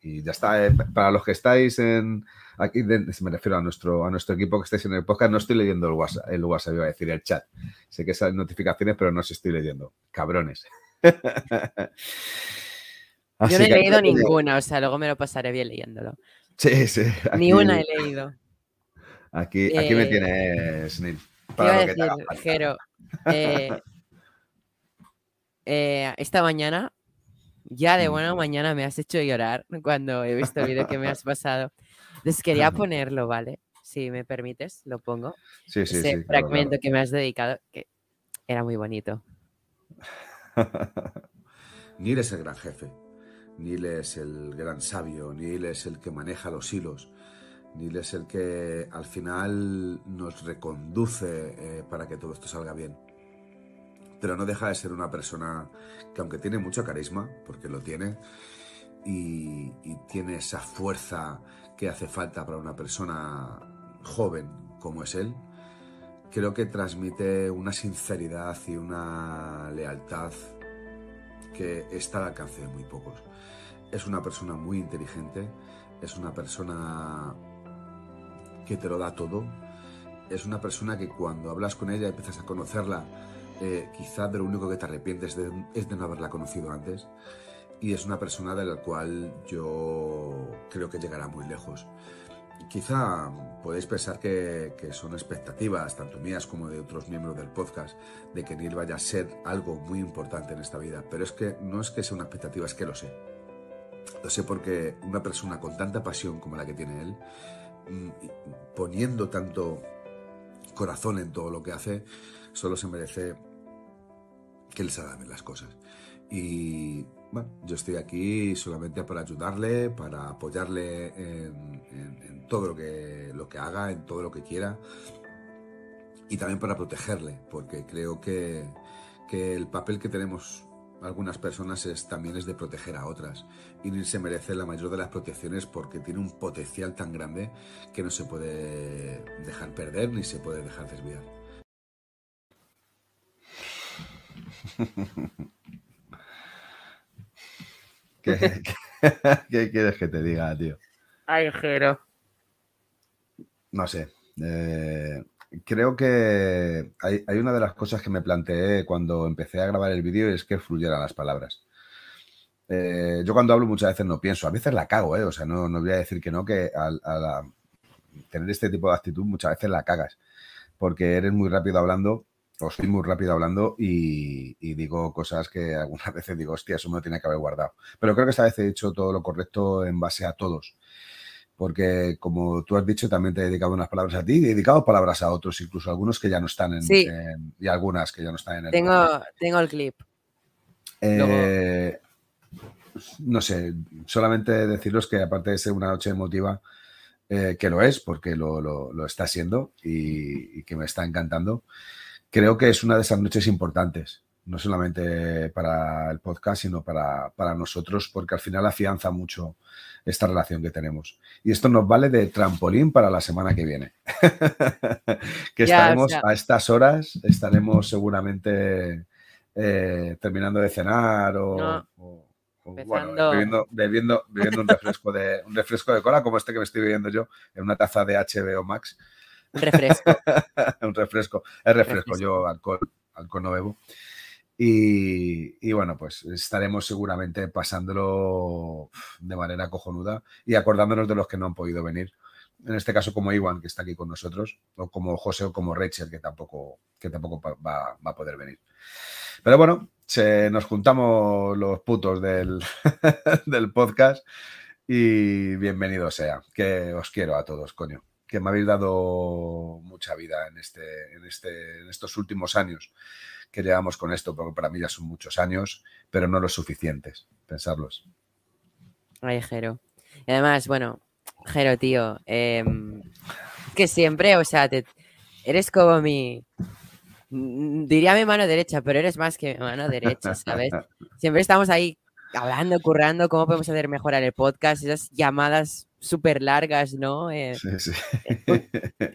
ya está. Eh, para los que estáis en aquí, me refiero a nuestro, a nuestro equipo que estáis en el podcast, no estoy leyendo el WhatsApp, el WhatsApp iba a decir el chat. Sé que esas notificaciones, pero no os estoy leyendo. Cabrones. Yo no he leído ninguna, o sea, luego me lo pasaré bien leyéndolo. Sí, sí. Ni una he leído. Aquí, aquí me eh, tienes, Neil. Para decir, Jero, eh, eh, esta mañana, ya de buena mañana me has hecho llorar cuando he visto el vídeo que me has pasado. Les quería ponerlo, ¿vale? Si me permites, lo pongo. Sí, sí, Ese fragmento que me has dedicado, que era muy bonito. Neil es el gran jefe. Neil es el gran sabio. Neil es el que maneja los hilos. Neil es el que al final nos reconduce eh, para que todo esto salga bien. Pero no deja de ser una persona que aunque tiene mucho carisma, porque lo tiene, y, tiene esa fuerza que hace falta para una persona joven como es él, creo que transmite una sinceridad y una lealtad que está al alcance de muy pocos. Es una persona muy inteligente, es una persona que te lo da todo. Es una persona que cuando hablas con ella empiezas a conocerla, eh, quizá de lo único que te arrepientes es de no haberla conocido antes. Y es una persona de la cual yo creo que llegará muy lejos. Quizá podéis pensar que, que, son expectativas, tanto mías como de otros miembros del podcast, de que Neil vaya a ser algo muy importante en esta vida. Pero es que no es que sea una expectativa, es que lo sé. Lo sé porque una persona con tanta pasión como la que tiene él, poniendo tanto corazón en todo lo que hace, solo se merece que él se haga las cosas. Y bueno, yo estoy aquí solamente para ayudarle, para apoyarle en, todo lo que, lo que haga, en todo lo que quiera. Y también para protegerle, porque creo que, que el papel que tenemos algunas personas es, también es de proteger a otras. Y se merece la mayor de las protecciones porque tiene un potencial tan grande que no se puede dejar perder ni se puede dejar desviar. ¿Qué, quieres que te diga, tío? Ay, Jero. No sé. Eh, creo que hay, una de las cosas que me planteé cuando empecé a grabar el vídeo es que fluyeran las palabras. Eh, yo cuando hablo muchas veces no pienso, a veces la cago, ¿eh? o sea, no, voy a decir que no, que al, tener este tipo de actitud muchas veces la cagas, porque eres muy rápido hablando, o soy muy rápido hablando y, y, digo cosas que algunas veces digo, hostia, eso me lo tiene que haber guardado. Pero creo que esta vez he hecho todo lo correcto en base a todos porque como tú has dicho, también te he dedicado unas palabras a ti y he dedicado palabras a otros, incluso algunos que ya no están en, y algunas que ya no están en el tengo, tengo el clip. Eh, no sé, solamente deciros que aparte de ser una noche emotiva, eh, que lo es, porque lo, está siendo y, que me está encantando, creo que es una de esas noches importantes no solamente para el podcast, sino para, nosotros, porque al final afianza mucho esta relación que tenemos. Y esto nos vale de trampolín para la semana que viene. que estaremos a estas horas, estaremos seguramente eh, terminando de cenar o, bueno, bebiendo, un, refresco de, un refresco de cola como este que me estoy bebiendo yo en una taza de HBO Max. Un refresco. un refresco. Es refresco, yo alcohol al Conovevo. Y, bueno, pues estaremos seguramente pasándolo de manera cojonuda y acordándonos de los que no han podido venir. En este caso como Iwan, que está aquí con nosotros, o como José o como Rachel, que tampoco, que tampoco va, va a poder venir. Pero bueno, se, nos juntamos los putos del, del podcast y bienvenido sea, que os quiero a todos, coño que me habéis dado mucha vida en, este, en, este, en estos últimos años que llevamos con esto, porque para mí ya son muchos años, pero no los suficientes, pensarlos. Ay, Jero. Y además, bueno, Jero, tío, em, que siempre, o sea, eres como mi, diría mi mano derecha, pero eres más que mi mano derecha, ¿sabes? Siempre estamos ahí hablando, currando, cómo podemos hacer mejorar el podcast, esas llamadas súper largas, ¿no? Eh,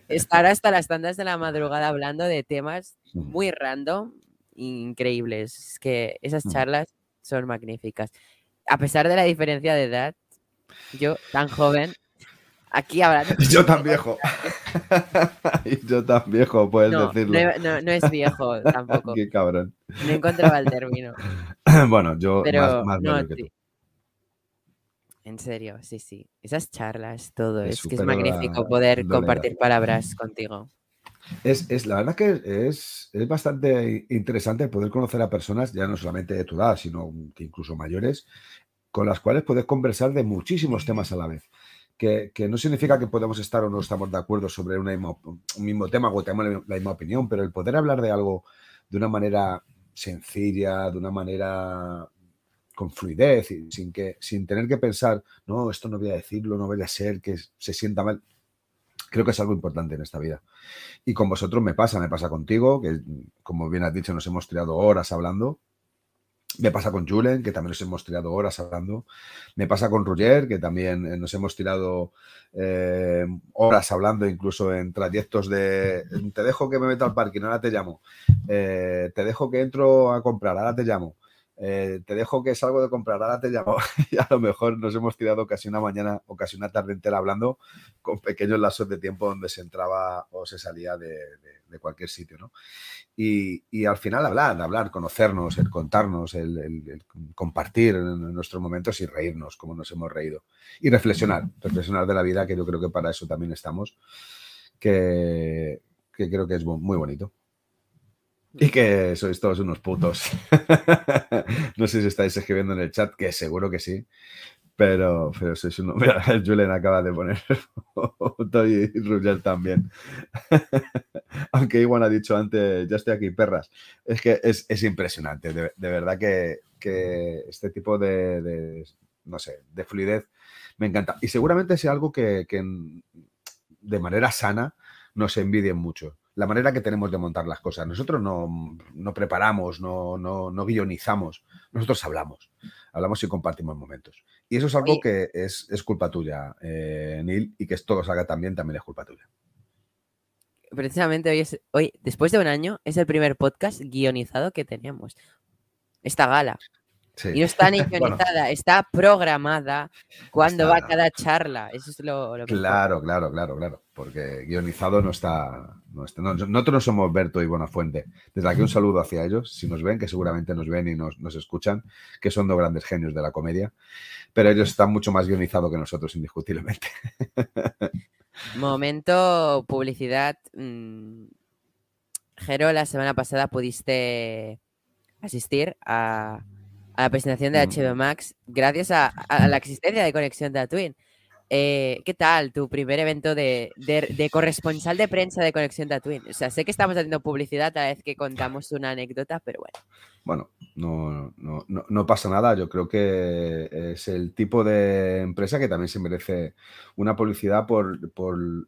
estar hasta las tandas de la madrugada hablando de temas muy random, increíbles. Es que esas charlas son magníficas. A pesar de la diferencia de edad, yo tan joven, aquí hablando... Yo tan viejo. yo tan viejo, puedes decirlo. No, no, es viejo tampoco. Qué cabrón. No encontraba el término. bueno, yo más, más que tú. En serio, sí, sí. Esas charlas, todo. Es, que es magnífico poder compartir palabras contigo. Es, es, la verdad que es, es bastante interesante poder conocer a personas, ya no solamente de tu edad, sino que incluso mayores, con las cuales puedes conversar de muchísimos temas a la vez. Que, que, no significa que podamos estar o no estamos de acuerdo sobre un mismo tema o tenemos la misma opinión, pero el poder hablar de algo de una manera sencilla, de una manera con fluidez sin, que, sin tener que pensar, no, esto no voy a decirlo, no voy a ser que se sienta mal. Creo que es algo importante en esta vida. Y con vosotros me pasa, me pasa contigo, que como bien has dicho, nos hemos tirado horas hablando. Me pasa con Julen, que también nos hemos tirado horas hablando. Me pasa con Roger, que también eh, nos hemos tirado eh, horas hablando, incluso en trayectos de te dejo que me meta al parque, ahora te llamo. Eh, te dejo que entro a comprar, ahora te llamo. Eh, te dejo que salgo de comprar, ahora te llamo. y a lo mejor nos hemos tirado casi una mañana o casi una tarde entera hablando con pequeños lazos de tiempo donde se entraba o se salía de, cualquier sitio, ¿no? Y, al final hablar, hablar, conocernos, el contarnos, el, compartir nuestros momentos y reírnos como nos hemos reído. Y reflexionar, reflexionar de la vida, que yo creo que para eso también estamos, que creo que es muy bonito. Y que sois todos unos putos. no sé si estáis escribiendo en el chat, que seguro que sí. Pero, sois unos. Mira, Julen acaba de poner foto y Rugger también. Aunque Iwan ha dicho antes, ya estoy aquí, perras. Es que es, impresionante. De, verdad que, este tipo de, no sé, de fluidez me encanta. Y seguramente sea algo que de manera sana nos envidien mucho la manera que tenemos de montar las cosas. Nosotros no, preparamos, no, no, guionizamos, nosotros hablamos, hablamos y compartimos momentos. Y eso es algo que es, culpa tuya, eh, Neil, y que todo salga también, también es culpa tuya. Precisamente hoy, es, hoy, después de un año, es el primer podcast guionizado que tenemos. Esta gala. Y no está ni guionizada, está programada cuando va cada charla. Eso es lo, lo que Claro, claro, claro, claro. Porque guionizado no está. nosotros no somos Berto y Buenafuente. Desde aquí un saludo hacia ellos, si nos ven, que seguramente nos ven y nos, escuchan, que son dos grandes genios de la comedia. Pero ellos están mucho más guionizados que nosotros, indiscutiblemente. Momento publicidad. Mm, Jero, la semana pasada pudiste asistir a a la presentación de HBO mm. Max gracias a, la existencia de Conexión Tatooine. Eh, ¿Qué tal tu primer evento de, corresponsal de prensa de Conexión Tatooine? O sea, sé que estamos haciendo publicidad a vez que contamos una anécdota, pero bueno. Bueno, no, no, pasa nada. Yo creo que es el tipo de empresa que también se merece una publicidad por,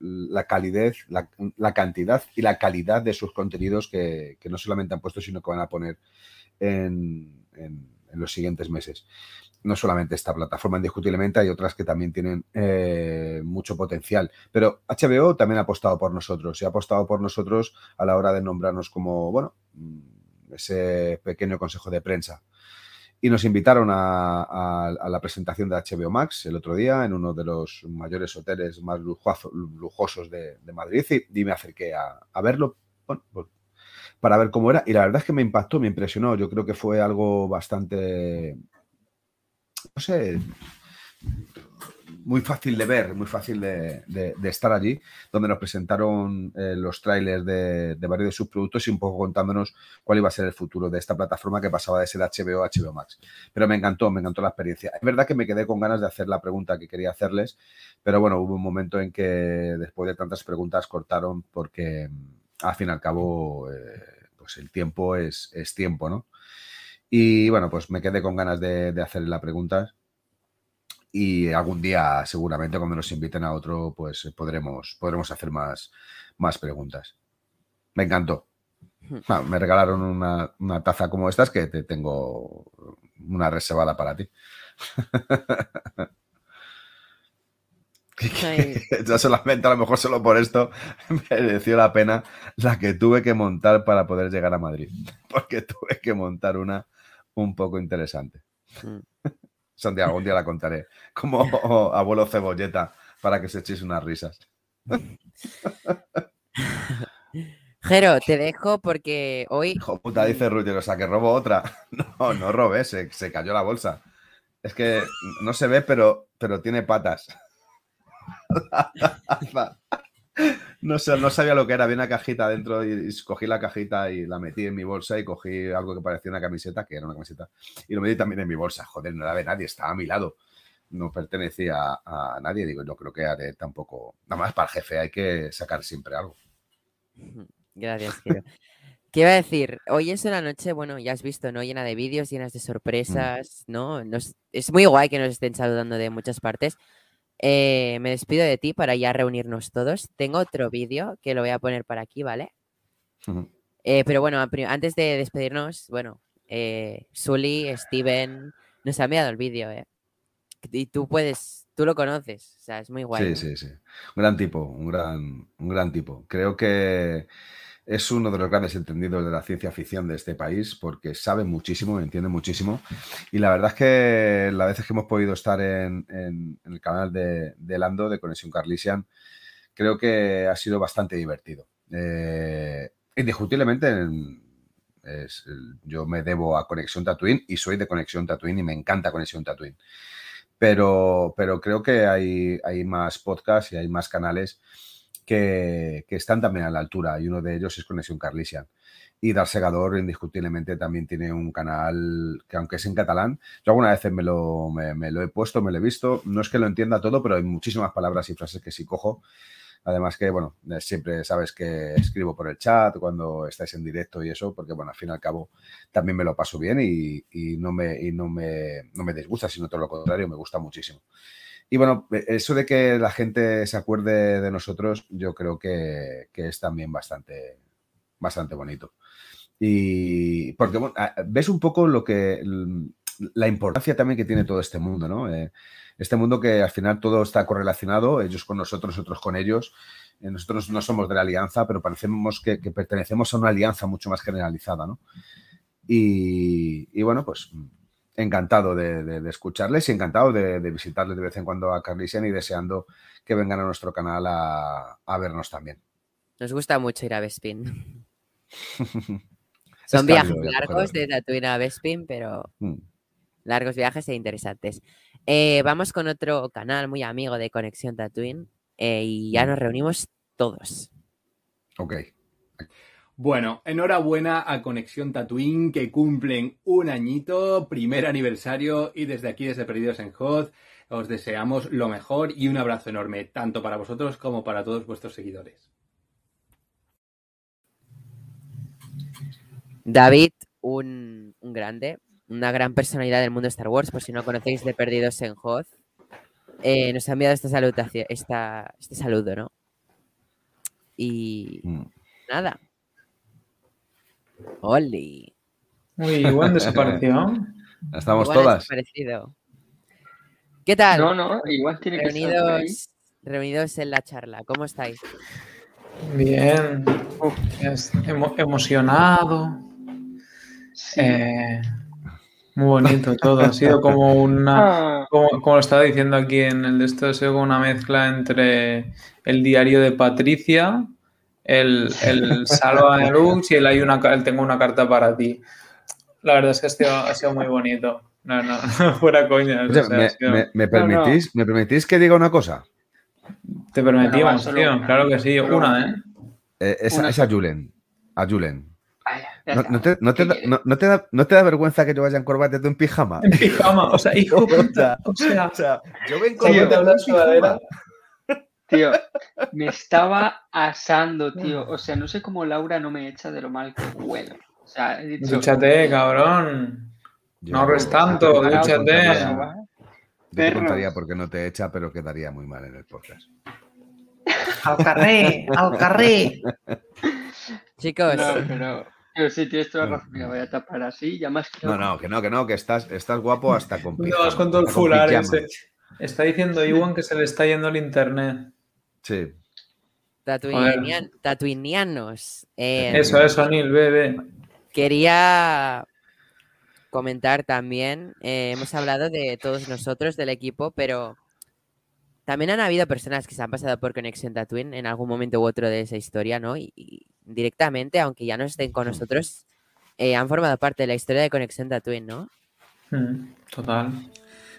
la calidez, la, cantidad y la calidad de sus contenidos que, no solamente han puesto, sino que van a poner en en los siguientes meses. No solamente esta plataforma, indiscutiblemente, hay otras que también tienen eh, mucho potencial. Pero HBO también ha apostado por nosotros y ha apostado por nosotros a la hora de nombrarnos como, bueno, mm, ese pequeño consejo de prensa. Y nos invitaron a, la presentación de HBO Max el otro día en uno de los mayores hoteles más lujosos de, Madrid y, me acerqué a, verlo. Para ver cómo era. Y la verdad es que me impactó, me impresionó. Yo creo que fue algo bastante, no sé, muy fácil de ver, muy fácil de, estar allí, donde nos presentaron eh, los trailers de, varios de sus productos y un poco contándonos cuál iba a ser el futuro de esta plataforma que pasaba de ser HBO a HBO Max. Pero me encantó, me encantó la experiencia. Es verdad que me quedé con ganas de hacer la pregunta que quería hacerles, pero bueno, hubo un momento en que después de tantas preguntas cortaron porque al fin y al cabo, eh, pues el tiempo es, tiempo, ¿no? Y bueno, pues me quedé con ganas de, de hacer la pregunta y algún día seguramente cuando nos inviten a otro pues podremos, podremos hacer más, más preguntas. Me encantó. Hmm. me regalaron una, taza como estas que te tengo una reservada para ti. ya solamente a lo mejor solo por esto mereció la pena la que tuve que montar para poder llegar a Madrid. Porque tuve que montar una un poco interesante. Hmm. Santiago, un día la contaré. Como abuelo cebolleta, para que se echéis unas risas. Jero, te dejo porque hoy. Hijo puta, dice Ruger, o sea que robo otra. No, no robé, se, se, cayó la bolsa. Es que no se ve, pero, pero tiene patas. No sé, no sabía lo que era. Había una cajita dentro y, cogí la cajita y la metí en mi bolsa y cogí algo que parecía una camiseta, que era una camiseta, y lo metí también en mi bolsa. Joder, no la ve nadie, estaba a mi lado. No pertenecía a, nadie. Digo, no creo que haré tampoco. Nada más para el jefe hay que sacar siempre algo. Gracias, tío. ¿Qué iba a decir? Hoy es una noche, bueno, ya has visto, ¿no? Llena de vídeos, llenas de mm. sorpresas, ¿no? es muy guay que nos estén saludando de muchas partes. Eh, me despido de ti para ya reunirnos todos. Tengo otro vídeo que lo voy a poner para aquí, ¿vale? Eh, pero bueno, antes de despedirnos, bueno, eh, Sully, Steven, nos ha enviado el vídeo, ¿eh? Y tú puedes, tú lo conoces, o sea, es muy guay. Sí, sí, sí. Un gran tipo, un gran, un gran tipo. Creo que es uno de los grandes entendidos de la ciencia ficción de este país porque sabe muchísimo, entiende muchísimo. Y la verdad es que las veces que hemos podido estar en, el canal de, Lando, de Conexión Carlisian, creo que ha sido bastante divertido. Eh, indiscutiblemente, yo me debo a Conexión Tatooine y soy de Conexión Tatooine y me encanta Conexión Tatooine. Pero, pero creo que hay, hay más podcasts y hay más canales que, están también a la altura y uno de ellos es Conexión Carlisian. Y Dar Segador, indiscutiblemente, también tiene un canal que, aunque es en catalán, yo alguna vez me lo, he puesto, me lo he visto. No es que lo entienda todo, pero hay muchísimas palabras y frases que sí cojo. Además que, bueno, eh, siempre sabes que escribo por el chat cuando estáis en directo y eso, porque, bueno, al fin y al cabo también me lo paso bien y, no, me, y no, me, no me disgusta, sino todo lo contrario, me gusta muchísimo. Y bueno, e, eso de que la gente se acuerde de nosotros, yo creo que, es también bastante, bastante bonito. Y porque ves un poco lo que la importancia también que tiene todo este mundo, ¿no? Eh, este mundo que al final todo está correlacionado, ellos con nosotros, nosotros con ellos. Eh, nosotros no somos de la alianza, pero parecemos que, pertenecemos a una alianza mucho más generalizada, ¿no? y bueno, pues encantado de, escucharles y encantado de, visitarles de vez en cuando a Carlisian y deseando que vengan a nuestro canal a, vernos también. Nos gusta mucho ir a Bespin. Son viajes largos de Tatooine a Bespin, pero mm. largos viajes e interesantes. Eh, vamos con otro canal muy amigo de Conexión Tatooine eh, y ya mm. nos reunimos todos. Ok. Bueno, enhorabuena a Conexión Tatooine que cumplen un añito, primer aniversario y desde aquí, desde Perdidos en Hot, os deseamos lo mejor y un abrazo enorme, tanto para vosotros como para todos vuestros seguidores. David, un, grande, una gran personalidad del mundo de Star Wars, por si no conocéis de Perdidos en Hoth, eh, nos ha enviado esta salutación, esta, este saludo, ¿no? Y mm. nada, Oli. Muy buen desaparición. Estamos todas. ¿Qué tal? No, no, igual tiene reunidos, que estar Reunidos en la charla, ¿cómo estáis? Bien, emocionado. Eh, muy bonito todo. Ha sido como una. Ah. Como, como, lo estaba diciendo aquí en el de esto, ha sido como una mezcla entre el diario de Patricia el, el salva a Lux y él, hay una, él tengo una carta para ti. La verdad es que ha sido, ha sido muy bonito. No, no, fuera coña. Me, me- me permitís, ¿Me permitís que diga una cosa? Te permitimos, tío. Claro que sí. Una, ¿eh? Eh, es, Una es a Julen. A Julen. ¿No, te, no te da, no- no te da- no te da vergüenza que yo vaya en corbata tú en pijama? En pijama, o sea, hijo puta. O sea, yo vengo. Tío, me estaba asando, tío. O sea, no sé cómo Laura no me echa de lo mal que huelo. O sea, he dicho. Dúchate, cabrón. No ahorres tanto, dúchate. Yo te Perros. contaría por qué no te echa, pero quedaría muy mal en el podcast. Al carré, al carré. Chicos, No, pero. Pero sí, tienes toda la razón. Mira, voy a tapar así. Ya más que. No, no, que no, que no, que estás, estás guapo hasta con ¿Dónde pijama. vas con todo el fular ese? Está diciendo Iwan que se le está yendo el internet. Sí. tatuinian- tatuinianos. eh, Eso, eso, Anil, ve, ve. Quería comentar también, eh, hemos hablado de todos nosotros del equipo, pero también han habido personas que se han pasado por Conexión Tatooine en algún momento u otro de esa historia, ¿no? Y, y directamente, aunque ya no estén con nosotros, eh, han formado parte de la historia de Conexión Tatooine, ¿no? Mm, Total.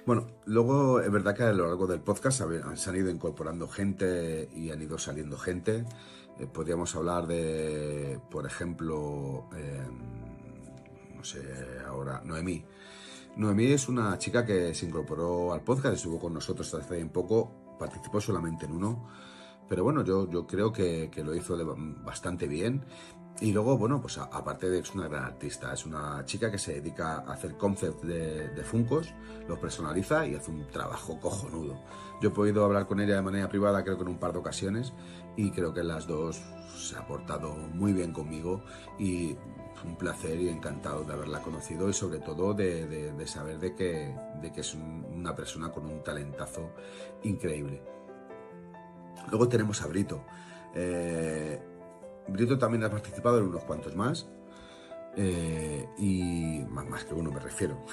Bueno, luego es verdad que a lo largo del podcast se han ido incorporando gente y han ido saliendo gente. Eh, podríamos hablar de, por ejemplo, eh, no sé, ahora, Noemí. Noemí es una chica que se incorporó al podcast, estuvo con nosotros hace bien poco, participó solamente en uno, pero bueno, yo, yo creo que, que lo hizo bastante bien. Y luego, bueno, pues aparte de que es una gran artista, es una chica que se dedica a hacer concept de, de Funcos, los personaliza y hace un trabajo cojonudo. Yo he podido hablar con ella de manera privada, creo que en un par de ocasiones, y creo que las dos se ha portado muy bien conmigo y un placer y encantado de haberla conocido y sobre todo de, saber de que, de que es un- una persona con un talentazo increíble. Luego tenemos a Brito. Eh, Brito también ha participado en unos cuantos más. eh, y más, que uno me refiero.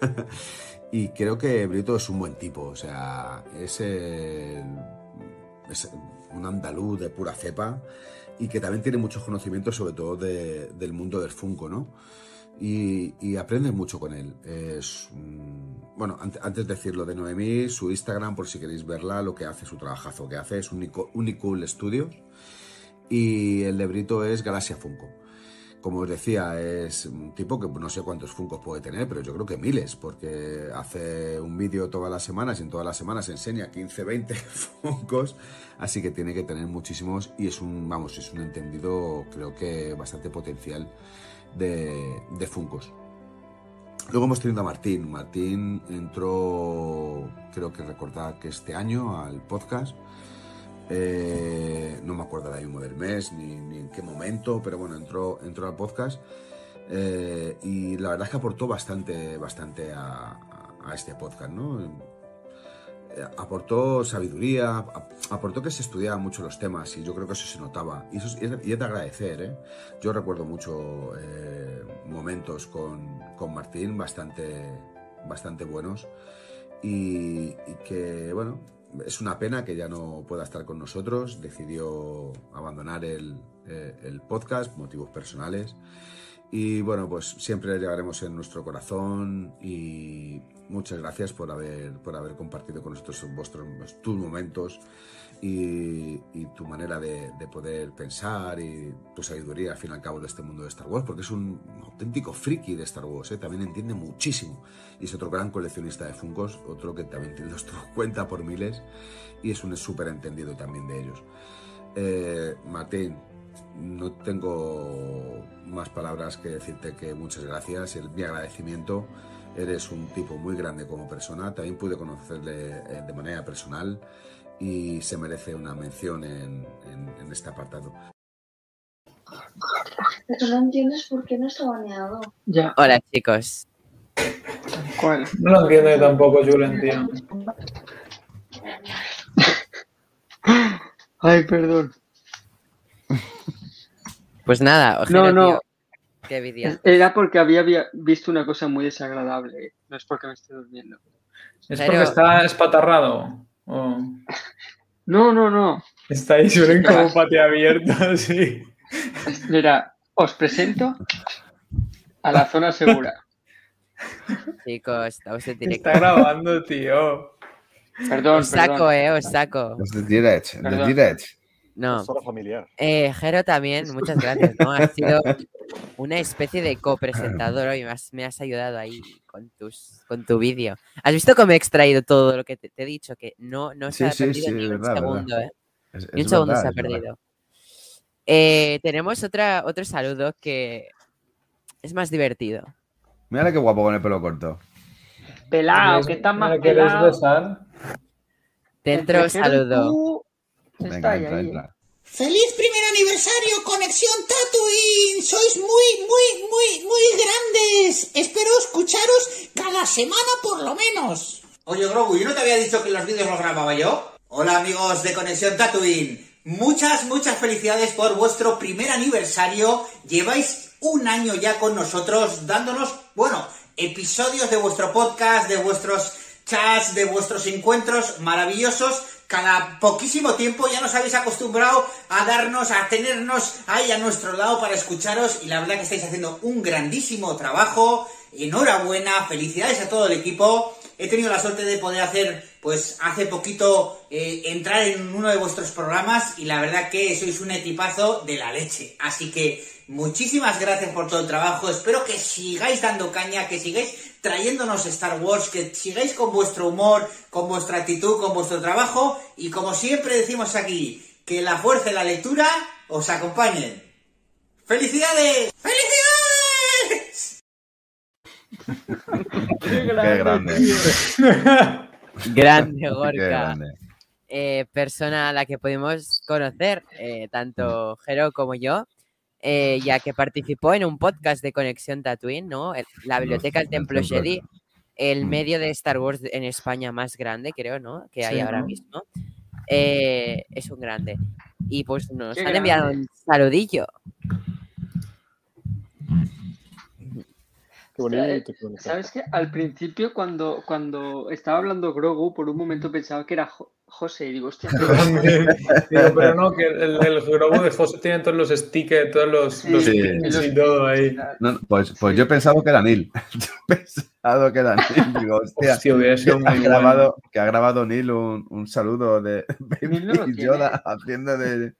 y creo que Brito es un buen tipo. O sea, es, un andaluz de pura cepa y que también tiene muchos conocimientos sobre todo de- del mundo del Funko, ¿no? Y, y aprendes mucho con él. Es, bueno, ante- antes de decirlo de Noemí, su Instagram, por si queréis verla, lo que hace, su trabajazo que hace, es Unico- Unicool Studios. Y el de Brito es Galaxia Funko. Como os decía, es un tipo que no sé cuántos Funkos puede tener, pero yo creo que miles, porque hace un vídeo todas las semanas y en todas las semanas enseña 15, 20 Funkos, así que tiene que tener muchísimos y es un, vamos, es un entendido, creo que bastante potencial de, de Funkos. Luego hemos tenido a Martín. Martín entró, creo que recordar que este año al podcast. Eh, no me acuerdo ahora mismo del mes ni, ni en qué momento, pero bueno, entró, entró al podcast. Eh, y la verdad es que aportó bastante, bastante a, este podcast, ¿no? Eh, aportó sabiduría, ap- aportó que se estudiaban mucho los temas y yo creo que eso se notaba. Y, eso es, y es- de agradecer. Yo recuerdo mucho momentos con, con Martín bastante, bastante buenos y que, bueno, es una pena que ya no pueda estar con nosotros. Decidió abandonar el, eh, el podcast, motivos personales. Y bueno, pues siempre le llevaremos en nuestro corazón y muchas gracias por haber, por haber compartido con nosotros vuestros, tus momentos y, y tu manera de, de poder pensar y tu sabiduría al fin y al cabo de este mundo de Star Wars, porque es un auténtico friki de Star Wars, ¿eh? también entiende muchísimo y es otro gran coleccionista de Funkos, otro que también tiene los cuenta por miles y es un súper entendido también de ellos. Eh, Martín, no tengo más palabras que decirte que muchas gracias, el, mi agradecimiento. Eres un tipo muy grande como persona, también pude conocerle eh, de manera personal y se merece una mención en, en- en este apartado. Pero no entiendes por qué no está baneado. Ya. Hola, chicos. ¿Cuál? No lo entiendo yo tampoco, Julen, tío. Ay, perdón. Pues nada, No, Ojero, no. tío, Qué envidia. Era porque había visto una cosa muy desagradable. No es porque me esté durmiendo. ¿Es porque está espatarrado? No, no, no. Está ahí, suelen como patio abierto, sí. Mira, os presento a la zona segura. Chicos, estamos en directo. Está grabando, tío. Perdón, Os saco, perdón. eh, os saco. Es de direct, de Perdón. direct. No. Solo familiar. Eh, Jero también, muchas gracias, ¿no? Has sido una especie de copresentador y me has, me has ayudado ahí con, tus, con tu vídeo. ¿Has visto cómo he extraído todo lo que te, te he dicho? Que no, no se Sí, ha sí, perdido sí, ni un verdad, segundo, verdad. ¿eh? Es- Ni un segundo verdad, se ha perdido. Eh, tenemos otra, otro saludo que es más divertido. Mira qué guapo con el pelo corto. Pelao, que está más ¿Me quieres besar? Dentro saludo. tú, Venga, ahí, entra, ahí. entra. ¡Feliz primer aniversario, Conexión Tatooine! ¡Sois muy, muy, muy, muy grandes! Espero escucharos cada semana por lo menos. Oye, Grogu, ¿yo no te había dicho que los vídeos los grababa yo? Hola, amigos de Conexión Tatooine. Muchas, muchas felicidades por vuestro primer aniversario. Lleváis un año ya con nosotros, dándonos, bueno, episodios de vuestro podcast, de vuestros chats, de vuestros encuentros maravillosos. Cada poquísimo tiempo ya nos habéis acostumbrado a darnos, a tenernos ahí a nuestro lado para escucharos y la verdad que estáis haciendo un grandísimo trabajo. Enhorabuena, felicidades a todo el equipo. He tenido la suerte de poder hacer, pues hace poquito, eh, entrar en uno de vuestros programas y la verdad que sois un equipazo de la leche. Así que muchísimas gracias por todo el trabajo. Espero que sigáis dando caña, que sigáis trayéndonos Star Wars, que sigáis con vuestro humor, con vuestra actitud, con vuestro trabajo y como siempre decimos aquí, que la fuerza y la lectura os acompañen. ¡Felicidades! ¡Felicidades! Qué grande. Grande, Qué Gorka. grande. eh, persona a la que pudimos conocer, eh, tanto Jero como yo, eh, ya que participó en un podcast de Conexión Tatooine, ¿no? El- la biblioteca del el Templo Jedi, el Mm. medio de Star Wars en España más grande, creo, ¿no? Que hay Sí, ahora ¿no? mismo. Eh, es un grande. Y pues nos Qué han enviado un saludillo. Qué bonito, qué bonito. ¿Sabes qué? Al principio, cuando, cuando estaba hablando Grogu, por un momento pensaba que era José y digo, hostia, Yo. Digo, pero no, que el, el Grogu de José tiene todos los stickers, todos los, los Sí. y todo ahí. No, no, pues pues yo he pensado que era Neil. Yo he pensado que era Neil. Digo, hostia, Hostia, hubiera sido que ha muy bueno. grabado, que ha grabado Neil un, un saludo de no Baby tiene. Yoda haciendo de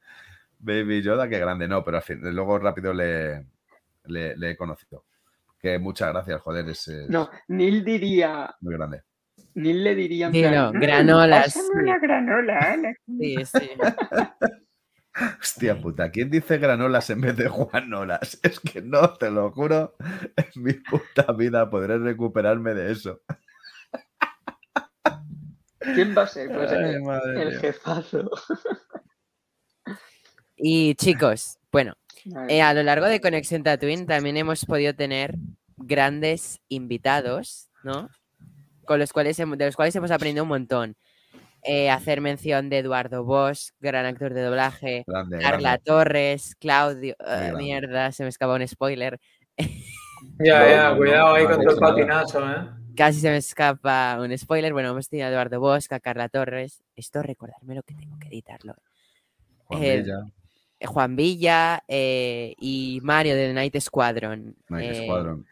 Baby Yoda, que grande. No, pero al fin, luego rápido le, le, le he conocido. Que muchas gracias, joder, es No, Neil diría, muy grande. Neil le diría en Dilo, plan, "Mm, granolas, sí. una granola, Ana". Sí, sí. Hostia puta, ¿quién dice granolas en vez de Juanolas? Es que no, te lo juro, en mi puta vida podré recuperarme de eso. ¿Quién va a ser? Pues Ay, el, madre el mía. jefazo. Y chicos, bueno, eh, a lo largo de Conexión Tatooine también hemos podido tener grandes invitados, ¿no? Con los cuales hemos, de los cuales hemos aprendido un montón. Eh, hacer mención de Eduardo Bosch, gran actor de doblaje, Grande, Carla grande. Torres, Claudio, grande. mierda, se me escapa un spoiler. Ya, ya, no, cuidado no, ahí no con todo el patinazo, ¿eh? Casi se me escapa un spoiler. Bueno, hemos tenido a Eduardo Bosch, a Carla Torres. Esto recordarme lo que tengo que editarlo. Juan Eh, Villa, eh, Juan Villa eh, y Mario de The Night Squadron. Night Eh, Squadron.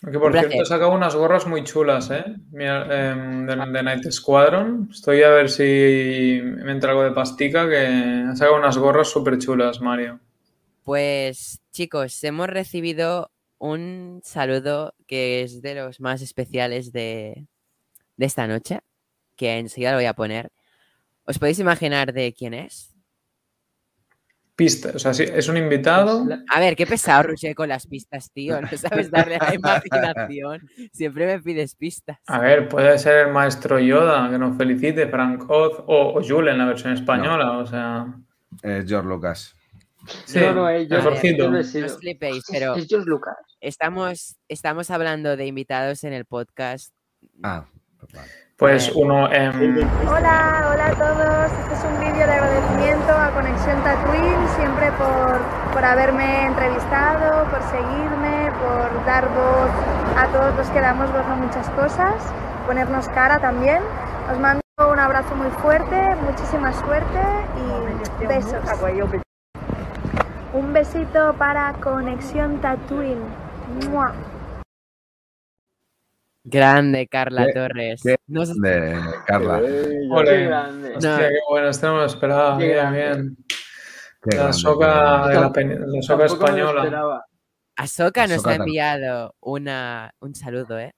Que por cierto, he sacado unas gorras muy chulas, ¿eh? Em, de, de Night Squadron. Estoy a ver si me entra algo de pastica, que ha sacado unas gorras súper chulas, Mario. Pues chicos, hemos recibido un saludo que es de los más especiales de, de esta noche, que enseguida lo voy a poner. ¿Os podéis imaginar de quién es? Pista, o sea, sí, es un invitado. A ver, qué pesado Roger con las pistas, tío. No sabes darle a la imaginación. Siempre me pides pistas. A ver, puede ser el maestro Yoda, que nos felicite, Frank Oz, o, o Julen en la versión española, o sea... Eh, George Lucas. Sí, no, no, eh, yo, no he No sido. os flipéis, Es- pero Es George Lucas. estamos, estamos hablando de invitados en el podcast. Ah, pues vale. Pues uno... em, Hola, hola a todos. Este es un vídeo de agradecimiento a Conexión Tatooine, siempre por, por haberme entrevistado, por seguirme, por dar voz a todos los que damos voz a muchas cosas, ponernos cara también. Os mando un un abrazo muy fuerte, muchísima suerte y besos. Un besito para Conexión Tatooine. ¡Mua! Grande, Carla Qué- Torres. qué No sé- De Carla. Ole. grande. Hostia, qué bueno, no me lo esperaba. Qué Bien, bien. Qué La grande, soca, qué de la, la soca española. Ahsoka nos Ahsoka ha enviado una, un saludo, ¿eh?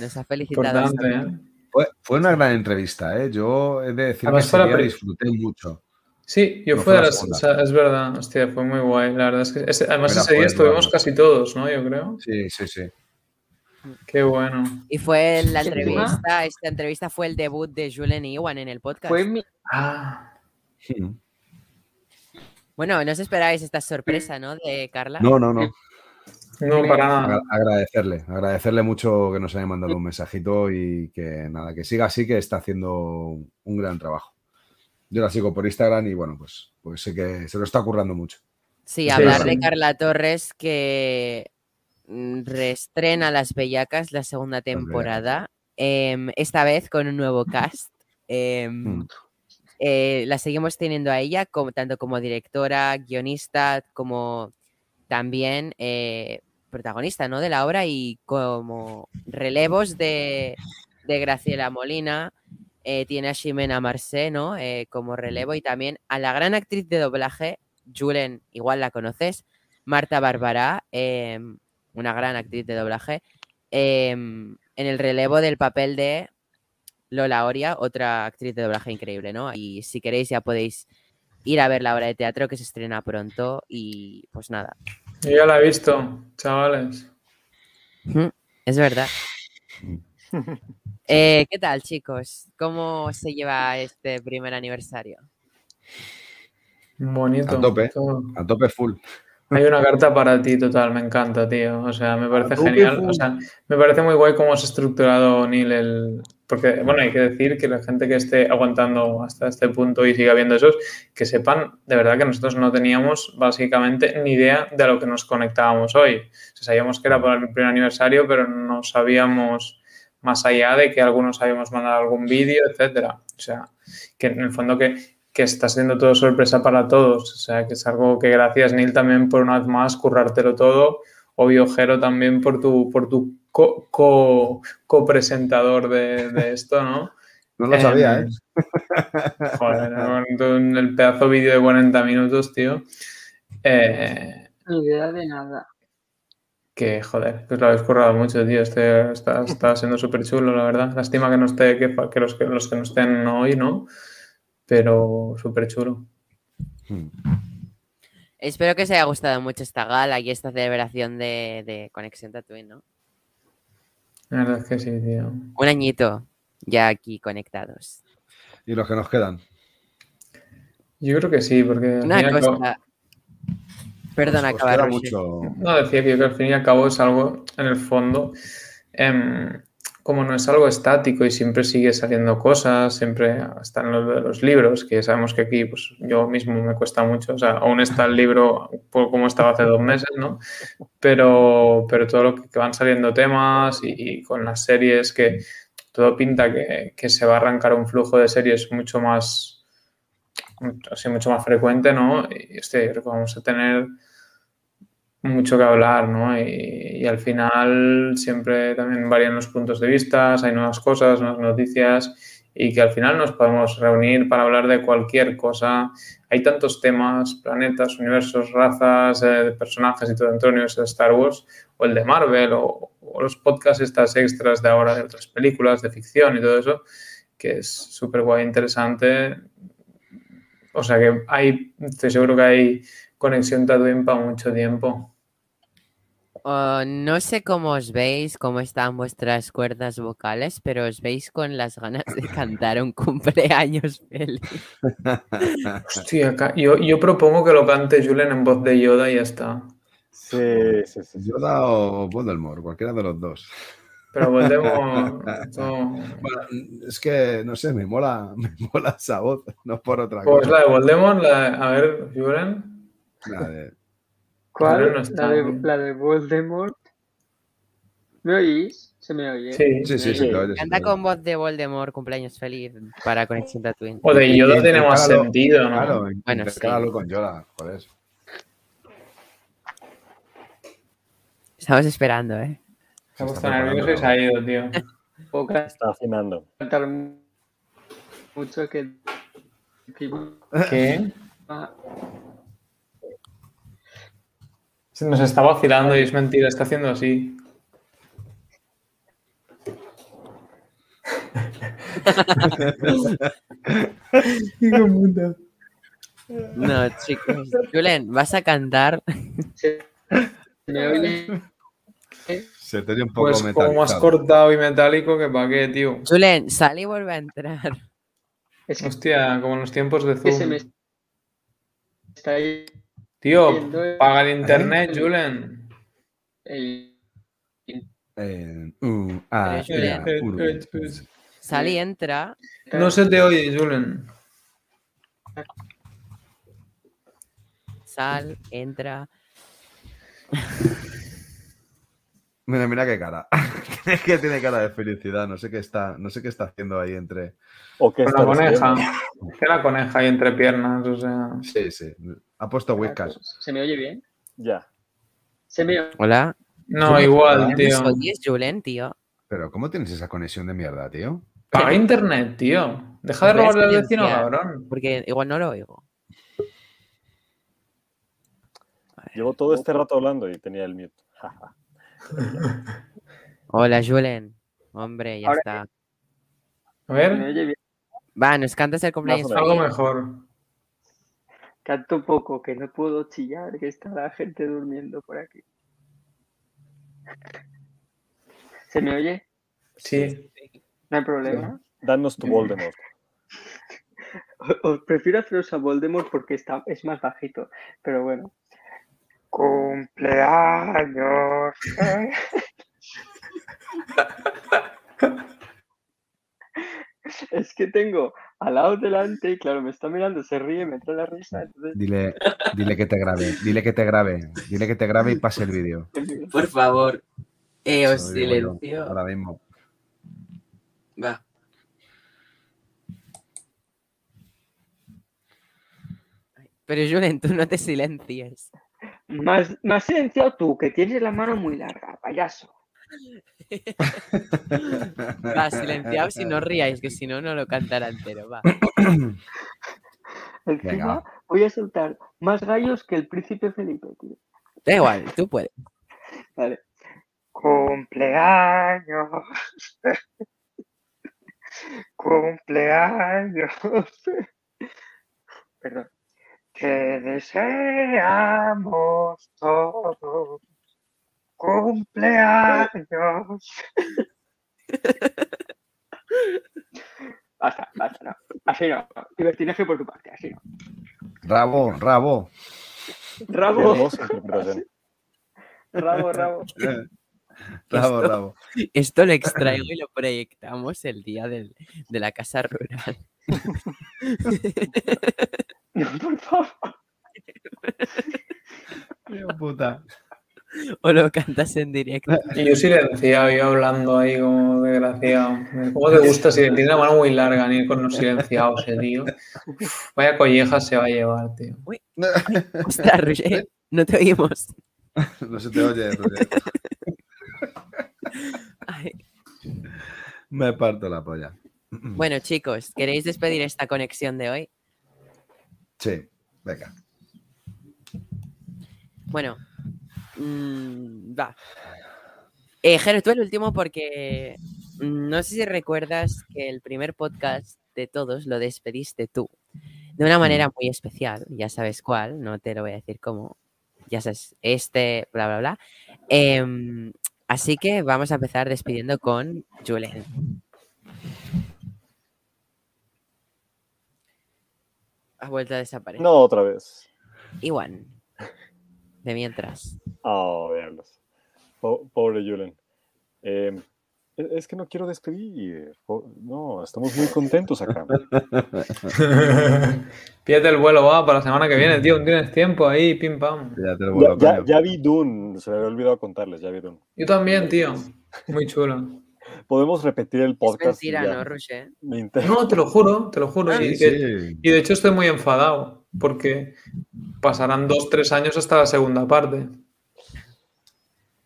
Nos ha felicitado. ¿eh? Fue, fue una gran entrevista, ¿eh? Yo he de decir Además que la disfruté mucho. Sí, yo No fui la las. segunda. o sea, es verdad, hostia, fue muy guay. La verdad es que. ese- además, Era ese día estuvimos casi todos, ¿no? Yo creo. Sí, sí, sí. Qué bueno. Y fue la entrevista, esta entrevista fue el debut de Julen Iwan en el podcast. Fue mi... Ah. Bueno, no os esperáis esta sorpresa, ¿no? De Carla. No, no, no. no, para nada. Agradecerle, agradecerle mucho que nos haya mandado un mensajito y que nada, que siga así, que está haciendo un gran trabajo. Yo la sigo por Instagram y bueno, pues, pues sé que se lo está currando mucho. Sí, hablar sí. de Carla Torres que reestrena Las Bellacas la segunda temporada, em, esta vez con un nuevo cast. em, Mm. eh, la seguimos teniendo a ella como, tanto como directora, guionista, como también eh, protagonista ¿no? de la obra y como relevos de, de Graciela Molina. eh, tiene a Ximena Marcé ¿no? Como relevo y también a la gran actriz de doblaje, Julen, igual la conoces, Marta Barbará, em, una gran actriz de doblaje, em, en el relevo del papel de Lola Oria, otra actriz de doblaje increíble, ¿no? Y si queréis ya podéis ir a ver la obra de teatro que se estrena pronto y pues nada. Yo ya la he visto, chavales. Es verdad. Eh, ¿Qué tal, chicos? ¿Cómo se lleva este primer aniversario? Bonito. A tope, a tope full. Hay una carta para ti total, me encanta, tío. O sea, me parece tope genial. O sea, me parece muy guay cómo has estructurado, Neil, el... Porque, bueno, hay que decir que la gente que esté aguantando hasta este punto y siga viendo esos, que sepan de verdad que nosotros no teníamos básicamente ni idea de a lo que nos conectábamos hoy. O sea, sabíamos que era por el primer aniversario, pero no sabíamos más allá de que algunos habíamos mandado algún vídeo, etcétera. O sea, que en el fondo que, que está siendo todo sorpresa para todos. O sea, que es algo que gracias, Neil, también por una vez más currártelo todo. Obvio, Jero, también por tu, por tu co- co- copresentador de, de esto, ¿no? No lo sabía, ¿eh? Joder, el pedazo vídeo de 40 minutos, tío. Eh, Ni idea de nada. que, joder, pues lo habéis currado mucho, tío. Este está, está siendo súper chulo, la verdad. Lástima que no esté, que, que los que los que no estén hoy, ¿no? Pero súper chulo. Hmm. Espero que os haya gustado mucho esta gala y esta celebración de, de Conexión Tatooine, ¿no? La verdad es que sí, tío. Un añito ya aquí conectados. Y los que nos quedan. Yo creo que sí, porque Una al cosa. Perdona, Os- os acaba queda Roger. mucho. No, decía que, que al fin y al cabo es algo, en el fondo, em, como no es algo estático y siempre sigue saliendo cosas, siempre están los, los libros, que sabemos que aquí, pues yo mismo me cuesta mucho, o sea, aún está el libro como estaba hace dos meses, ¿no? Pero, pero todo lo que, van saliendo temas y, con las series que todo pinta que, que se va a arrancar un flujo de series mucho más, así, mucho más frecuente, ¿no? Y este, vamos a tener mucho que hablar, ¿no? Y, y al final siempre también varían los puntos de vista, hay nuevas cosas, nuevas noticias y que al final nos podemos reunir para hablar de cualquier cosa. Hay tantos temas, planetas, universos, razas, eh, personajes y todo dentro del de Star Wars o el de Marvel o, o los podcasts estas extras de ahora de otras películas de ficción y todo eso, que es súper guay, interesante. O sea que hay, estoy seguro que hay conexión Tatooine para mucho tiempo. Oh, no sé cómo os veis, cómo están vuestras cuerdas vocales, pero os veis con las ganas de cantar un cumpleaños feliz. Hostia, yo, yo propongo que lo cante Julen en voz de Yoda y ya está. Sí, sí, sí. Yoda o Voldemort, cualquiera de los dos. Pero Voldemort, Bueno, es que, no sé, me mola, me mola esa voz, no por otra Pues cosa. la de Voldemort, la de- a ver, Julen. La de- Julen no ¿Cuál? está, La de, tío. la de Voldemort. ¿Me oís? ¿Se me oye? Sí. Sí, sí, sí, Canta con voz de Voldemort, cumpleaños feliz para Conexión Tatooine. O de Yoda tiene más Intercálalo, sentido, ¿no? Claro, Bueno, sí. con Yoda, joder. Estamos esperando, ¿eh? Se ha puesto nervioso y se ha ido, tío. Puedo Está afinando. cantar mucho que... ¿Qué? Se nos está vacilando y es mentira, está haciendo así. No, chicos. Julen, ¿vas a cantar? Se te oye un poco Pues como más cortado y metálico que pa' qué, tío. Julen, sal y vuelve a entrar. Hostia, como en los tiempos de se Zoom. me está ahí Tío, paga el internet, Julen. el... Eh, uh, ah, Julen. Sal y entra. No se te oye, Julen. Sal, entra. Mira, mira qué cara. Es que tiene cara de felicidad. No sé qué está, no sé qué está haciendo ahí entre. ¿O qué Con la coneja. Que la coneja ahí entre piernas, o sea. Sí, sí. Ha puesto Whiskas. ¿Se me oye bien? Ya. ¿Se me oye? Hola. No, igual, ¿No tío. oyes, Julen, tío? Pero ¿cómo tienes esa conexión de mierda, tío? Paga internet, tío. Deja de robarle al vecino, cabrón. Porque igual no lo oigo. Llevo todo este rato hablando y tenía el mute. Hola, Julen. Hombre, ya Ahora está. A ¿Me ver, oye bien? Va, nos cantas el cumpleaños. Más o algo mejor. Canto poco, que no puedo chillar, que está la gente durmiendo por aquí. ¿Se me oye? Sí. No hay problema. Danos tu Voldemort. O- Os prefiero haceros a Voldemort porque está, es más bajito, pero bueno. Cumpleaños. es que tengo al lado delante y claro, me está mirando, se ríe, me entra la risa. Entonces, Dile, dile que te grabe. Dile que te grabe. Dile que te grabe y pase el vídeo. Por favor. Eh, os silencio. Ahora mismo. Va. Pero Julen, tú no te silencies. más, más silenciado tú, que tienes la mano muy larga, payaso. Va, silenciaos y no ríais, que si no, no lo cantará entero. Va. Encima Venga. voy a soltar más gallos que el príncipe Felipe, tío. Da igual, tú puedes. Vale. Cumpleaños. Cumpleaños. Perdón. Te deseamos todos. Cumpleaños. Basta, basta, no. Así no. Libertinaje por tu parte, así no. Rabo, rabo. Rabo. Rabo, rabo. Rabo, Esto- rabo. Esto lo extraigo y lo proyectamos el día del- de la casa rural. No, por favor. Tío puta. O lo cantas en directo. Y yo silenciado, yo hablando ahí como desgraciado. ¿Cómo te gusta si tiene la mano muy larga ni con los silenciados, ese tío? Uf, vaya colleja se va a llevar, tío. Ostras, Roger, no te oímos. No se te oye, Roger. Ay. Me parto la polla. Bueno, chicos, ¿queréis despedir esta conexión de hoy? Sí, venga. Bueno, mm, va. Eh, Jero, tú el último porque no sé si recuerdas que el primer podcast de todos lo despediste tú. De una manera muy especial, ya sabes cuál, no te lo voy a decir cómo. Ya sabes, este, bla, bla, bla. Em, así que vamos a empezar despidiendo con Julen. Ha vuelto a desaparecer. No, otra vez. Iwan. De mientras. Oh, diablos. Po- Pobre Julen. Eh, E- Es que no quiero despedir. No, estamos muy contentos acá. Pídete el vuelo, va, para la semana que viene, tío. Tienes tiempo ahí, pim pam. Ya te Ya, ya- ya vi Dune, se me había olvidado contarles, ya vi Dune. Yo también, tío. Muy chulo. Podemos repetir el podcast. mentira. ¿no, Roger? Te lo juro, te lo juro. Ah, y, sí, de, sí. y de hecho estoy muy enfadado porque pasarán dos, tres años hasta la segunda parte.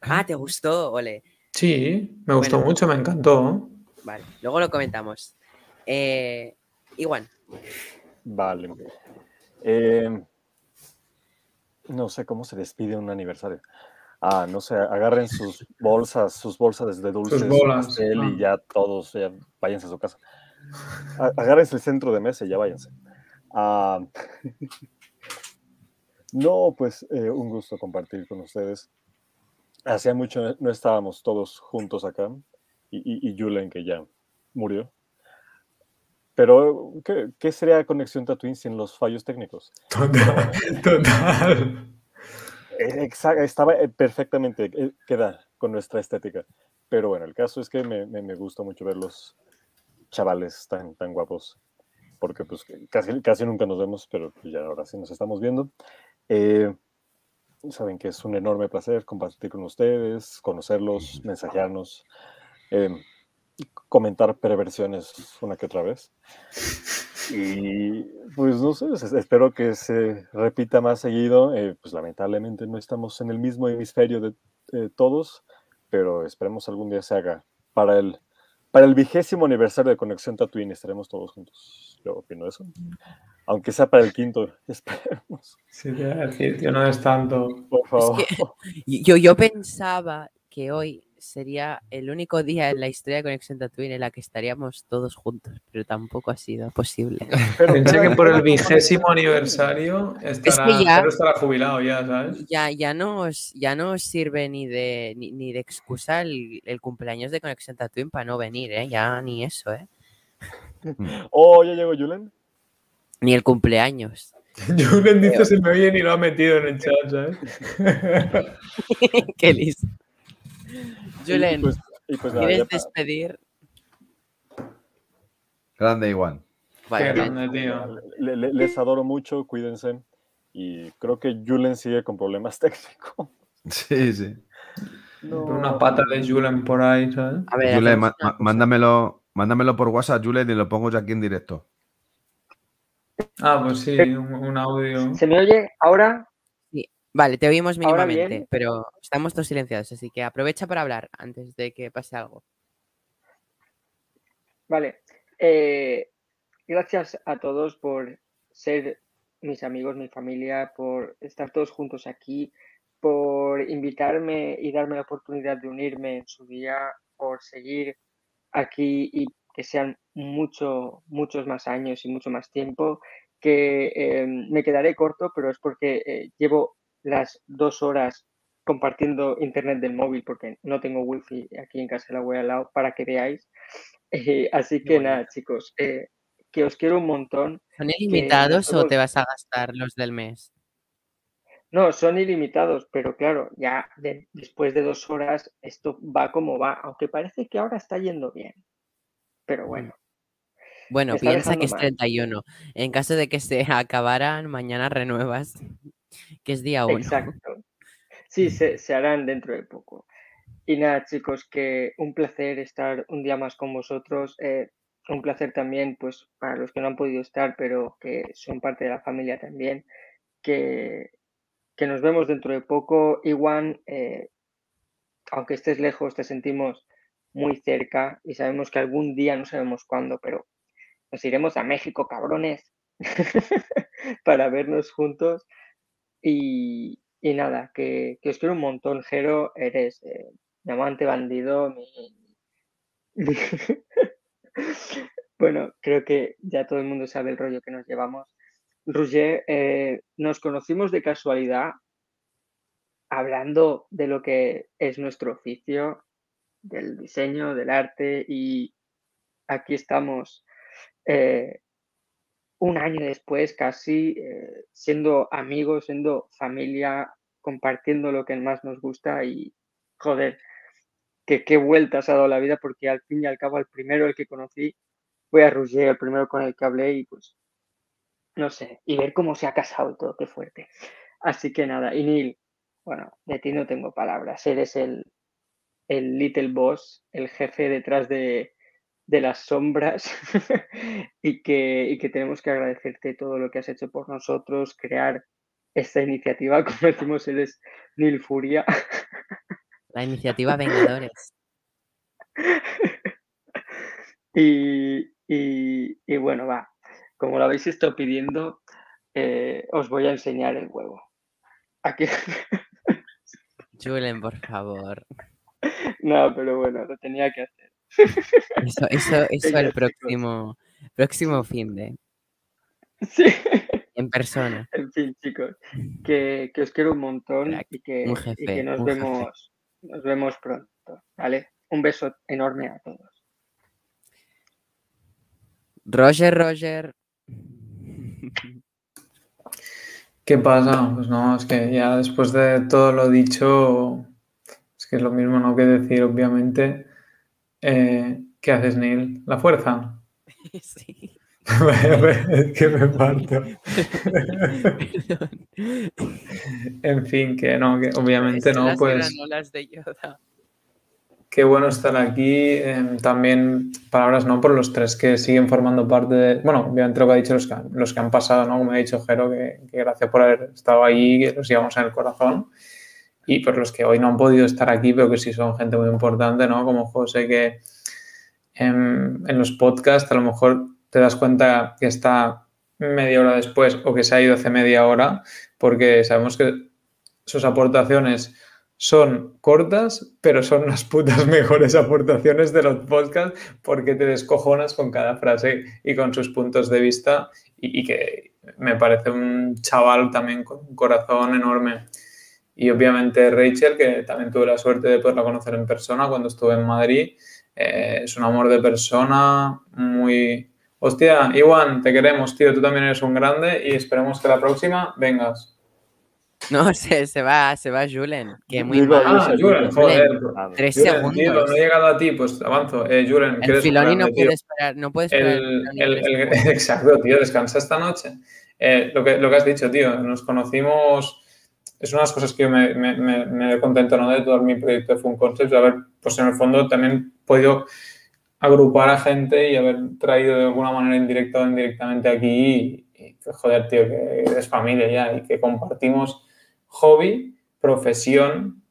Ah, ¿te gustó? Ole. Sí, me gustó Bueno. mucho, me encantó. Vale, luego lo comentamos. Eh, Igual. Vale. Eh, no sé cómo se despide un aniversario. Ah, no sé, agarren sus bolsas, sus bolsas de dulces, su bolas, pastel y ya todos, ya váyanse a su casa. Agárrense el centro de mesa y ya váyanse. Ah, no, pues eh, un gusto compartir con ustedes. Hacía mucho no estábamos todos juntos acá y, y, y Julen que ya murió. Pero, ¿qué, qué sería Conexión Tatooine sin los fallos técnicos? Total, total. Exacto, estaba eh, perfectamente, eh, queda con nuestra estética. Pero bueno, el caso es que me, me, me gusta mucho ver los chavales tan, tan guapos, porque pues casi, casi nunca nos vemos, pero pues, ya ahora sí nos estamos viendo. Eh, saben que es un enorme placer compartir con ustedes, conocerlos, mensajearnos, eh, comentar perversiones una que otra vez. Y pues no sé, es- espero que se repita más seguido. Eh, pues lamentablemente no estamos en el mismo hemisferio de eh, todos, pero esperemos algún día se haga para el, para el vigésimo aniversario de Conexión Tatooine. Estaremos todos juntos. Yo opino eso. Aunque sea para el quinto, esperemos. Sí, te iba a decir, tío, no es tanto. Por favor. Yo, yo pensaba que hoy sería el único día en la historia de Conexión Tatooine en la que estaríamos todos juntos, pero tampoco ha sido posible. Pensé que por el vigésimo aniversario estará, ya- Pedro estará jubilado ya, ¿sabes? Ya, ya, no os, ya no os sirve ni de, ni, ni de excusa el, el cumpleaños de Conexión Tatooine para no venir, ¿eh? Ya ni eso, ¿eh? Oh, ya llegó Julen. Ni el cumpleaños. Julen dice se me oye ni lo ha metido en el chat, ¿sabes? Qué listo. Y Julen, pues- pues ¿quieres despedir? Grande igual. Vale, Qué grande, tío. Le- le- les adoro mucho, cuídense. Y creo que Julen sigue con problemas técnicos. Sí, sí. Una pata de Julen por ahí, ¿sabes? A ver, Jule, hacemos ma- una ma- mándamelo, mándamelo por WhatsApp, Jule, y lo pongo yo aquí en directo. Ah, pues sí, un, un audio. ¿Se me oye ahora? Vale, te oímos mínimamente, bien. pero estamos todos silenciados, así que aprovecha para hablar antes de que pase algo. Vale. Eh, gracias a todos por ser mis amigos, mi familia, por estar todos juntos aquí, por invitarme y darme la oportunidad de unirme en su día, por seguir aquí y que sean mucho, muchos más años y mucho más tiempo, que eh, me quedaré corto, pero es porque eh, llevo las dos horas compartiendo internet del móvil porque no tengo wifi aquí en casa de la web al lado para que veáis. Eh, así que nada, chicos, eh, que os quiero un montón. ¿Son que ilimitados o te vas a gastar los del mes? No, son ilimitados, pero claro, ya de- después de dos horas esto va como va, aunque parece que ahora está yendo bien. Pero bueno, Bueno, está piensa que es mal. 31. En caso de que se acabaran, mañana renuevas, que es día 1. exacto. Sí, se, harán dentro de poco. Y nada, chicos, que un placer estar un día más con vosotros. eh, un placer también, pues, para los que no han podido estar, pero que son parte de la familia también. Que, que nos vemos dentro de poco. Igual, eh, aunque estés lejos, te sentimos muy cerca y sabemos que algún día, no sabemos cuándo, pero nos iremos a México, cabrones, para vernos juntos. Y, nada, que, que os quiero un montón, Jero, eres eh, mi amante bandido, Bueno, creo que ya todo el mundo sabe el rollo que nos llevamos. Roger, eh, nos conocimos de casualidad hablando de lo que es nuestro oficio, del diseño, del arte, y aquí estamos eh, un año después casi, eh, siendo amigos, siendo familia, compartiendo lo que más nos gusta y, joder, que qué vueltas ha dado la vida, porque al fin y al cabo, el primero el que conocí fue a Roger, el primero con el que hablé, y pues, no sé, y ver cómo se ha casado y todo, qué fuerte. Así que nada, y Neil, bueno, de ti no tengo palabras, eres el, el Little Boss, el jefe detrás de, de las sombras y, que, y que tenemos que agradecerte todo lo que has hecho por nosotros, crear esta iniciativa, como decimos, eres Neil Furia. La iniciativa Vengadores. y, y, y, bueno, va, como lo habéis estado pidiendo, eh, os voy a enseñar el huevo. Aquí. Julen, por favor. No, pero bueno, lo tenía que hacer. Eso, eso, eso el próximo, próximo fin de. Sí. En persona. En fin, chicos, que, que os quiero un montón y que, un y que nos un vemos, nos vemos pronto, ¿vale? Un beso enorme a todos. Roger, Roger. ¿Qué pasa? Pues no, es que ya después de todo lo dicho, es que es lo mismo no que decir, obviamente. Eh, ¿Qué haces, Neil? ¿La fuerza? Sí. es que me parto. en fin, que no, que obviamente no, Las pues de Yoda. qué bueno estar aquí. eh, también palabras, ¿no? Por los tres que siguen formando parte de. Bueno, obviamente lo que ha dicho los que, han- los que han pasado, ¿no? Como ha dicho Jero, que, que gracias por haber estado ahí, que los llevamos en el corazón. Y por los que hoy no han podido estar aquí, pero que sí son gente muy importante, ¿no? Como José, que en, los podcasts a lo mejor te das cuenta que está media hora después o que se ha ido hace media hora, porque sabemos que sus aportaciones son cortas, pero son las putas mejores aportaciones de los podcasts porque te descojonas con cada frase y con sus puntos de vista y que me parece un chaval también con un corazón enorme. Y obviamente Rachel, que también tuve la suerte de poderla conocer en persona cuando estuve en Madrid. Eh, es un amor de persona, muy... Hostia, Iwan, te queremos, tío, tú también eres un grande y esperemos que la próxima vengas. No, se, se va, se va Julen. Que muy mal. ah, Julen, joder. Tres Julen, segundos. tío, no he llegado a ti, pues avanzo. Eh, Julen, El Filoni no puede esperar, no puede esperar. El- el- exacto, tío, descansa esta noche. Eh, lo, que, lo que has dicho, tío, nos conocimos, es una de las cosas que yo me, me, contento ¿no? de todo mi proyecto de Fun Concepts, de haber, pues en el fondo también podido agrupar a gente y haber traído de alguna manera indirecta o indirectamente aquí y, joder, tío, que es familia ya y que compartimos hobby, profesión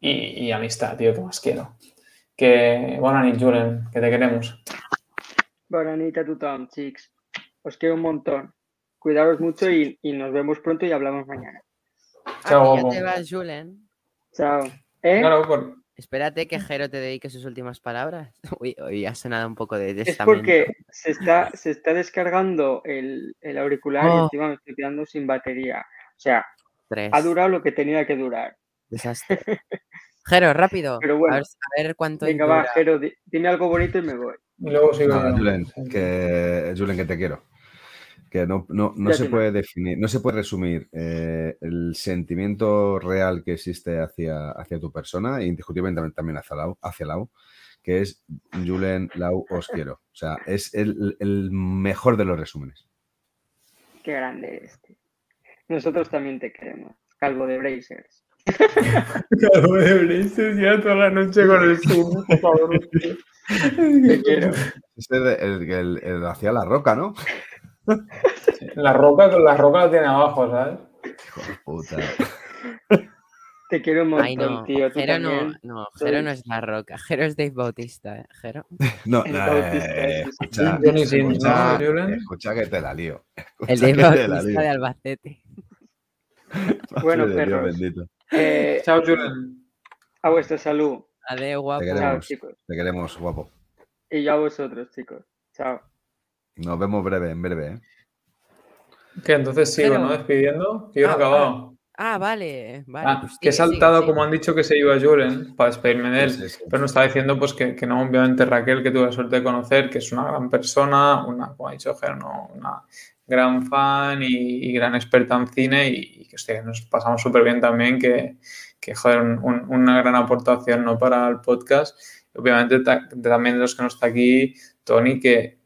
y, amistad, tío, que más quiero. Que, bueno, nit, Julen, que te queremos. Bona nit a tothom, xics. Os quiero un montón. Cuidaros mucho y, y nos vemos pronto y hablamos mañana. Chao, Ah, ya guapo. te vas, Julen. Chao. ¿Eh? Claro, por- Espérate que Jero te dedique sus últimas palabras. Uy, hoy ha sonado un poco de Es testamento. porque se está, se está descargando el, el auricular y Oh. encima me estoy quedando sin batería. O sea, Tres. ha durado lo que tenía que durar. Desastre. Jero, rápido. Pero bueno. A ver, a ver cuánto Venga, va, dura. Jero, di- dime algo bonito y me voy. Y luego sigo yo. Julen, que, Julen, que te quiero. Que no, no, no se puede definir, no se puede resumir eh, el sentimiento real que existe hacia, hacia tu persona e indiscutiblemente también- hacia Lau, hacia Lau, que es Julen, Lau, os quiero. O sea, es el, el mejor de los resúmenes. Qué grande eres. tío. Nosotros también te queremos. Calvo de Brazers. Calvo de Blazers ya toda la noche con el Zoom, por favor. Te quiero. Este es el, el, el hacia la roca, ¿no? La roca, la roca la tiene abajo, ¿sabes? Hijo de puta. Te quiero un montón, Ay, no. tío. Jero no, Jero no es la roca. Jero es Dave Bautista, ¿eh? Jero. No, El no, eh, escucha, que te la lío. El Dave Bautista lío. de Albacete. Bueno, bendito. Eh, Chao, Julen. a vuestra salud. Adeu, guapo. Te Chao, chicos. te queremos, guapo. Y yo a vosotros, chicos. Chao. Nos vemos breve, en breve, ¿eh? Que entonces sigo, Pero- ¿no? Despidiendo. Que yo no he Ah, acabado. Ah, vale, vale. Ah, pues que he sigue, saltado, sigue. como han dicho que se iba Julen, para despedirme de él. Sí, sí, sí. Pero nos estaba diciendo pues que, que no, obviamente Raquel, que tuve la suerte de conocer, que es una gran persona, una, como ha dicho Ger, ¿no? una gran fan y, y gran experta en cine y, y que hostia, nos pasamos súper bien también, que, que joder, un- una gran aportación ¿no? para el podcast. Obviamente ta- también de los que no está aquí, Tony, que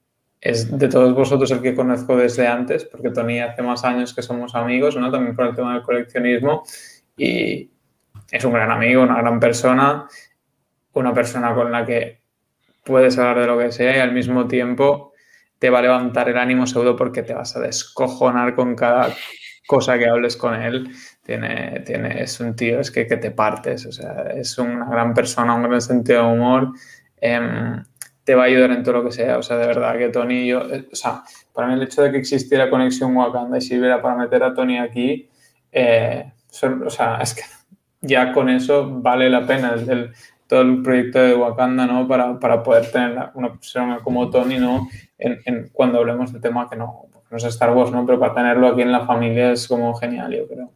es de todos vosotros el que conozco desde antes, porque Tony hace más años que somos amigos, ¿no? También por el tema del coleccionismo y es un gran amigo, una gran persona, una persona con la que puedes hablar de lo que sea y al mismo tiempo te va a levantar el ánimo seguro porque te vas a descojonar con cada cosa que hables con él. Tiene, tiene, es un tío, es que, que te partes, o sea, es una gran persona, un gran sentido de humor. em, te va a ayudar en todo lo que sea. O sea, de verdad que Tony y yo, eh, o sea, para mí el hecho de que existiera Conexión Wakanda y sirviera para meter a Tony aquí, eh, son- o sea, es que ya con eso vale la pena el, el- todo el proyecto de Wakanda, ¿no? Para, para poder tener una persona como Tony, ¿no? En, en- cuando hablemos del tema que no, no es Star Wars, ¿no? Pero para tenerlo aquí en la familia es como genial, yo creo.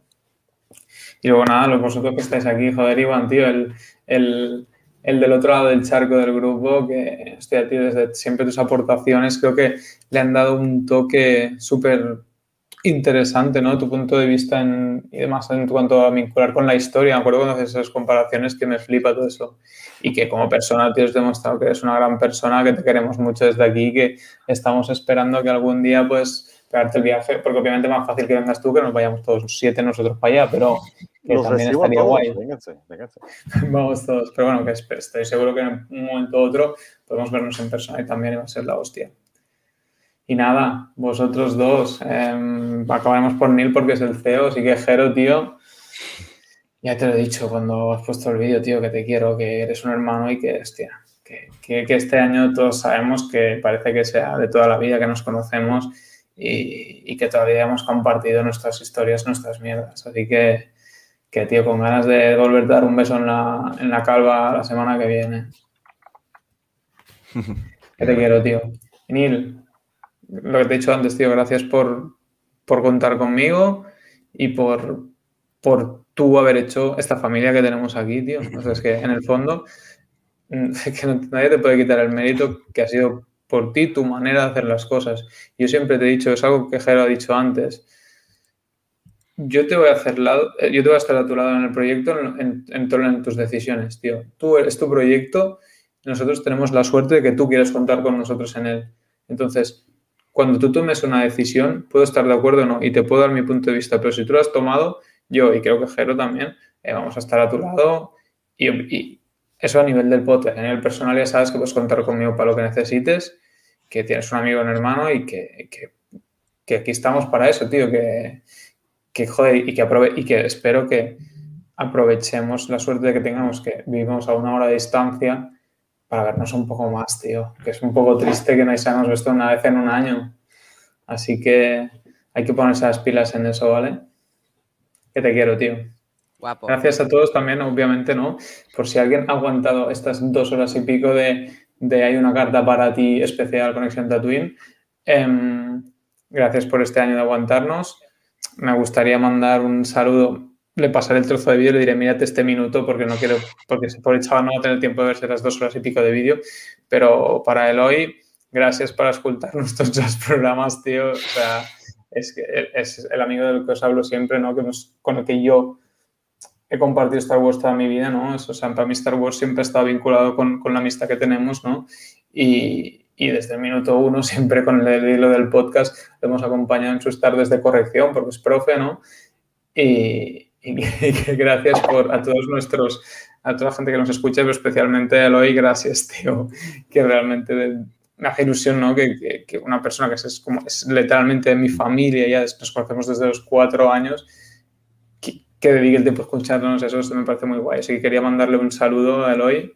Y luego nada, los vosotros que estáis aquí, joder, Iván, tío, el, el, el del otro lado del charco del grupo, que estoy a ti desde siempre tus aportaciones, creo que le han dado un toque súper interesante, ¿no? Tu punto de vista y demás en cuanto a vincular con la historia. Me acuerdo cuando haces esas comparaciones que me flipa todo eso. Y que como persona, has demostrado que eres una gran persona, que te queremos mucho desde aquí, que estamos esperando que algún día, pues, pegarte el viaje, porque obviamente es más fácil que vengas tú que nos vayamos todos siete nosotros para allá, pero que Los también estaría todos, guay. vénganse, vénganse. Vamos todos. Pero bueno, que estoy seguro que en un momento u otro podemos vernos en persona y también iba a ser la hostia. Y nada, vosotros dos, eh, acabaremos por Neil porque es el CEO, así que Jero, tío, ya te lo he dicho cuando has puesto el vídeo, tío, que te quiero, que eres un hermano y que, hostia, que, que- que este año todos sabemos que parece que sea de toda la vida que nos conocemos y, y que todavía hemos compartido nuestras historias, nuestras mierdas. Así que, que tío, con ganas de volverte a dar un beso en la, en la calva la semana que viene. Que te quiero, tío. Y Neil, lo que te he dicho antes, tío, gracias por, por contar conmigo y por, por tú haber hecho esta familia que tenemos aquí, tío. O sea, es que en el fondo que nadie te puede quitar el mérito que ha sido por ti, tu manera de hacer las cosas. Yo siempre te he dicho, es algo que Jero ha dicho antes, yo te voy a hacer lado, eh, yo te voy a estar a tu lado en el proyecto, en, en, en tus decisiones, tío. Tú eres tu proyecto, nosotros tenemos la suerte de que tú quieras contar con nosotros en él. Entonces, cuando tú tomes una decisión, puedo estar de acuerdo o no, y te puedo dar mi punto de vista, pero si tú lo has tomado, yo y creo que Jero también, eh, vamos a estar a tu lado y, y eso a nivel del podcast. A nivel personal ya sabes que puedes contar conmigo para lo que necesites, que tienes un amigo, un hermano y que, que, que aquí estamos para eso, tío, que, que joder, y que, aprove y que espero que aprovechemos la suerte de que tengamos que vivimos a una hora de distancia para vernos un poco más, tío. Que es un poco triste que no hayamos visto una vez en un año. Así que hay que ponerse las pilas en eso, ¿vale? Que te quiero, tío. Guapo. Gracias a todos también, obviamente, ¿no? Por si alguien ha aguantado estas dos horas y pico de, de hay una carta para ti especial Conexión Tatooine. Em, gracias por este año de aguantarnos. Me gustaría mandar un saludo. Le pasaré el trozo de vídeo y le diré, mírate este minuto porque no quiero, porque por el chaval no va a tener tiempo de verse las dos horas y pico de vídeo. Pero para él hoy, gracias por escuchar nuestros dos programas, tío. O sea, es, que es el amigo del que os hablo siempre, ¿no? Que nos- con el que yo he compartido Star Wars toda mi vida, ¿no? O sea, para mí Star Wars siempre estado vinculado con, con la amistad que tenemos, ¿no? Y, y desde el minuto uno, siempre con el hilo del podcast, lo hemos acompañado en sus tardes de corrección, porque es profe, ¿no? Y, y que gracias por a todos nuestros, a toda la gente que nos escucha, pero especialmente a Eloy, gracias, tío, que realmente me hace ilusión, ¿no? Que, que- que una persona que es, es como, es literalmente mi familia, ya nos conocemos desde los cuatro años, que, que dedique el tiempo a escucharnos, eso, me parece muy guay. Así que quería mandarle un saludo a Eloy.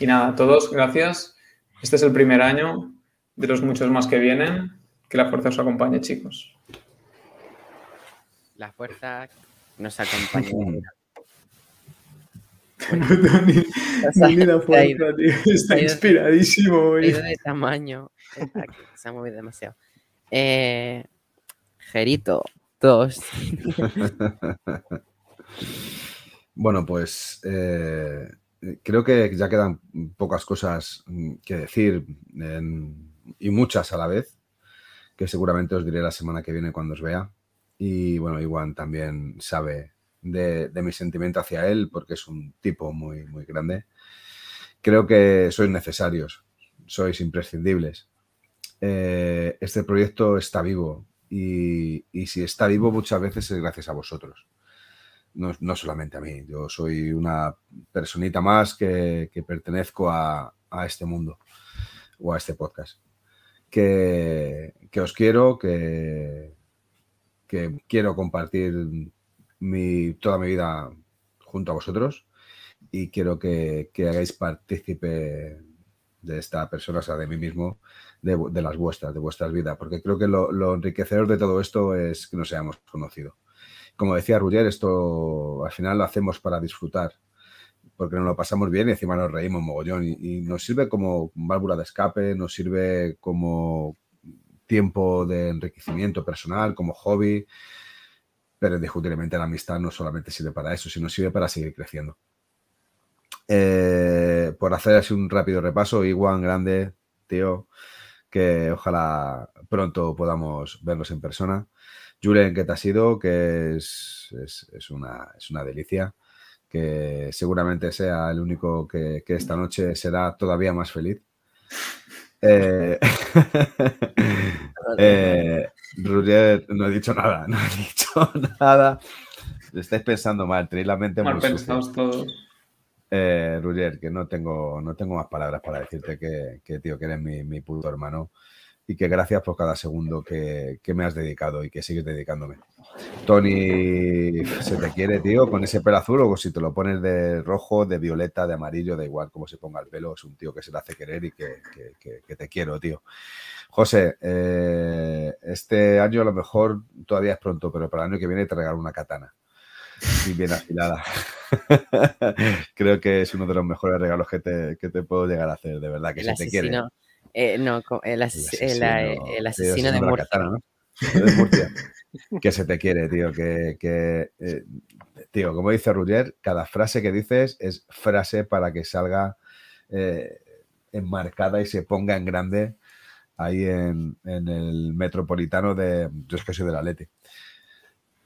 Y nada, a todos, gracias. Este es el primer año de los muchos más que vienen. Que la fuerza os acompañe, chicos. La fuerza nos acompaña. Ni la fuerza, tío. Está inspiradísimo, ido de tamaño. Está- Se ha movido demasiado. Eh, Gerito, dos. Bueno, pues eh, creo que ya quedan pocas cosas mm, que decir y muchas a la vez, que seguramente os diré la semana que viene cuando os vea. Y bueno, Iwan también sabe de, de mi sentimiento hacia él, porque es un tipo muy, muy grande. Creo que sois necesarios, sois imprescindibles. Eh, este proyecto está vivo y, si está vivo muchas veces es gracias a vosotros no, no, solamente a mí, yo soy una personita más que, que pertenezco a, a, este mundo o a este podcast. Que, que os quiero, que, que, quiero compartir mi, toda mi vida junto a vosotros y quiero que, que hagáis partícipe de esta persona, o sea, de mí mismo, de, las vuestras, de vuestras vidas, porque creo que lo, lo enriquecedor de todo esto es que nos hayamos conocido como decía Rugger, esto al final lo hacemos para disfrutar, porque nos lo pasamos bien y encima nos reímos mogollón y, y nos sirve como válvula de escape, nos sirve como tiempo de enriquecimiento personal, como hobby, pero indiscutiblemente la amistad no solamente sirve para eso, sino sirve para seguir creciendo. Eh, por hacer así un rápido repaso, Iguan, grande, tío, que ojalá pronto podamos vernos en persona. Julen, ¿qué te ha sido? Que es, es, es, una, es una delicia. Que seguramente sea el único que, que esta noche será todavía más feliz. Eh, eh, Roger, no he dicho nada, no he dicho nada. Estáis pensando mal, tenéis la mente mal muy pensados todos. Eh, que no tengo, no tengo más palabras para decirte que, tío, que eres mi, puto hermano y que gracias por cada segundo que, que, me has dedicado y que sigues dedicándome. Tony, se te quiere, tío, con ese pelo azul o si te lo pones de rojo, de violeta, de amarillo, da igual cómo se ponga el pelo, es un tío que se le hace querer y que, que, que te quiero, tío. José, eh, este año a lo mejor todavía es pronto, pero para el año que viene te regalo una katana. Y bien afilada. Creo que es uno de los mejores regalos que te, que te puedo llegar a hacer, de verdad, que el se asesino, te quiere. Eh, no, el, ases el, asesino, el, asesino, de, Murcia. Katana, ¿no? de Murcia. que se te quiere, tío. Que, que eh, tío, como dice Rugger, cada frase que dices es frase para que salga eh, enmarcada y se ponga en grande ahí en, en, el metropolitano de. Yo es que soy de la Leti.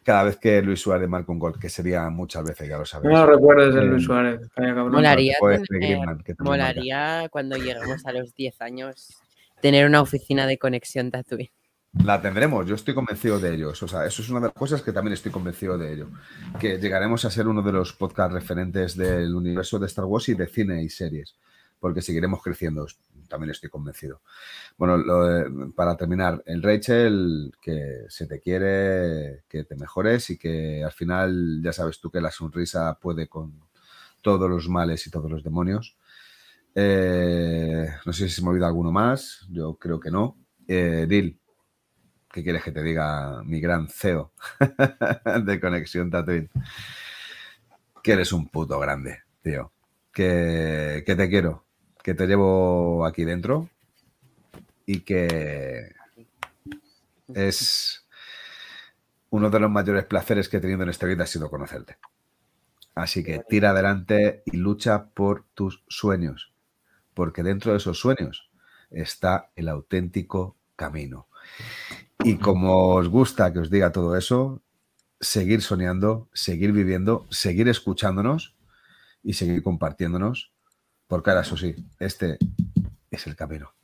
Cada vez que Luis Suárez marca un gol, que sería muchas veces, ya lo sabes. No recuerdes el Luis Suárez. Molaría, tener, Griezmann, molaría cuando lleguemos a los 10 años tener una oficina de conexión Tatooine. La tendremos, yo estoy convencido de ello. O sea, eso es una de las cosas que también estoy convencido de ello. Que llegaremos a ser uno de los podcast referentes del universo de Star Wars y de cine y series. Porque seguiremos creciendo, también estoy convencido. Bueno, lo, para terminar, el Rachel, que se te quiere, que te mejores y que al final ya sabes tú que la sonrisa puede con todos los males y todos los demonios. Eh, no sé si se me olvida alguno más, yo creo que no. Eh, Dil, ¿qué quieres que te diga mi gran CEO de Conexión Tatooine? Que eres un puto grande, tío. Que, que te quiero, que te llevo aquí dentro y que es uno de los mayores placeres que he tenido en esta vida ha sido conocerte. Así que tira adelante y lucha por tus sueños, porque dentro de esos sueños está el auténtico camino. Y como os gusta que os diga todo eso, seguir soñando, seguir viviendo, seguir escuchándonos y seguir compartiéndonos, porque ahora eso sí, este es el camino.